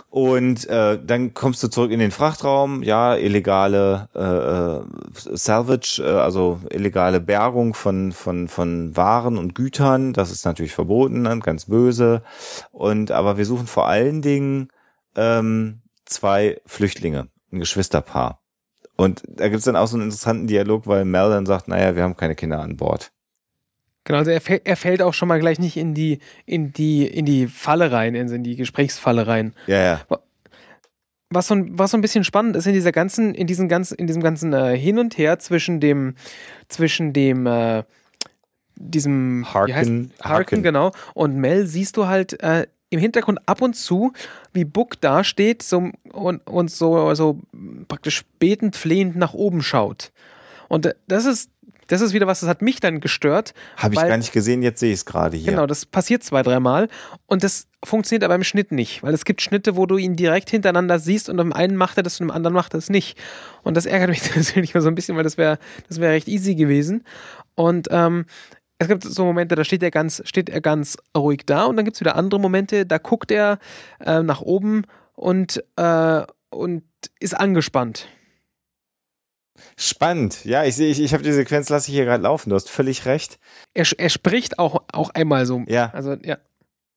Speaker 3: Und äh, dann kommst du zurück in den Frachtraum, ja, illegale äh, äh, Salvage, äh, also illegale Bergung von, von, von Waren und Gütern, das ist natürlich verboten und ganz böse. Und aber wir suchen vor allen Dingen ähm, zwei Flüchtlinge, ein Geschwisterpaar. Und da gibt's dann auch so einen interessanten Dialog, weil Mel dann sagt, naja, wir haben keine Kinder an Bord.
Speaker 2: Genau, also er, er fällt auch schon mal gleich nicht in die, in die, in die Falle rein, in die Gesprächsfalle rein.
Speaker 3: Ja, ja.
Speaker 2: was so, ein- was so ein bisschen spannend ist in dieser ganzen, in diesem ganzen, in diesem ganzen äh, Hin und Her zwischen dem, zwischen dem, äh, diesem wie heißt-
Speaker 3: Harken-
Speaker 2: Harken,
Speaker 3: Harken.
Speaker 2: genau, und Mel siehst du halt äh, im Hintergrund ab und zu, wie Book dasteht so, und, und so, so praktisch betend, flehend nach oben schaut. Und äh, das ist, das ist wieder was, das hat mich dann gestört.
Speaker 3: Habe ich
Speaker 2: weil-
Speaker 3: gar nicht gesehen, jetzt sehe ich es gerade hier.
Speaker 2: Genau, das passiert zwei, dreimal und das funktioniert aber im Schnitt nicht, weil es gibt Schnitte, wo du ihn direkt hintereinander siehst und im einen macht er das und im anderen macht er es nicht. Und das ärgert mich natürlich mal so ein bisschen, weil das wäre das wäre recht easy gewesen. Und ähm, es gibt so Momente, da steht er ganz, steht er ganz ruhig da und dann gibt es wieder andere Momente, da guckt er äh, nach oben und, äh, und ist angespannt.
Speaker 3: Spannend. Ja, ich sehe, ich, ich habe die Sequenz, lasse ich hier gerade laufen. Du hast völlig recht.
Speaker 2: Er, er spricht auch, auch einmal so.
Speaker 3: Ja.
Speaker 2: Also, ja.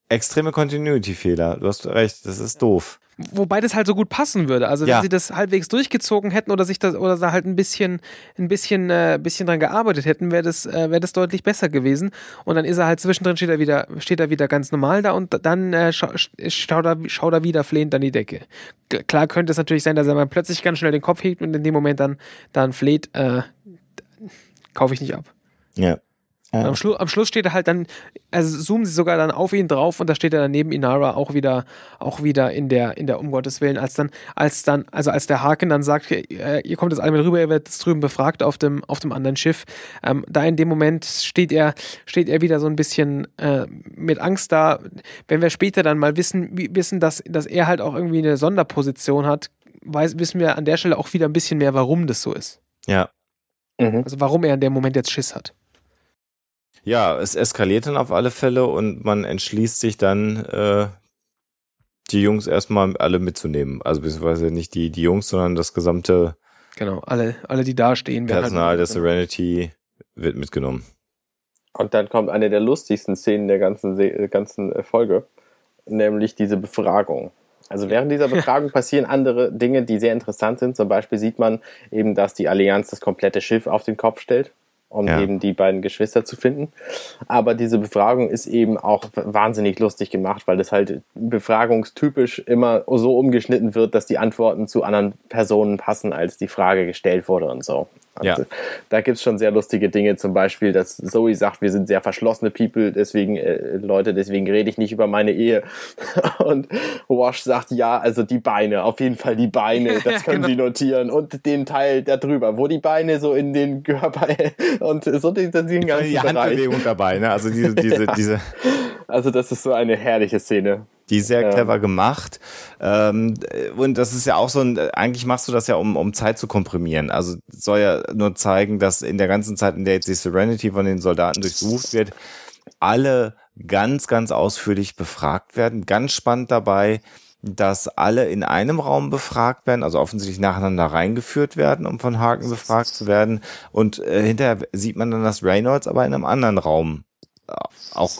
Speaker 3: Extreme Continuity-Fehler. Du hast recht, das ist doof.
Speaker 2: Wobei das halt so gut passen würde. Also wenn
Speaker 3: Ja.
Speaker 2: sie das halbwegs durchgezogen hätten oder sich das oder da halt ein bisschen, ein bisschen, äh, bisschen dran gearbeitet hätten, wäre das, äh, wäre das deutlich besser gewesen. Und dann ist er halt zwischendrin steht er wieder, steht er wieder ganz normal da und dann äh, scha schaut, er, schaut er wieder flehend an die Decke. G klar könnte es natürlich sein, dass er mal plötzlich ganz schnell den Kopf hebt und in dem Moment dann, dann fleht, äh, kaufe ich nicht ab.
Speaker 3: Ja.
Speaker 2: Und am, Schlu am Schluss steht er halt dann, also zoomen sie sogar dann auf ihn drauf und da steht er dann neben Inara auch wieder, auch wieder in der, in der um Gottes Willen, als dann, als dann, also als der Haken dann sagt, äh, ihr kommt jetzt alle mit rüber, ihr werdet jetzt drüben befragt auf dem, auf dem anderen Schiff. Ähm, da in dem Moment steht er, steht er wieder so ein bisschen äh, mit Angst da. Wenn wir später dann mal wissen, wie, wissen, dass, dass er halt auch irgendwie eine Sonderposition hat, weiß, wissen wir an der Stelle auch wieder ein bisschen mehr, warum das so ist.
Speaker 3: Ja.
Speaker 1: Mhm.
Speaker 2: Also warum er in dem Moment jetzt Schiss hat.
Speaker 3: Ja, es eskaliert dann auf alle Fälle und man entschließt sich dann, äh, die Jungs erstmal alle mitzunehmen. Also beziehungsweise nicht die, die Jungs, sondern das gesamte
Speaker 2: Genau, alle, alle die da stehen. werden
Speaker 3: Personal der
Speaker 2: halt-
Speaker 3: Serenity wird mitgenommen.
Speaker 1: Und dann kommt eine der lustigsten Szenen der ganzen, Se äh, ganzen äh, Folge, nämlich diese Befragung. Also während dieser Befragung passieren andere Dinge, die sehr interessant sind. Zum Beispiel sieht man eben, dass die Allianz das komplette Schiff auf den Kopf stellt, um
Speaker 3: Ja.
Speaker 1: eben die beiden Geschwister zu finden. Aber diese Befragung ist eben auch wahnsinnig lustig gemacht, weil das halt befragungstypisch immer so umgeschnitten wird, dass die Antworten zu anderen Personen passen, als die Frage gestellt wurde und so.
Speaker 3: Ja.
Speaker 1: Da gibt es schon sehr lustige Dinge, zum Beispiel, dass Zoe sagt, wir sind sehr verschlossene People, deswegen, äh, Leute, deswegen rede ich nicht über meine Ehe. Und Wash sagt, ja, also die Beine, auf jeden Fall die Beine, das können
Speaker 2: Genau.
Speaker 1: Sie notieren. Und den Teil da drüber, wo die Beine so in den Körper und so den, den ganzen
Speaker 3: Die. Handbewegung dabei, ne? Also diese, diese, diese,
Speaker 1: Also das ist so eine herrliche Szene.
Speaker 3: Die ist sehr
Speaker 1: Ja.
Speaker 3: clever gemacht. Ähm, und das ist ja auch so ein, eigentlich machst du das ja, um, um Zeit zu komprimieren. Also soll ja nur zeigen, dass in der ganzen Zeit, in der jetzt die Serenity von den Soldaten durchsucht wird, alle ganz, ganz ausführlich befragt werden. Ganz spannend dabei, dass alle in einem Raum befragt werden, also offensichtlich nacheinander reingeführt werden, um von Haken befragt zu werden. Und äh, hinterher sieht man dann, dass Reynolds aber in einem anderen Raum äh, auch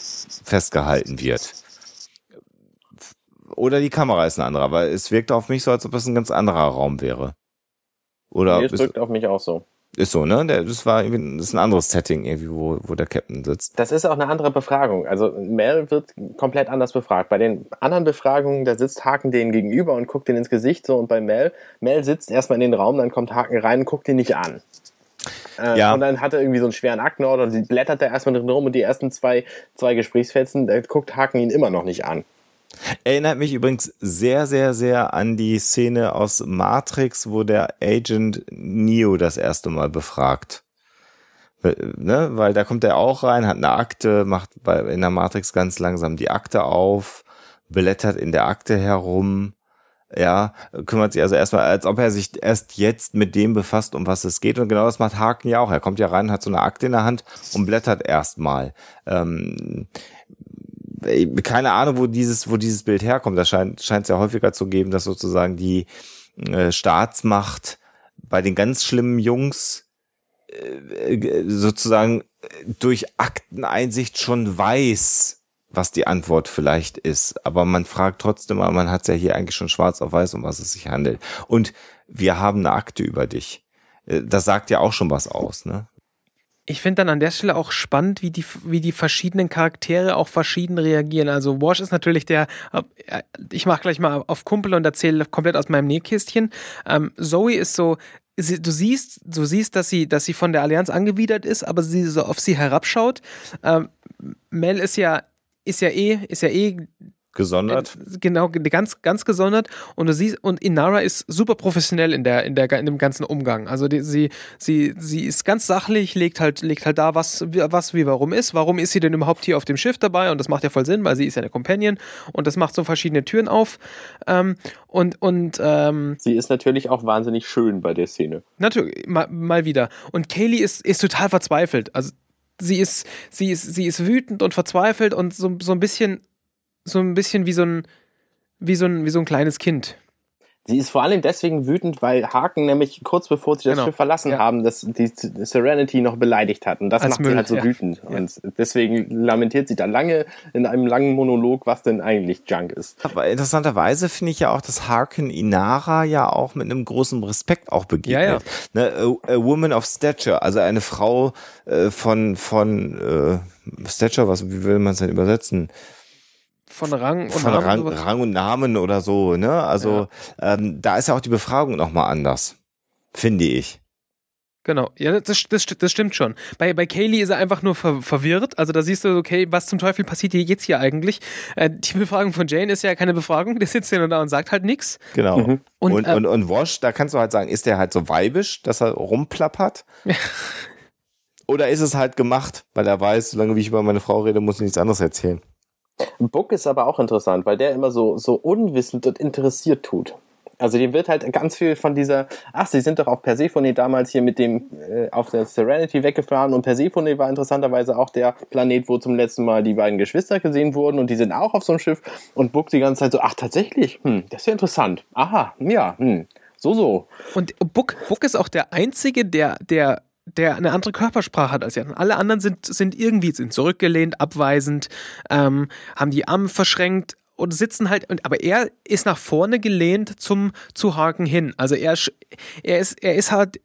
Speaker 3: festgehalten wird. Oder die Kamera ist ein anderer, weil es wirkt auf mich so, als ob es ein ganz anderer Raum wäre. Oder
Speaker 1: nee, es wirkt auf mich auch so.
Speaker 3: Ist so, ne? Das war das ist ein anderes Setting irgendwie, wo, wo der Captain sitzt.
Speaker 1: Das ist auch eine andere Befragung. Also Mel wird komplett anders befragt. Bei den anderen Befragungen, da sitzt Haken denen gegenüber und guckt denen ins Gesicht so und bei Mel, Mel sitzt erstmal in den Raum, dann kommt Haken rein und guckt ihn nicht an. Äh, ja. Und dann hat er irgendwie so einen schweren Aktenordner und sie blättert da erstmal drin rum und die ersten zwei, zwei Gesprächsfetzen, da guckt Haken ihn immer noch nicht an.
Speaker 3: Erinnert mich übrigens sehr, sehr, sehr an die Szene aus Matrix, wo der Agent Neo das erste Mal befragt. Ne? Weil da kommt er auch rein, hat eine Akte, macht in der Matrix ganz langsam die Akte auf, blättert in der Akte herum, ja, kümmert sich also erstmal, als ob er sich erst jetzt mit dem befasst, um was es geht. Und genau das macht Haken ja auch. Er kommt ja rein, hat so eine Akte in der Hand und blättert erstmal. Ähm, keine Ahnung, wo dieses, wo dieses Bild herkommt. Das scheint scheint es ja häufiger zu geben, dass sozusagen die äh, Staatsmacht bei den ganz schlimmen Jungs äh, sozusagen durch Akteneinsicht schon weiß, was die Antwort vielleicht ist. Aber man fragt trotzdem mal, man hat ja hier eigentlich schon schwarz auf weiß, um was es sich handelt. Und wir haben eine Akte über dich. Äh, das sagt ja auch schon was aus, ne?
Speaker 2: Ich finde dann an der Stelle auch spannend, wie die, wie die verschiedenen Charaktere auch verschieden reagieren. Also Wash ist natürlich der, ich mache gleich mal auf Kumpel und erzähle komplett aus meinem Nähkästchen. Ähm, Zoe ist so, du siehst, du siehst, dass sie, dass sie von der Allianz angewidert ist, aber sie so auf sie herabschaut. Ähm, Mel ist ja, ist ja eh, ist ja eh
Speaker 3: gesondert.
Speaker 2: Äh, genau, ganz, ganz gesondert. Und du siehst, und Inara ist super professionell in der, in der, in dem ganzen Umgang. Also die, sie, sie, sie ist ganz sachlich, legt halt, legt halt da, was, was wie warum ist. Warum ist sie denn überhaupt hier auf dem Schiff dabei? Und das macht ja voll Sinn, weil sie ist ja eine Companion und das macht so verschiedene Türen auf. Ähm, und, und ähm,
Speaker 1: sie ist natürlich auch wahnsinnig schön bei der Szene.
Speaker 2: Natürlich, mal, mal wieder. Und Kaylee ist, ist total verzweifelt. Also sie ist, sie ist, sie ist wütend und verzweifelt und so, so ein bisschen so ein bisschen wie so ein, wie so ein, wie so ein kleines Kind.
Speaker 1: Sie ist vor allem deswegen wütend, weil Haken nämlich kurz bevor sie das genau. Schiff verlassen ja. haben, das, die Serenity noch beleidigt hat. Und das Als macht Müll, sie halt so ja. wütend. Ja. Und deswegen lamentiert sie da lange in einem langen Monolog, was denn eigentlich Junk ist.
Speaker 3: Aber interessanterweise finde ich ja auch, dass Harken Inara ja auch mit einem großen Respekt auch begegnet. Ne, a, a, woman of stature, also eine Frau äh, von, von äh, Stature, was, wie will man es denn übersetzen?
Speaker 2: Von Rang und
Speaker 3: von Rang, Rang, und Namen oder so, ne? Also ja. ähm, da ist ja auch die Befragung nochmal anders, finde ich.
Speaker 2: Genau, ja, das, das, das stimmt schon. Bei, bei Kaylee ist er einfach nur ver verwirrt. Also da siehst du, okay, was zum Teufel passiert hier jetzt hier eigentlich? Äh, die Befragung von Jane ist ja keine Befragung, der sitzt ja nur da und sagt halt nichts.
Speaker 3: Genau. Mhm. Und, und, äh, und, und Wash, da kannst du halt sagen, ist der halt so weibisch, dass er rumplappert? Oder ist es halt gemacht, weil er weiß, solange wie ich über meine Frau rede, muss ich nichts anderes erzählen.
Speaker 1: Book ist aber auch interessant, weil der immer so, so unwissend und interessiert tut. Also dem wird halt ganz viel von dieser, ach, sie sind doch auf Persephone damals hier mit dem äh, auf der Serenity weggefahren und Persephone war interessanterweise auch der Planet, wo zum letzten Mal die beiden Geschwister gesehen wurden und die sind auch auf so einem Schiff und Book die ganze Zeit so, ach tatsächlich, hm, das ist ja interessant. Aha, ja, hm, so so.
Speaker 2: Und Book, Book ist auch der einzige, der der der eine andere Körpersprache hat als die anderen. Alle anderen sind, sind irgendwie sind zurückgelehnt, abweisend, ähm, haben die Arme verschränkt und sitzen halt, aber er ist nach vorne gelehnt zum zu Haken hin. Also er, er ist, er ist halt,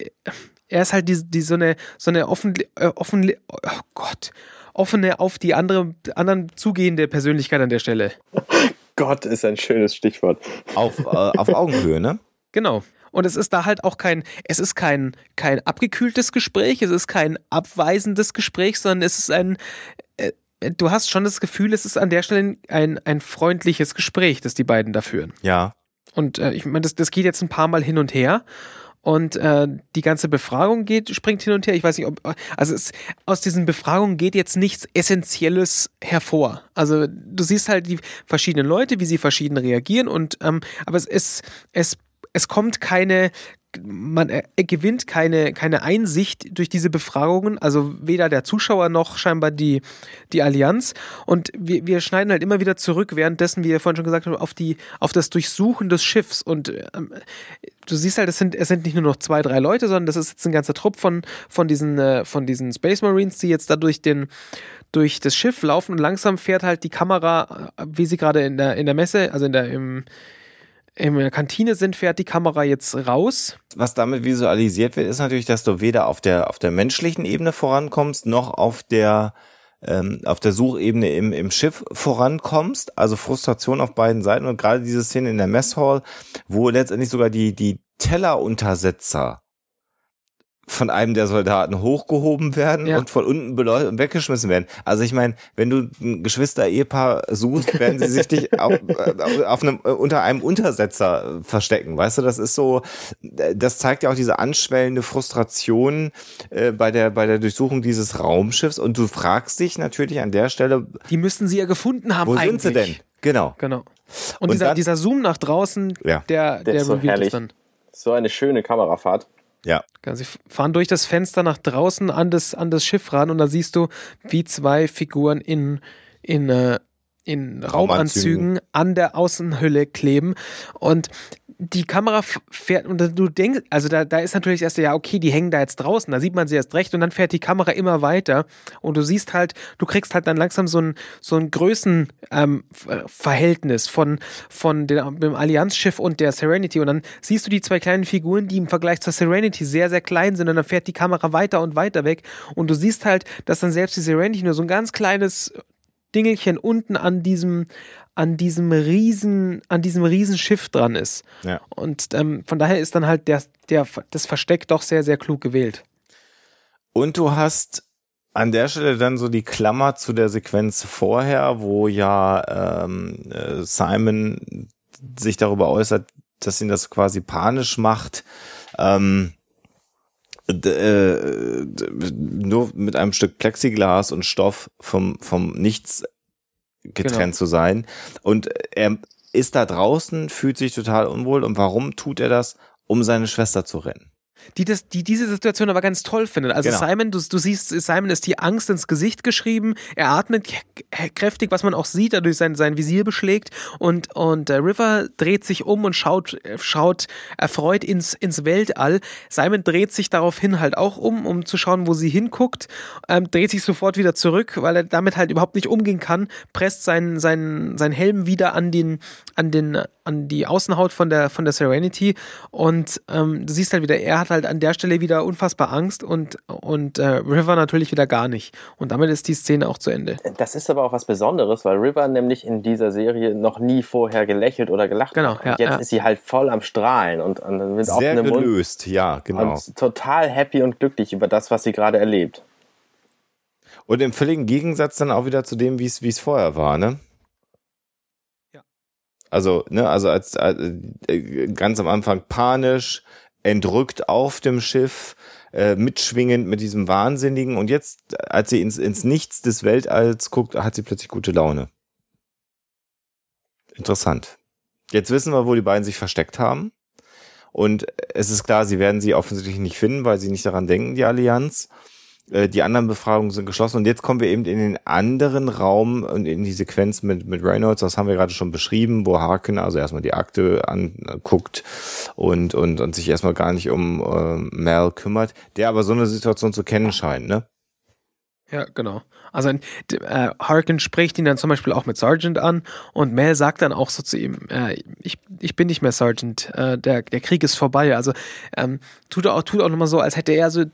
Speaker 2: er ist halt die, die so eine, so eine offen, äh, offen, oh Gott, offene auf die andere, anderen zugehende Persönlichkeit an der Stelle.
Speaker 1: Gott ist ein schönes Stichwort.
Speaker 3: Auf, äh, auf Augenhöhe, ne?
Speaker 2: Genau. Und es ist da halt auch kein, es ist kein, kein abgekühltes Gespräch, es ist kein abweisendes Gespräch, sondern es ist ein, äh, du hast schon das Gefühl, es ist an der Stelle ein, ein freundliches Gespräch, das die beiden da führen.
Speaker 3: Ja.
Speaker 2: Und äh, ich meine, das, das geht jetzt ein paar Mal hin und her. Und äh, die ganze Befragung geht, springt hin und her. Ich weiß nicht, ob. Also es, aus diesen Befragungen geht jetzt nichts Essentielles hervor. Also du siehst halt die verschiedenen Leute, wie sie verschieden reagieren und ähm, aber es, es, es es kommt keine, man er, gewinnt keine, keine Einsicht durch diese Befragungen, also weder der Zuschauer noch scheinbar die, die Allianz. Und wir, wir schneiden halt immer wieder zurück, währenddessen, wie ihr vorhin schon gesagt habt, auf, die, auf das Durchsuchen des Schiffs. Und ähm, du siehst halt, es sind, es sind nicht nur noch zwei, drei Leute, sondern das ist jetzt ein ganzer Trupp von, von, diesen, äh, von diesen Space Marines, die jetzt da durch, den, durch das Schiff laufen und langsam fährt halt die Kamera, äh, wie sie gerade in der, in der Messe, also in der, im, in der Kantine sind, fährt die Kamera jetzt raus.
Speaker 3: Was damit visualisiert wird, ist natürlich, dass du weder auf der, auf der menschlichen Ebene vorankommst, noch auf der, ähm, auf der Suchebene im, im Schiff vorankommst. Also Frustration auf beiden Seiten und gerade diese Szene in der Messhall, wo letztendlich sogar die, die Telleruntersetzer von einem der Soldaten hochgehoben werden
Speaker 2: Ja.
Speaker 3: und von unten beleuchtet und weggeschmissen werden. Also ich meine, wenn du ein Geschwister-Ehepaar suchst, werden sie sich dich auf, äh, auf einem, äh, unter einem Untersetzer äh, verstecken. Weißt du, das ist so, das zeigt ja auch diese anschwellende Frustration äh, bei der bei der Durchsuchung dieses Raumschiffs. Und du fragst dich natürlich an der Stelle,
Speaker 2: Die müssten sie ja gefunden haben
Speaker 3: wo
Speaker 2: eigentlich.
Speaker 3: sind sie denn? Genau.
Speaker 2: Genau. Und,
Speaker 3: Und
Speaker 2: dieser,
Speaker 3: dann-
Speaker 2: dieser Zoom nach draußen,
Speaker 3: Ja.
Speaker 2: der,
Speaker 1: Der
Speaker 2: der,
Speaker 1: so
Speaker 2: revealed
Speaker 1: herrlich.
Speaker 2: ist dann.
Speaker 1: So eine schöne Kamerafahrt.
Speaker 3: Ja.
Speaker 2: Ja, Sie fahren durch das Fenster nach draußen an das, an das Schiff ran und da siehst du, wie zwei Figuren in, in, äh, in Raumanzügen an der Außenhülle kleben. Und die Kamera fährt, und du denkst, also da, da ist natürlich erst, ja, okay, die hängen da jetzt draußen, da sieht man sie erst recht und dann fährt die Kamera immer weiter und du siehst halt, du kriegst halt dann langsam so ein, so ein Größenverhältnis ähm, Verhältnis von, von dem, dem Allianzschiff und der Serenity und dann siehst du die zwei kleinen Figuren, die im Vergleich zur Serenity sehr, sehr klein sind und dann fährt die Kamera weiter und weiter weg und du siehst halt, dass dann selbst die Serenity nur so ein ganz kleines Dingelchen unten an diesem, an diesem riesen, an diesem riesen Schiff dran ist.
Speaker 3: Ja.
Speaker 2: Und ähm, von daher ist dann halt der, der, das Versteck doch sehr, sehr klug gewählt.
Speaker 3: Und du hast an der Stelle dann so die Klammer zu der Sequenz vorher, wo ja ähm, äh, Simon sich darüber äußert, dass ihn das quasi panisch macht. Ähm, äh, nur mit einem Stück Plexiglas und Stoff vom, vom Nichts getrennt
Speaker 2: Genau.
Speaker 3: zu sein. Und er ist da draußen, fühlt sich total unwohl. Und warum tut er das? Um seine Schwester zu retten.
Speaker 2: Die, das, die diese Situation aber ganz toll findet. Also
Speaker 3: Genau.
Speaker 2: Simon, du, du siehst, Simon ist die Angst ins Gesicht geschrieben. Er atmet kräftig, was man auch sieht, dadurch sein, sein Visier beschlägt. Und, und äh, River dreht sich um und schaut, äh, schaut erfreut ins, ins Weltall. Simon dreht sich daraufhin halt auch um, um zu schauen, wo sie hinguckt. Ähm, dreht sich sofort wieder zurück, weil er damit halt überhaupt nicht umgehen kann. Presst seinen, seinen, seinen Helm wieder an den, an den, an die Außenhaut von der, von der Serenity. Und ähm, du siehst halt wieder, er hat halt an der Stelle wieder unfassbar Angst und, und äh, River natürlich wieder gar nicht. Und damit ist die Szene auch zu Ende.
Speaker 1: Das ist aber auch was Besonderes, weil River nämlich in dieser Serie noch nie vorher gelächelt oder gelacht
Speaker 2: Genau,
Speaker 1: hat.
Speaker 2: ja,
Speaker 1: und jetzt
Speaker 2: ja.
Speaker 1: ist sie halt voll am Strahlen und, und mit
Speaker 3: Sehr
Speaker 1: offenem Mund
Speaker 3: gelöst, ja, genau.
Speaker 1: und total happy und glücklich über das, was sie gerade erlebt.
Speaker 3: Und im völligen Gegensatz dann auch wieder zu dem, wie es wie es vorher war, ne?
Speaker 2: Ja.
Speaker 3: Also, ne, also als, als äh, ganz am Anfang panisch, entrückt auf dem Schiff, äh, mitschwingend mit diesem Wahnsinnigen und jetzt, als sie ins, ins Nichts des Weltalls guckt, hat sie plötzlich gute Laune. Interessant. Jetzt wissen wir, wo die beiden sich versteckt haben. Und es ist klar, sie werden sie offensichtlich nicht finden, weil sie nicht daran denken, die Allianz. Äh, Die anderen Befragungen sind geschlossen. Und jetzt kommen wir eben in den anderen Raum und in die Sequenz mit, mit Reynolds. Das haben wir gerade schon beschrieben, wo Harkin also erstmal die Akte anguckt und, und, und sich erstmal gar nicht um äh, Mel kümmert, der aber so eine Situation zu kennen scheint, ne?
Speaker 2: Ja, genau. Also äh, Harkin spricht ihn dann zum Beispiel auch mit Sergeant an und Mel sagt dann auch so zu ihm, äh, ich, ich bin nicht mehr Sergeant, äh, der, der Krieg ist vorbei. Also ähm, tut auch, tut auch nochmal so, als hätte er so,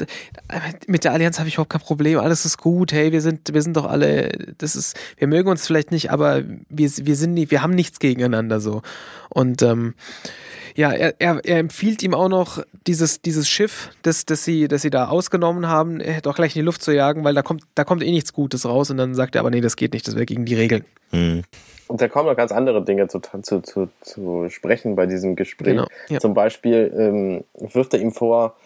Speaker 2: mit der Allianz habe ich überhaupt kein Problem, alles ist gut, hey, wir sind, wir sind doch alle, das ist, wir mögen uns vielleicht nicht, aber wir, wir sind nie, wir haben nichts gegeneinander so. Und ähm, ja, er, er, er empfiehlt ihm auch noch, dieses, dieses Schiff, das, das, sie, das sie da ausgenommen haben, doch gleich in die Luft zu jagen, weil da kommt, da kommt eh nichts Gutes raus. Und dann sagt er, aber nee, das geht nicht, das wäre gegen die Regeln.
Speaker 3: Hm.
Speaker 1: Und da kommen noch ganz andere Dinge zu, zu, zu, zu sprechen bei diesem Gespräch.
Speaker 2: Genau, ja.
Speaker 1: Zum Beispiel ähm, wirft er ihm vor,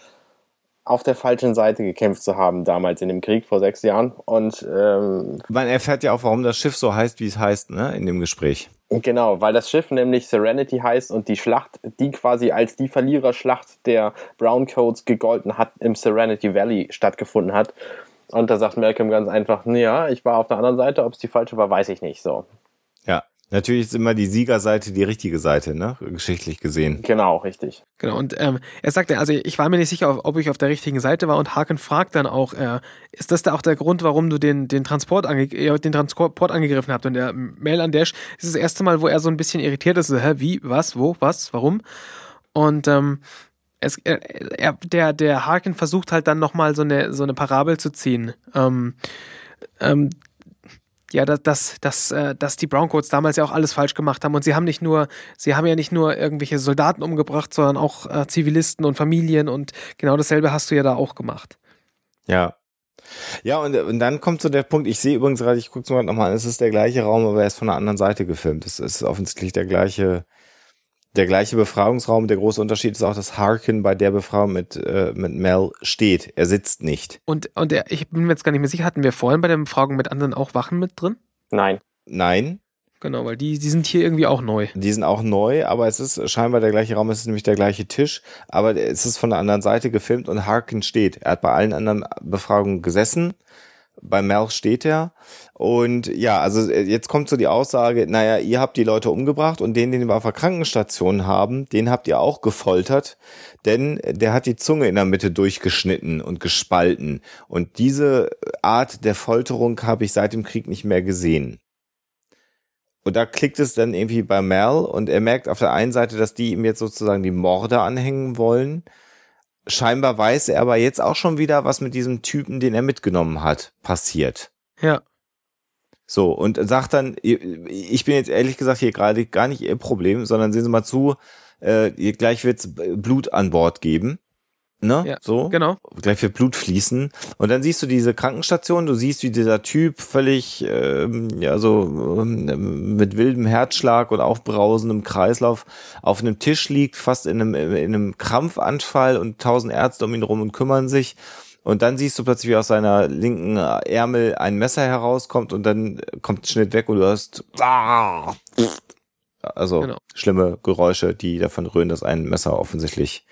Speaker 1: auf der falschen Seite gekämpft zu haben, damals in dem Krieg vor sechs Jahren. Und ähm,
Speaker 3: Man erfährt ja auch, warum das Schiff so heißt, wie es heißt, ne, in dem Gespräch.
Speaker 1: Genau, weil das Schiff nämlich Serenity heißt und die Schlacht, die quasi als die Verliererschlacht der Browncoats gegolten hat, im Serenity Valley stattgefunden hat. Und da sagt Malcolm ganz einfach, ja, ich war auf der anderen Seite, ob es die falsche war, weiß ich nicht. So.
Speaker 3: Ja, Natürlich ist immer die Siegerseite die richtige Seite, ne? Geschichtlich gesehen.
Speaker 1: Genau, richtig.
Speaker 2: Genau, und ähm, er sagte, also ich war mir nicht sicher, ob ich auf der richtigen Seite war und Haken fragt dann auch, äh, ist das da auch der Grund, warum du den, den, Transport, ange den Transport angegriffen habt? Und der Mail an Dash ist das erste Mal, wo er so ein bisschen irritiert ist, so, hä, wie, was, wo, was, warum? Und ähm, es, er, er, der, der Harkin versucht halt dann nochmal so eine, so eine Parabel zu ziehen. Ähm, ähm, ja, dass, dass, dass, äh, dass die Browncoats damals ja auch alles falsch gemacht haben. Und sie haben nicht nur, sie haben ja nicht nur irgendwelche Soldaten umgebracht, sondern auch äh, Zivilisten und Familien und genau dasselbe hast du ja da auch gemacht.
Speaker 3: Ja. Ja, und, und dann kommt so der Punkt, ich sehe übrigens gerade, ich gucke es mal nochmal an, es ist der gleiche Raum, aber er ist von der anderen Seite gefilmt. Es ist offensichtlich der gleiche, der gleiche Befragungsraum. Der große Unterschied ist auch, dass Harkin bei der Befragung mit, äh, mit Mel steht. Er sitzt nicht.
Speaker 2: Und, und er, ich bin mir jetzt gar nicht mehr sicher, hatten wir vorhin bei der Befragung mit anderen auch Wachen mit drin?
Speaker 1: Nein.
Speaker 3: Nein.
Speaker 2: Genau, weil die, die sind hier irgendwie auch neu.
Speaker 3: Die sind auch neu, aber es ist scheinbar der gleiche Raum, es ist nämlich der gleiche Tisch, aber es ist von der anderen Seite gefilmt und Harkin steht. Er hat bei allen anderen Befragungen gesessen bei Mel steht er. Und ja, also äh, jetzt kommt so die Aussage, naja, ihr habt die Leute umgebracht und den, den wir auf der Krankenstation haben, den habt ihr auch gefoltert, denn der hat die Zunge in der Mitte durchgeschnitten und gespalten. Und diese Art der Folterung habe ich seit dem Krieg nicht mehr gesehen. Und da klickt es dann irgendwie bei Mel und er merkt auf der einen Seite, dass die ihm jetzt sozusagen die Morde anhängen wollen scheinbar weiß er aber jetzt auch schon wieder, was mit diesem Typen, den er mitgenommen hat, passiert.
Speaker 2: Ja.
Speaker 3: So, und sagt dann, ich bin jetzt ehrlich gesagt hier gerade gar nicht ihr Problem, sondern sehen Sie mal zu, äh, gleich wird's Blut an Bord geben. Ne?
Speaker 2: Ja,
Speaker 3: so.
Speaker 2: Genau.
Speaker 3: Gleich wird Blut fließen. Und dann siehst du diese Krankenstation, du siehst, wie dieser Typ völlig, ähm, ja, so ähm, mit wildem Herzschlag und aufbrausendem Kreislauf auf einem Tisch liegt, fast in einem, in einem Krampfanfall und tausend Ärzte um ihn rum und kümmern sich. Und dann siehst du plötzlich, wie aus seiner linken Ärmel ein Messer herauskommt und dann kommt Schnitt weg und du hörst, ah! also genau. schlimme Geräusche, die davon rühren, dass ein Messer offensichtlich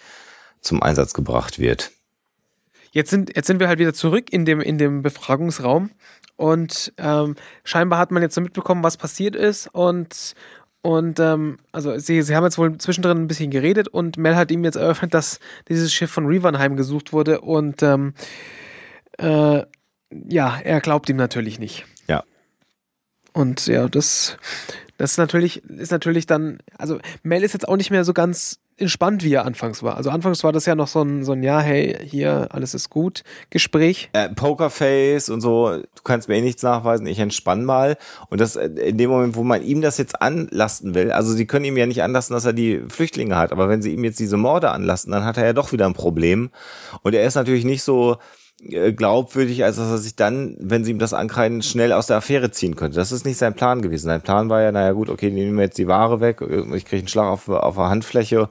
Speaker 3: zum Einsatz gebracht wird.
Speaker 2: Jetzt sind, jetzt sind wir halt wieder zurück in dem, in dem Befragungsraum und ähm, scheinbar hat man jetzt so mitbekommen, was passiert ist und, und ähm, also sie, sie haben jetzt wohl zwischendrin ein bisschen geredet und Mel hat ihm jetzt eröffnet, dass dieses Schiff von Rivernheim gesucht wurde und ähm, äh, ja, er glaubt ihm natürlich nicht.
Speaker 3: Ja.
Speaker 2: Und ja, das, das ist natürlich, ist natürlich dann, also Mel ist jetzt auch nicht mehr so ganz entspannt, wie er anfangs war. Also anfangs war das ja noch so ein, so ein ja, hey, hier, alles ist gut, Gespräch.
Speaker 3: Äh, Pokerface und so, du kannst mir eh nichts nachweisen, ich entspann mal. Und das äh, in dem Moment, wo man ihm das jetzt anlasten will, also sie können ihm ja nicht anlassen, dass er die Flüchtlinge hat, aber wenn sie ihm jetzt diese Morde anlasten, dann hat er ja doch wieder ein Problem. Und er ist natürlich nicht so, glaubwürdig, als dass er sich dann, wenn sie ihm das ankreiden, schnell aus der Affäre ziehen könnte. Das ist nicht sein Plan gewesen. Sein Plan war ja, naja gut, okay, nehmen wir jetzt die Ware weg, ich kriege einen Schlag auf, auf der Handfläche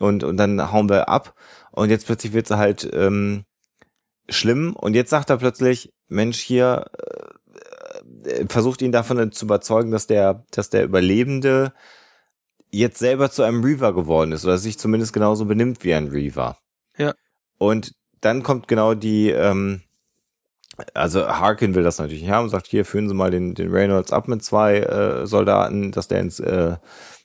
Speaker 3: und, und dann hauen wir ab. Und jetzt plötzlich wird es halt ähm, schlimm. Und jetzt sagt er plötzlich, Mensch, hier äh, äh, versucht ihn davon zu überzeugen, dass der, dass der Überlebende jetzt selber zu einem Reaver geworden ist oder sich zumindest genauso benimmt wie ein Reaver.
Speaker 2: Ja.
Speaker 3: Und dann kommt genau die, ähm, also Harkin will das natürlich nicht haben sagt, hier führen Sie mal den, den Reynolds ab mit zwei äh, Soldaten, dass der ins, äh,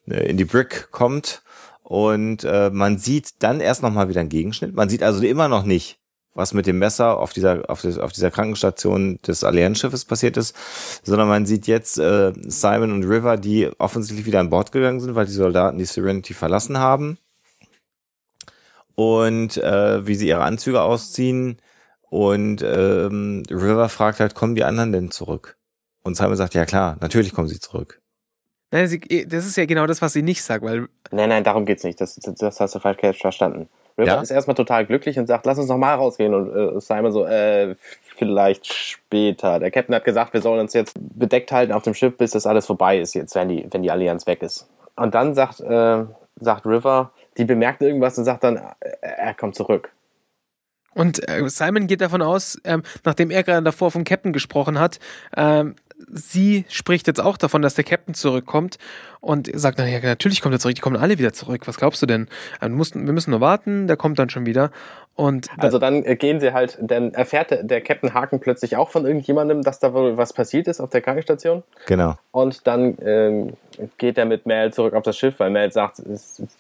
Speaker 3: in die Brick kommt. Und äh, man sieht dann erst nochmal wieder einen Gegenschnitt. Man sieht also immer noch nicht, was mit dem Messer auf dieser, auf, des, auf dieser Krankenstation des Allianzschiffes passiert ist, sondern man sieht jetzt äh, Simon und River, die offensichtlich wieder an Bord gegangen sind, weil die Soldaten die Serenity verlassen haben und äh, wie sie ihre Anzüge ausziehen. Und ähm, River fragt halt, kommen die anderen denn zurück? Und Simon sagt, ja klar, natürlich kommen sie zurück.
Speaker 2: Nein, sie, das ist ja genau das, was sie nicht sagt, weil.
Speaker 1: Nein, nein, darum geht's nicht. Das, das hast du falsch verstanden. River ja? ist erstmal total glücklich und sagt, lass uns noch mal rausgehen. Und äh, Simon so, äh, vielleicht später. Der Captain hat gesagt, wir sollen uns jetzt bedeckt halten auf dem Schiff, bis das alles vorbei ist, jetzt, wenn die, wenn die Allianz weg ist. Und dann sagt, äh, sagt River, die bemerkt irgendwas und sagt dann, er kommt zurück.
Speaker 2: Und äh, Simon geht davon aus, ähm, nachdem er gerade davor vom Captain gesprochen hat, ähm, sie spricht jetzt auch davon, dass der Captain zurückkommt und sagt dann, ja, natürlich kommt er zurück, die kommen alle wieder zurück. Was glaubst du denn? Wir müssen, wir müssen nur warten, der kommt dann schon wieder. Und
Speaker 1: also dann äh, gehen sie halt, dann erfährt der, der Captain Haken plötzlich auch von irgendjemandem, dass da wohl was passiert ist auf der Krankenstation.
Speaker 3: Genau.
Speaker 1: Und dann ähm, geht er mit Mel zurück auf das Schiff, weil Mel sagt,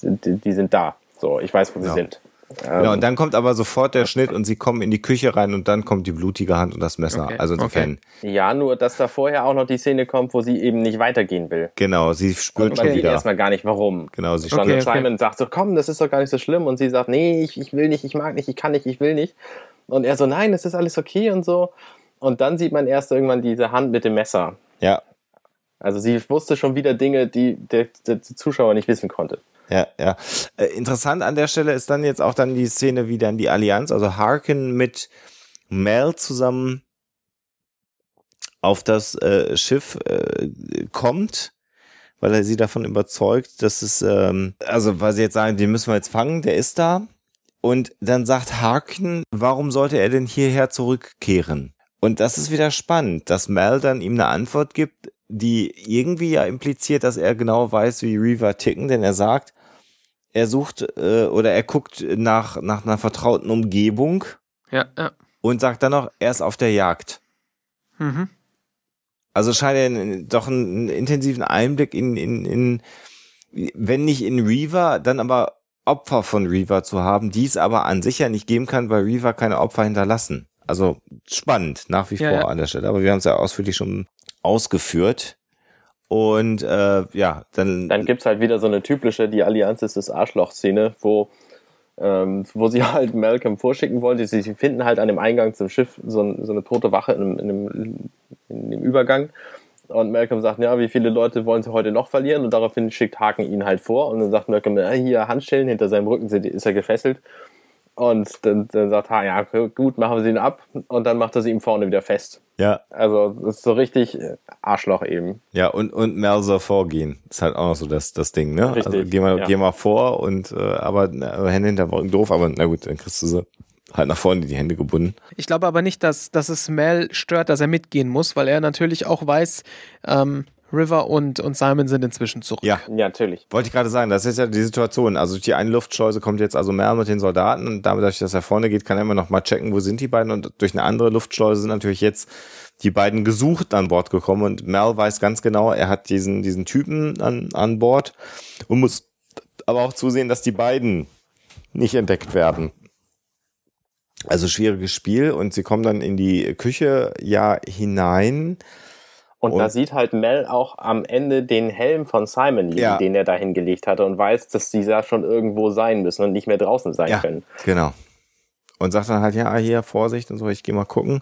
Speaker 1: die sind da. So, ich weiß, wo sie sind.
Speaker 3: Genau, und dann kommt aber sofort der Schnitt und sie kommen in die Küche rein und dann kommt die blutige Hand und das Messer.
Speaker 2: Okay.
Speaker 3: Also insofern.
Speaker 1: Okay. Ja, nur dass da vorher auch noch die Szene kommt, wo sie eben nicht weitergehen will.
Speaker 3: Genau, sie spürt
Speaker 1: und
Speaker 3: schon
Speaker 1: man sieht
Speaker 3: wieder.
Speaker 1: erstmal gar nicht warum.
Speaker 3: Genau, sie
Speaker 2: Okay, okay.
Speaker 1: Simon sagt so, komm, das ist doch gar nicht so schlimm. Und sie sagt, nee, ich, ich will nicht, ich mag nicht, ich kann nicht, ich will nicht. Und er so, nein, es ist alles okay und so. Und dann sieht man erst irgendwann diese Hand mit dem Messer.
Speaker 3: Ja,
Speaker 1: Also sie wusste schon wieder Dinge, die der, der Zuschauer nicht wissen konnte.
Speaker 3: Ja, ja. Äh, interessant an der Stelle ist dann jetzt auch dann die Szene, wie dann die Allianz, also Harkin mit Mel zusammen auf das äh, Schiff äh, kommt, weil er sie davon überzeugt, dass es, ähm, also weil sie jetzt sagen, den müssen wir jetzt fangen, der ist da. Und dann sagt Harkin, warum sollte er denn hierher zurückkehren? Und das ist wieder spannend, dass Mel dann ihm eine Antwort gibt, die irgendwie ja impliziert, dass er genau weiß, wie Reaver ticken, denn er sagt, er sucht äh, oder er guckt nach, nach einer vertrauten Umgebung
Speaker 2: ja, ja.
Speaker 3: und sagt dann noch, er ist auf der Jagd.
Speaker 2: Mhm.
Speaker 3: Also scheint er doch einen, einen intensiven Einblick in, in, in, wenn nicht in Reaver, dann aber Opfer von Reaver zu haben, die es aber an sich ja nicht geben kann, weil Reaver keine Opfer hinterlassen. Also spannend nach wie
Speaker 2: Ja,
Speaker 3: vor
Speaker 2: ja.
Speaker 3: an der Stelle, aber wir haben es ja ausführlich schon ausgeführt. Und äh, ja, dann,
Speaker 1: Dann gibt's halt wieder so eine typische Die Allianz ist das Arschloch-Szene, wo, ähm, wo sie halt Malcolm vorschicken wollen. Sie, sie finden halt an dem Eingang zum Schiff so, so eine tote Wache in in, einem, in dem Übergang. Und Malcolm sagt, ja, wie viele Leute wollen sie heute noch verlieren? Und daraufhin schickt Haken ihn halt vor. Und dann sagt Malcolm, ja, hier Handschellen, hinter seinem Rücken ist er gefesselt. Und dann, dann sagt Haken, ja, gut, machen wir sie ihn ab. Und dann macht er sie ihm vorne wieder fest.
Speaker 3: ja,
Speaker 1: Also, das ist so richtig äh, Arschloch eben.
Speaker 3: Ja, und, und Mel soll vorgehen. Ist halt auch noch so das, das Ding, ne?
Speaker 1: Richtig,
Speaker 3: also geh mal,
Speaker 1: ja.
Speaker 3: geh mal vor und äh, aber na, Hände hinter Rücken doof, aber na gut, dann kriegst du sie halt nach vorne die Hände gebunden.
Speaker 2: Ich glaube aber nicht, dass, dass es Mel stört, dass er mitgehen muss, weil er natürlich auch weiß, ähm, River und, und Simon sind inzwischen zurück.
Speaker 3: Ja,
Speaker 1: Ja, natürlich.
Speaker 3: wollte ich gerade sagen, das ist ja die Situation. Also durch die eine Luftschleuse kommt jetzt also Mel mit den Soldaten und damit, dadurch, dass er vorne geht, kann er immer noch mal checken, wo sind die beiden und durch eine andere Luftschleuse sind natürlich jetzt die beiden gesucht an Bord gekommen und Mel weiß ganz genau, er hat diesen, diesen Typen an, an Bord und muss aber auch zusehen, dass die beiden nicht entdeckt werden. Also schwieriges Spiel und sie kommen dann in die Küche ja hinein.
Speaker 1: Und,
Speaker 3: Und-
Speaker 1: da sieht halt Mel auch am Ende den Helm von Simon liegen,
Speaker 3: Ja.
Speaker 1: den er da hingelegt hatte und weiß, dass die da schon irgendwo sein müssen und nicht mehr draußen sein
Speaker 3: Ja,
Speaker 1: können.
Speaker 3: genau. Und sagt dann halt, ja, hier, Vorsicht und so, ich gehe mal gucken.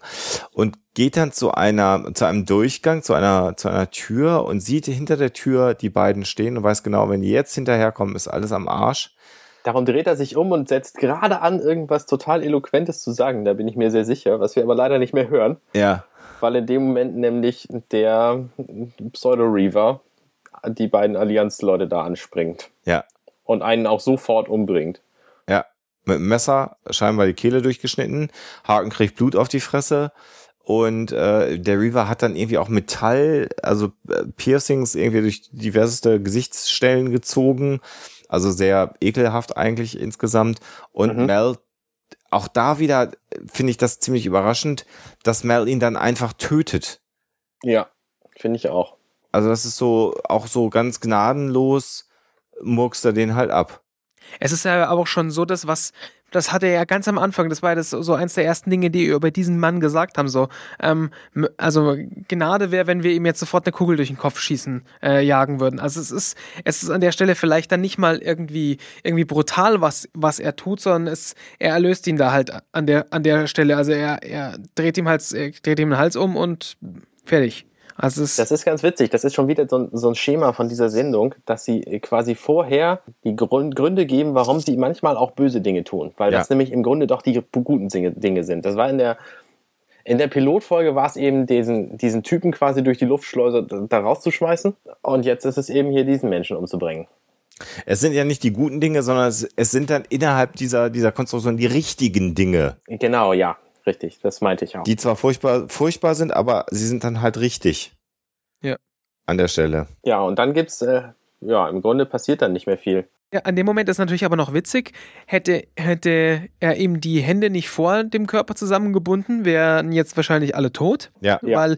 Speaker 3: Und geht dann zu einer, zu einem Durchgang, zu einer, zu einer Tür und sieht hinter der Tür die beiden stehen und weiß genau, wenn die jetzt hinterherkommen, ist alles am Arsch.
Speaker 1: Darum dreht er sich um und setzt gerade an, irgendwas total Eloquentes zu sagen. Da bin ich mir sehr sicher, was wir aber leider nicht mehr hören,
Speaker 3: Ja.
Speaker 1: Weil in dem Moment nämlich der Pseudo-Reaver die beiden Allianz-Leute da anspringt
Speaker 3: Ja.
Speaker 1: und einen auch sofort umbringt.
Speaker 3: Ja. Mit dem Messer scheinbar die Kehle durchgeschnitten. Haken kriegt Blut auf die Fresse. Und äh, der Reaver hat dann irgendwie auch Metall, also äh, Piercings irgendwie durch diverseste Gesichtsstellen gezogen. Also sehr ekelhaft eigentlich insgesamt. Und
Speaker 1: Mhm.
Speaker 3: Mel, auch da wieder äh, finde ich das ziemlich überraschend, dass Mel ihn dann einfach tötet.
Speaker 1: Ja, finde ich auch.
Speaker 3: Also das ist so, auch so ganz gnadenlos murkst er den halt ab.
Speaker 2: Es ist ja aber auch schon so, dass was, das hatte er ja ganz am Anfang, das war das so eins der ersten Dinge, die über diesen Mann gesagt haben, so, ähm, also Gnade wäre, wenn wir ihm jetzt sofort eine Kugel durch den Kopf schießen, äh, jagen würden. Also es ist, es ist an der Stelle vielleicht dann nicht mal irgendwie, irgendwie brutal, was, was er tut, sondern es, er erlöst ihn da halt an der, an der Stelle. Also er, er dreht ihm halt, dreht ihm den Hals um und fertig. Also
Speaker 1: Das ist ganz witzig. Das ist schon wieder so ein, so ein Schema von dieser Sendung, dass sie quasi vorher die Gründe geben, warum sie manchmal auch böse Dinge tun. Weil
Speaker 3: Ja.
Speaker 1: das nämlich im Grunde doch die guten Dinge, sind. Das war in der, in der Pilotfolge war es eben, diesen, diesen Typen quasi durch die Luftschleuse da da rauszuschmeißen. Und jetzt ist es eben hier, diesen Menschen umzubringen.
Speaker 3: Es sind ja nicht die guten Dinge, sondern es, es sind dann innerhalb dieser, dieser Konstruktion die richtigen Dinge,
Speaker 1: Genau, ja. Richtig. Das meinte ich auch.
Speaker 3: die zwar furchtbar, furchtbar sind, aber sie sind dann halt richtig.
Speaker 2: Ja.
Speaker 3: An der Stelle.
Speaker 1: Ja, und dann gibt's, äh, ja, im Grunde passiert dann nicht mehr viel.
Speaker 2: Ja, an dem Moment ist natürlich aber noch witzig. Hätte, hätte er ihm die Hände nicht vor dem Körper zusammengebunden, wären jetzt wahrscheinlich alle tot.
Speaker 3: Ja.
Speaker 1: Ja.
Speaker 2: Weil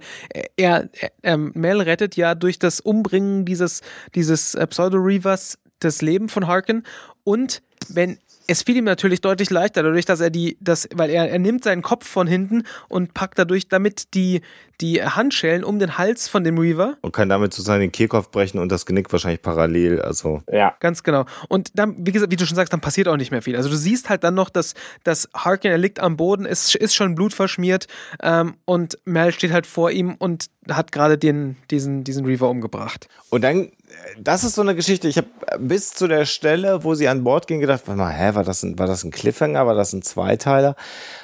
Speaker 2: er, er ähm, Mel rettet ja durch das Umbringen dieses, dieses äh, Pseudo-Reavers das Leben von Harkin. Und wenn es fiel ihm natürlich deutlich leichter, dadurch, dass er die, das, weil er, er nimmt seinen Kopf von hinten und packt dadurch damit die, die Handschellen um den Hals von dem Reaver.
Speaker 3: Und kann damit sozusagen den Kehlkopf brechen und das Genick wahrscheinlich parallel. Also,
Speaker 1: Ja.
Speaker 2: Ganz genau. Und dann, wie gesagt, wie du schon sagst, dann passiert auch nicht mehr viel. Also du siehst halt dann noch, dass, dass Harkin, er liegt am Boden, es ist schon Blut verschmiert ähm, und Mel steht halt vor ihm und hat gerade den, diesen, diesen Reaver umgebracht.
Speaker 3: Und dann, das ist so eine Geschichte, ich habe bis zu der Stelle, wo sie an Bord gehen, gedacht, warte mal, hä, war das, ein, war das ein Cliffhanger, war das ein Zweiteiler?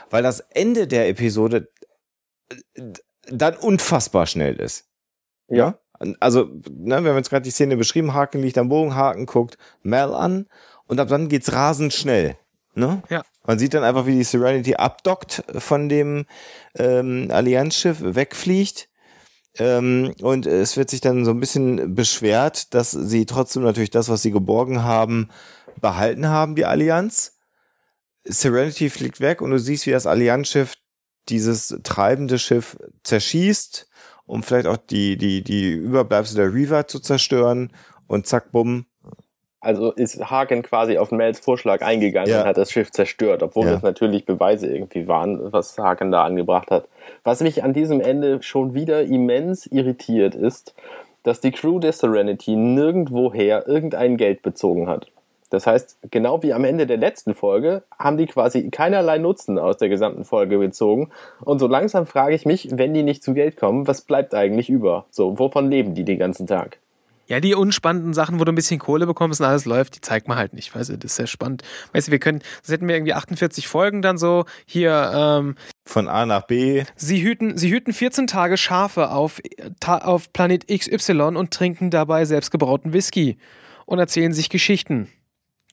Speaker 3: Weil das Ende der Episode äh, dann unfassbar schnell ist.
Speaker 1: Ja.
Speaker 3: Also, ne, wir haben jetzt gerade die Szene beschrieben, Haken liegt am Bogen, Haken guckt Mel an und ab dann geht's rasend schnell. Ne?
Speaker 2: Ja.
Speaker 3: Man sieht dann einfach, wie die Serenity abdockt von dem ähm, Allianzschiff, wegfliegt. Ähm, und es wird sich dann so ein bisschen beschwert, dass sie trotzdem natürlich das, was sie geborgen haben, behalten haben, die Allianz. Serenity fliegt weg und du siehst, wie das Allianzschiff dieses treibende Schiff zerschießt, um vielleicht auch die, die, die Überbleibsel der Reaver zu zerstören. Und zack, bumm.
Speaker 1: Also ist Hagen quasi auf Mels Vorschlag eingegangen
Speaker 3: Ja.
Speaker 1: und hat das Schiff zerstört, obwohl
Speaker 3: Ja.
Speaker 1: das natürlich Beweise irgendwie waren, was Hagen da angebracht hat. Was mich an diesem Ende schon wieder immens irritiert ist, dass die Crew der Serenity nirgendwoher irgendein Geld bezogen hat. Das heißt, genau wie am Ende der letzten Folge haben die quasi keinerlei Nutzen aus der gesamten Folge bezogen. Und so langsam frage ich mich, wenn die nicht zu Geld kommen, was bleibt eigentlich über? So, wovon leben die den ganzen Tag?
Speaker 2: Ja, die unspannenden Sachen, wo du ein bisschen Kohle bekommst und alles läuft, die zeigt man halt nicht. Weißt du, das ist sehr spannend. Weißt du, wir können, das hätten wir irgendwie 48 Folgen dann so. Hier, ähm,
Speaker 3: Von A nach B.
Speaker 2: sie hüten, sie hüten 14 Tage Schafe auf, ta, auf Planet XY und trinken dabei selbstgebrauten Whisky und erzählen sich Geschichten.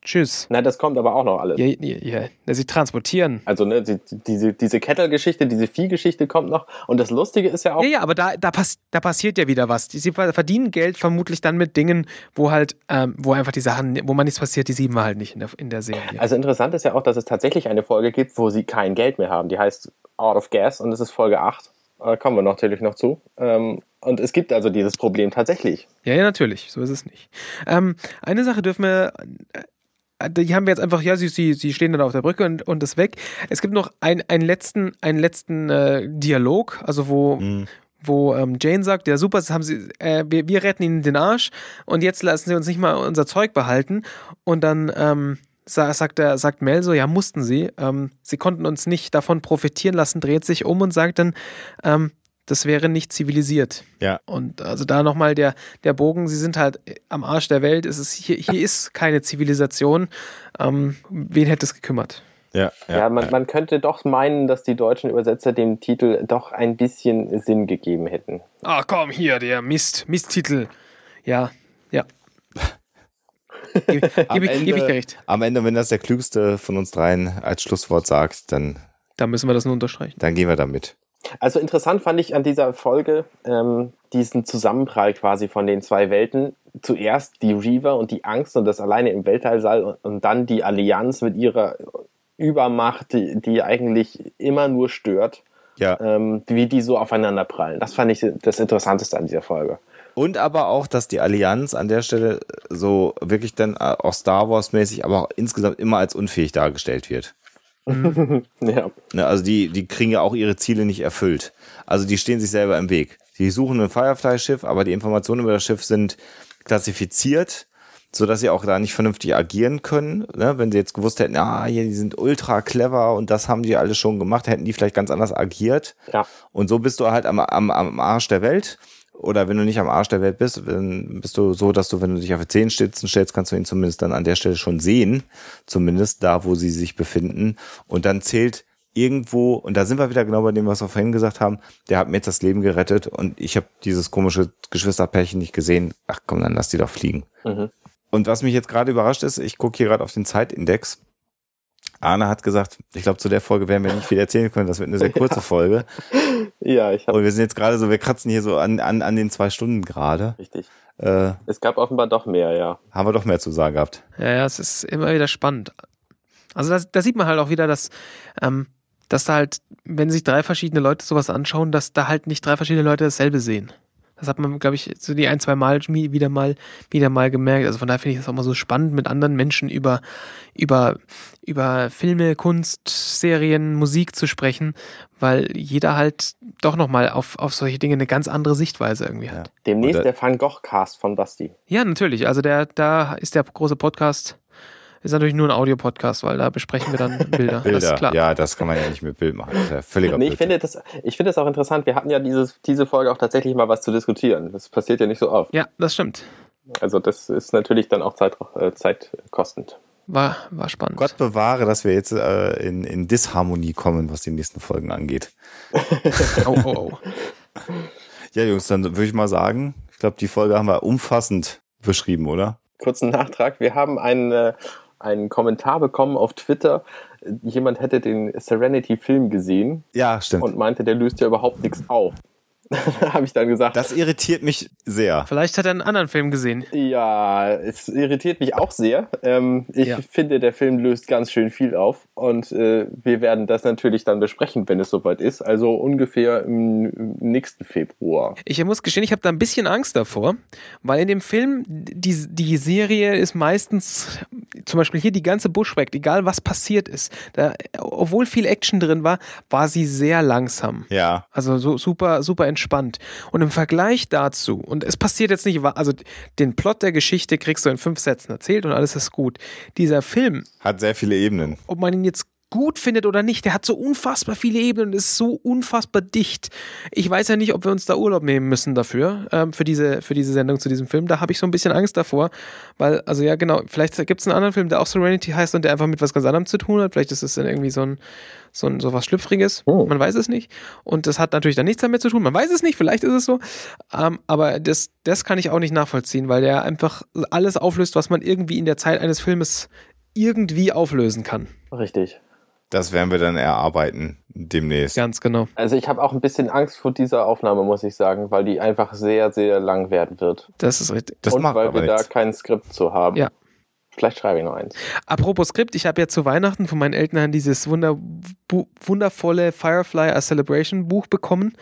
Speaker 2: Tschüss.
Speaker 1: Na, das kommt aber auch noch alles.
Speaker 2: Ja, ja, ja. sie transportieren.
Speaker 1: Also ne, die, diese, diese Kettle-Geschichte, diese Viehgeschichte kommt noch. Und das Lustige ist ja auch,
Speaker 2: Ja, ja, aber da, da, pass, da passiert ja wieder was. Sie verdienen Geld vermutlich dann mit Dingen, wo halt, ähm, wo einfach die Sachen, wo man nichts passiert, die sehen wir halt nicht in der, in der Serie.
Speaker 1: also interessant ist ja auch, dass es tatsächlich eine Folge gibt, wo sie kein Geld mehr haben. Die heißt Out of Gas und das ist Folge 8. Äh, kommen wir natürlich noch zu. Ähm, und es gibt also dieses Problem tatsächlich.
Speaker 2: Ja, ja, natürlich. So ist es nicht. Ähm, eine Sache dürfen wir. Äh, Die haben wir jetzt einfach, ja, sie, sie, sie stehen dann auf der Brücke und, und ist weg. Es gibt noch ein, einen letzten, einen letzten äh, Dialog, also wo,
Speaker 3: Mhm.
Speaker 2: wo ähm, Jane sagt, ja super, das haben sie, äh, wir, wir retten ihnen den Arsch und jetzt lassen sie uns nicht mal unser Zeug behalten. Und dann ähm, sa- sagt, er, sagt Mel so, ja, mussten sie. Ähm, sie konnten uns nicht davon profitieren lassen, dreht sich um und sagt dann, ähm, das wäre nicht zivilisiert.
Speaker 3: Ja.
Speaker 2: Und also da nochmal der, der Bogen, sie sind halt am Arsch der Welt. Es ist, hier, hier ist keine Zivilisation. Ähm, wen hätte es gekümmert?
Speaker 3: Ja,
Speaker 1: Ja,
Speaker 3: ja.
Speaker 1: man, man könnte doch meinen, dass die deutschen Übersetzer dem Titel doch ein bisschen Sinn gegeben hätten.
Speaker 2: Ach komm, hier, der Mist, Misttitel. Ja, ja. Gebe
Speaker 3: Am
Speaker 2: geb, ich- geb ich dir
Speaker 3: Ende,
Speaker 2: recht.
Speaker 3: am Ende, wenn das der Klügste von uns dreien als Schlusswort sagt, dann,
Speaker 2: Da müssen wir das nur unterstreichen.
Speaker 3: dann gehen wir damit.
Speaker 1: Also interessant fand ich an dieser Folge ähm, diesen Zusammenprall quasi von den zwei Welten. Zuerst die Reaver und die Angst und das alleine im Weltallsaal und, und dann die Allianz mit ihrer Übermacht, die, die eigentlich immer nur stört,
Speaker 3: Ja.
Speaker 1: ähm, wie die so aufeinander prallen. Das fand ich das Interessanteste an dieser Folge.
Speaker 3: Und aber auch, dass die Allianz an der Stelle so wirklich dann äh, auch Star Wars mäßig, aber auch insgesamt immer als unfähig dargestellt wird.
Speaker 1: Ja.
Speaker 3: Ne, also die, die kriegen ja auch ihre Ziele nicht erfüllt. Also die stehen sich selber im Weg. Die suchen ein Firefly-Schiff, aber die Informationen über das Schiff sind klassifiziert, sodass sie auch da nicht vernünftig agieren können. Ne? Wenn sie jetzt gewusst hätten, ah, hier, die sind ultra clever und das haben die alles schon gemacht, hätten die vielleicht ganz anders agiert.
Speaker 1: Ja.
Speaker 3: Und so bist du halt am, am, am Arsch der Welt. Oder wenn du nicht am Arsch der Welt bist, dann bist du so, dass du, wenn du dich auf die Zehenspitzen stellst, kannst du ihn zumindest dann an der Stelle schon sehen. Zumindest da, wo sie sich befinden. Und dann zählt irgendwo, und da sind wir wieder genau bei dem, was wir vorhin gesagt haben, der hat mir jetzt das Leben gerettet und ich habe dieses komische Geschwisterpärchen nicht gesehen. Ach komm, dann lass die doch fliegen.
Speaker 1: Mhm.
Speaker 3: Und was mich jetzt gerade überrascht ist, ich gucke hier gerade auf den Zeitindex. Arne hat gesagt, ich glaube, zu der Folge werden wir nicht viel erzählen können. Das wird eine sehr kurze ja. Folge.
Speaker 1: Ja, ich habe.
Speaker 3: Und wir sind jetzt gerade so, wir kratzen hier so an, an, an den zwei Stunden gerade.
Speaker 1: Richtig. Äh, es gab offenbar doch mehr, ja.
Speaker 3: Haben wir doch mehr zu sagen gehabt.
Speaker 2: Ja, ja, es ist immer wieder spannend. Also da sieht man halt auch wieder, dass, ähm, dass da halt, wenn sich drei verschiedene Leute sowas anschauen, dass da halt nicht drei verschiedene Leute dasselbe sehen. Das hat man, glaube ich, so die ein, zwei Mal wieder mal, wieder mal gemerkt. Also von daher finde ich das auch mal so spannend, mit anderen Menschen über, über, über Filme, Kunst, Serien, Musik zu sprechen, weil jeder halt doch nochmal auf, auf solche Dinge eine ganz andere Sichtweise irgendwie hat. Ja.
Speaker 1: Demnächst der Van Gogh-Cast von Basti.
Speaker 2: Ja, natürlich. Also der, da ist der große Podcast ist natürlich nur ein Audio-Podcast, weil da besprechen wir dann Bilder.
Speaker 3: Bilder, das klar. ja, das kann man ja nicht mit Bild machen. Das ist ja völliger
Speaker 1: nee, ich finde das, ich finde das auch interessant. Wir hatten ja dieses, diese Folge auch tatsächlich mal was zu diskutieren. Das passiert ja nicht so oft.
Speaker 2: Ja, das stimmt.
Speaker 1: Also das ist natürlich dann auch Zeit, äh, zeitkostend.
Speaker 2: War, war spannend.
Speaker 3: Gott bewahre, dass wir jetzt äh, in, in Disharmonie kommen, was die nächsten Folgen angeht. oh, oh, oh. Ja, Jungs, dann würde ich mal sagen, ich glaube, die Folge haben wir umfassend beschrieben, oder?
Speaker 1: Kurzen Nachtrag. Wir haben einen, äh, einen Kommentar bekommen auf Twitter. Jemand hätte den Serenity-Film gesehen.
Speaker 3: Ja, stimmt.
Speaker 1: Und meinte, der löst ja überhaupt nichts auf. habe ich dann gesagt.
Speaker 3: Das irritiert mich sehr.
Speaker 2: Vielleicht hat er einen anderen Film gesehen.
Speaker 1: Ja, es irritiert mich auch sehr. Ähm, ich ja. finde, der Film löst ganz schön viel auf und äh, wir werden das natürlich dann besprechen, wenn es soweit ist. Also ungefähr im, im nächsten Februar.
Speaker 2: Ich muss gestehen, ich habe da ein bisschen Angst davor, weil in dem Film die, die Serie ist meistens, zum Beispiel hier die ganze Bushwack, egal was passiert ist, da, obwohl viel Action drin war, war sie sehr langsam.
Speaker 3: Ja.
Speaker 2: Also so super, super entspannt entspannt. Und im Vergleich dazu, und es passiert jetzt nicht, also den Plot der Geschichte kriegst du in fünf Sätzen erzählt und alles ist gut. Dieser Film
Speaker 3: hat sehr viele Ebenen.
Speaker 2: Ob man ihn jetzt gut findet oder nicht. Der hat so unfassbar viele Ebenen und ist so unfassbar dicht. Ich weiß ja nicht, ob wir uns da Urlaub nehmen müssen dafür, ähm, für, diese, für diese Sendung zu diesem Film. Da habe ich so ein bisschen Angst davor, weil, also ja, genau, vielleicht gibt es einen anderen Film, der auch Serenity heißt und der einfach mit was ganz anderem zu tun hat. Vielleicht ist es dann irgendwie so ein, so, ein, so was Schlüpfriges. Oh. Man weiß es nicht. Und das hat natürlich dann nichts damit zu tun. Man weiß es nicht, vielleicht ist es so. Ähm, aber das, das kann ich auch nicht nachvollziehen, weil der einfach alles auflöst, was man irgendwie in der Zeit eines Filmes irgendwie auflösen kann.
Speaker 1: Richtig.
Speaker 3: Das werden wir dann erarbeiten demnächst.
Speaker 2: Ganz genau.
Speaker 1: Also ich habe auch ein bisschen Angst vor dieser Aufnahme, muss ich sagen, weil die einfach sehr, sehr lang werden wird.
Speaker 2: Das ist richtig.
Speaker 1: Das Und macht weil wir nichts. da kein Skript zu haben.
Speaker 2: Ja.
Speaker 1: Vielleicht schreibe ich noch eins.
Speaker 2: Apropos Skript, ich habe ja zu Weihnachten von meinen Eltern dieses wunder, wundervolle Firefly A Celebration Buch bekommen.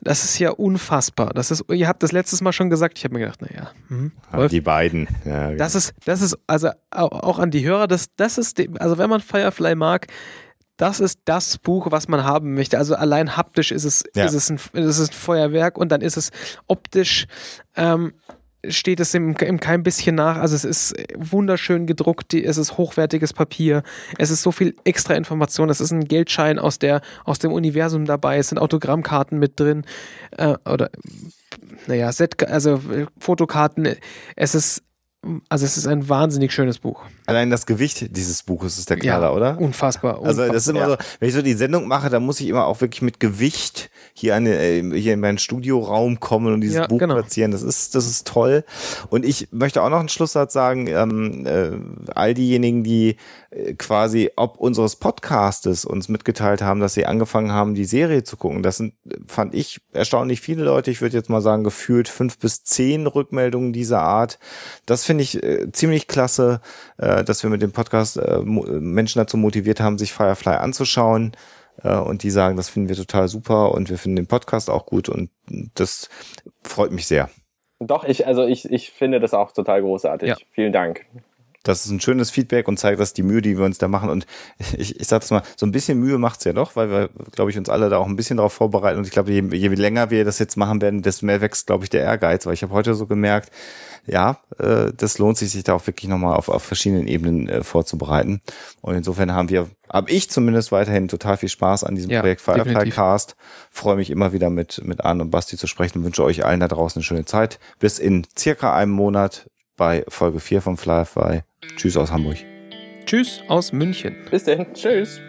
Speaker 2: Das ist ja unfassbar. Das ist, ihr habt das letztes Mal schon gesagt. Ich habe mir gedacht, naja. Hm,
Speaker 3: die beiden. Ja,
Speaker 2: genau. Das ist, das ist, also auch an die Hörer, das, das ist, also wenn man Firefly mag, das ist das Buch, was man haben möchte. Also allein haptisch ist es, ja. ist es, ein, ist es ein Feuerwerk und dann ist es optisch ähm, steht es im, im kein bisschen nach. Also es ist wunderschön gedruckt, es ist hochwertiges Papier, es ist so viel extra Information, es ist ein Geldschein aus, der, aus dem Universum dabei, es sind Autogrammkarten mit drin äh, oder naja, Set, also Fotokarten, es ist also es ist ein wahnsinnig schönes Buch.
Speaker 3: Allein das Gewicht dieses Buches ist der Knaller,
Speaker 2: ja,
Speaker 3: oder?
Speaker 2: Unfassbar,
Speaker 3: unfassbar. Also das ist immer ja. so, wenn ich so die Sendung mache, dann muss ich immer auch wirklich mit Gewicht hier, eine, äh, hier in meinen Studioraum kommen und dieses ja, Buch genau. platzieren. Das ist, das ist toll. Und ich möchte auch noch einen Schlusssatz sagen, ähm, äh, all diejenigen, die quasi ob unseres Podcastes uns mitgeteilt haben, dass sie angefangen haben, die Serie zu gucken. Das sind, fand ich, erstaunlich viele Leute. Ich würde jetzt mal sagen, gefühlt fünf bis zehn Rückmeldungen dieser Art. Das finde ich äh, ziemlich klasse, äh, dass wir mit dem Podcast äh, Menschen dazu motiviert haben, sich Firefly anzuschauen. Äh, und die sagen, das finden wir total super und wir finden den Podcast auch gut und das freut mich sehr.
Speaker 1: Doch, ich, also ich, ich finde das auch total großartig. Ja. Vielen Dank.
Speaker 3: Das ist ein schönes Feedback und zeigt, dass die Mühe, die wir uns da machen, und ich, ich sage das mal, so ein bisschen Mühe macht's ja doch, weil wir, glaube ich, uns alle da auch ein bisschen darauf vorbereiten. Und ich glaube, je, je länger wir das jetzt machen werden, desto mehr wächst, glaube ich, der Ehrgeiz. Weil ich habe heute so gemerkt, ja, äh, das lohnt sich, sich da auch wirklich nochmal auf, auf verschiedenen Ebenen äh, vorzubereiten. Und insofern haben wir, habe ich zumindest weiterhin total viel Spaß an diesem ja, Projekt Firefly Cast. Freue mich immer wieder mit, mit Arne und Basti zu sprechen und wünsche euch allen da draußen eine schöne Zeit. Bis in circa einem Monat bei Folge 4 von Firefly. Tschüss aus Hamburg.
Speaker 2: Tschüss aus München.
Speaker 1: Bis denn. Tschüss.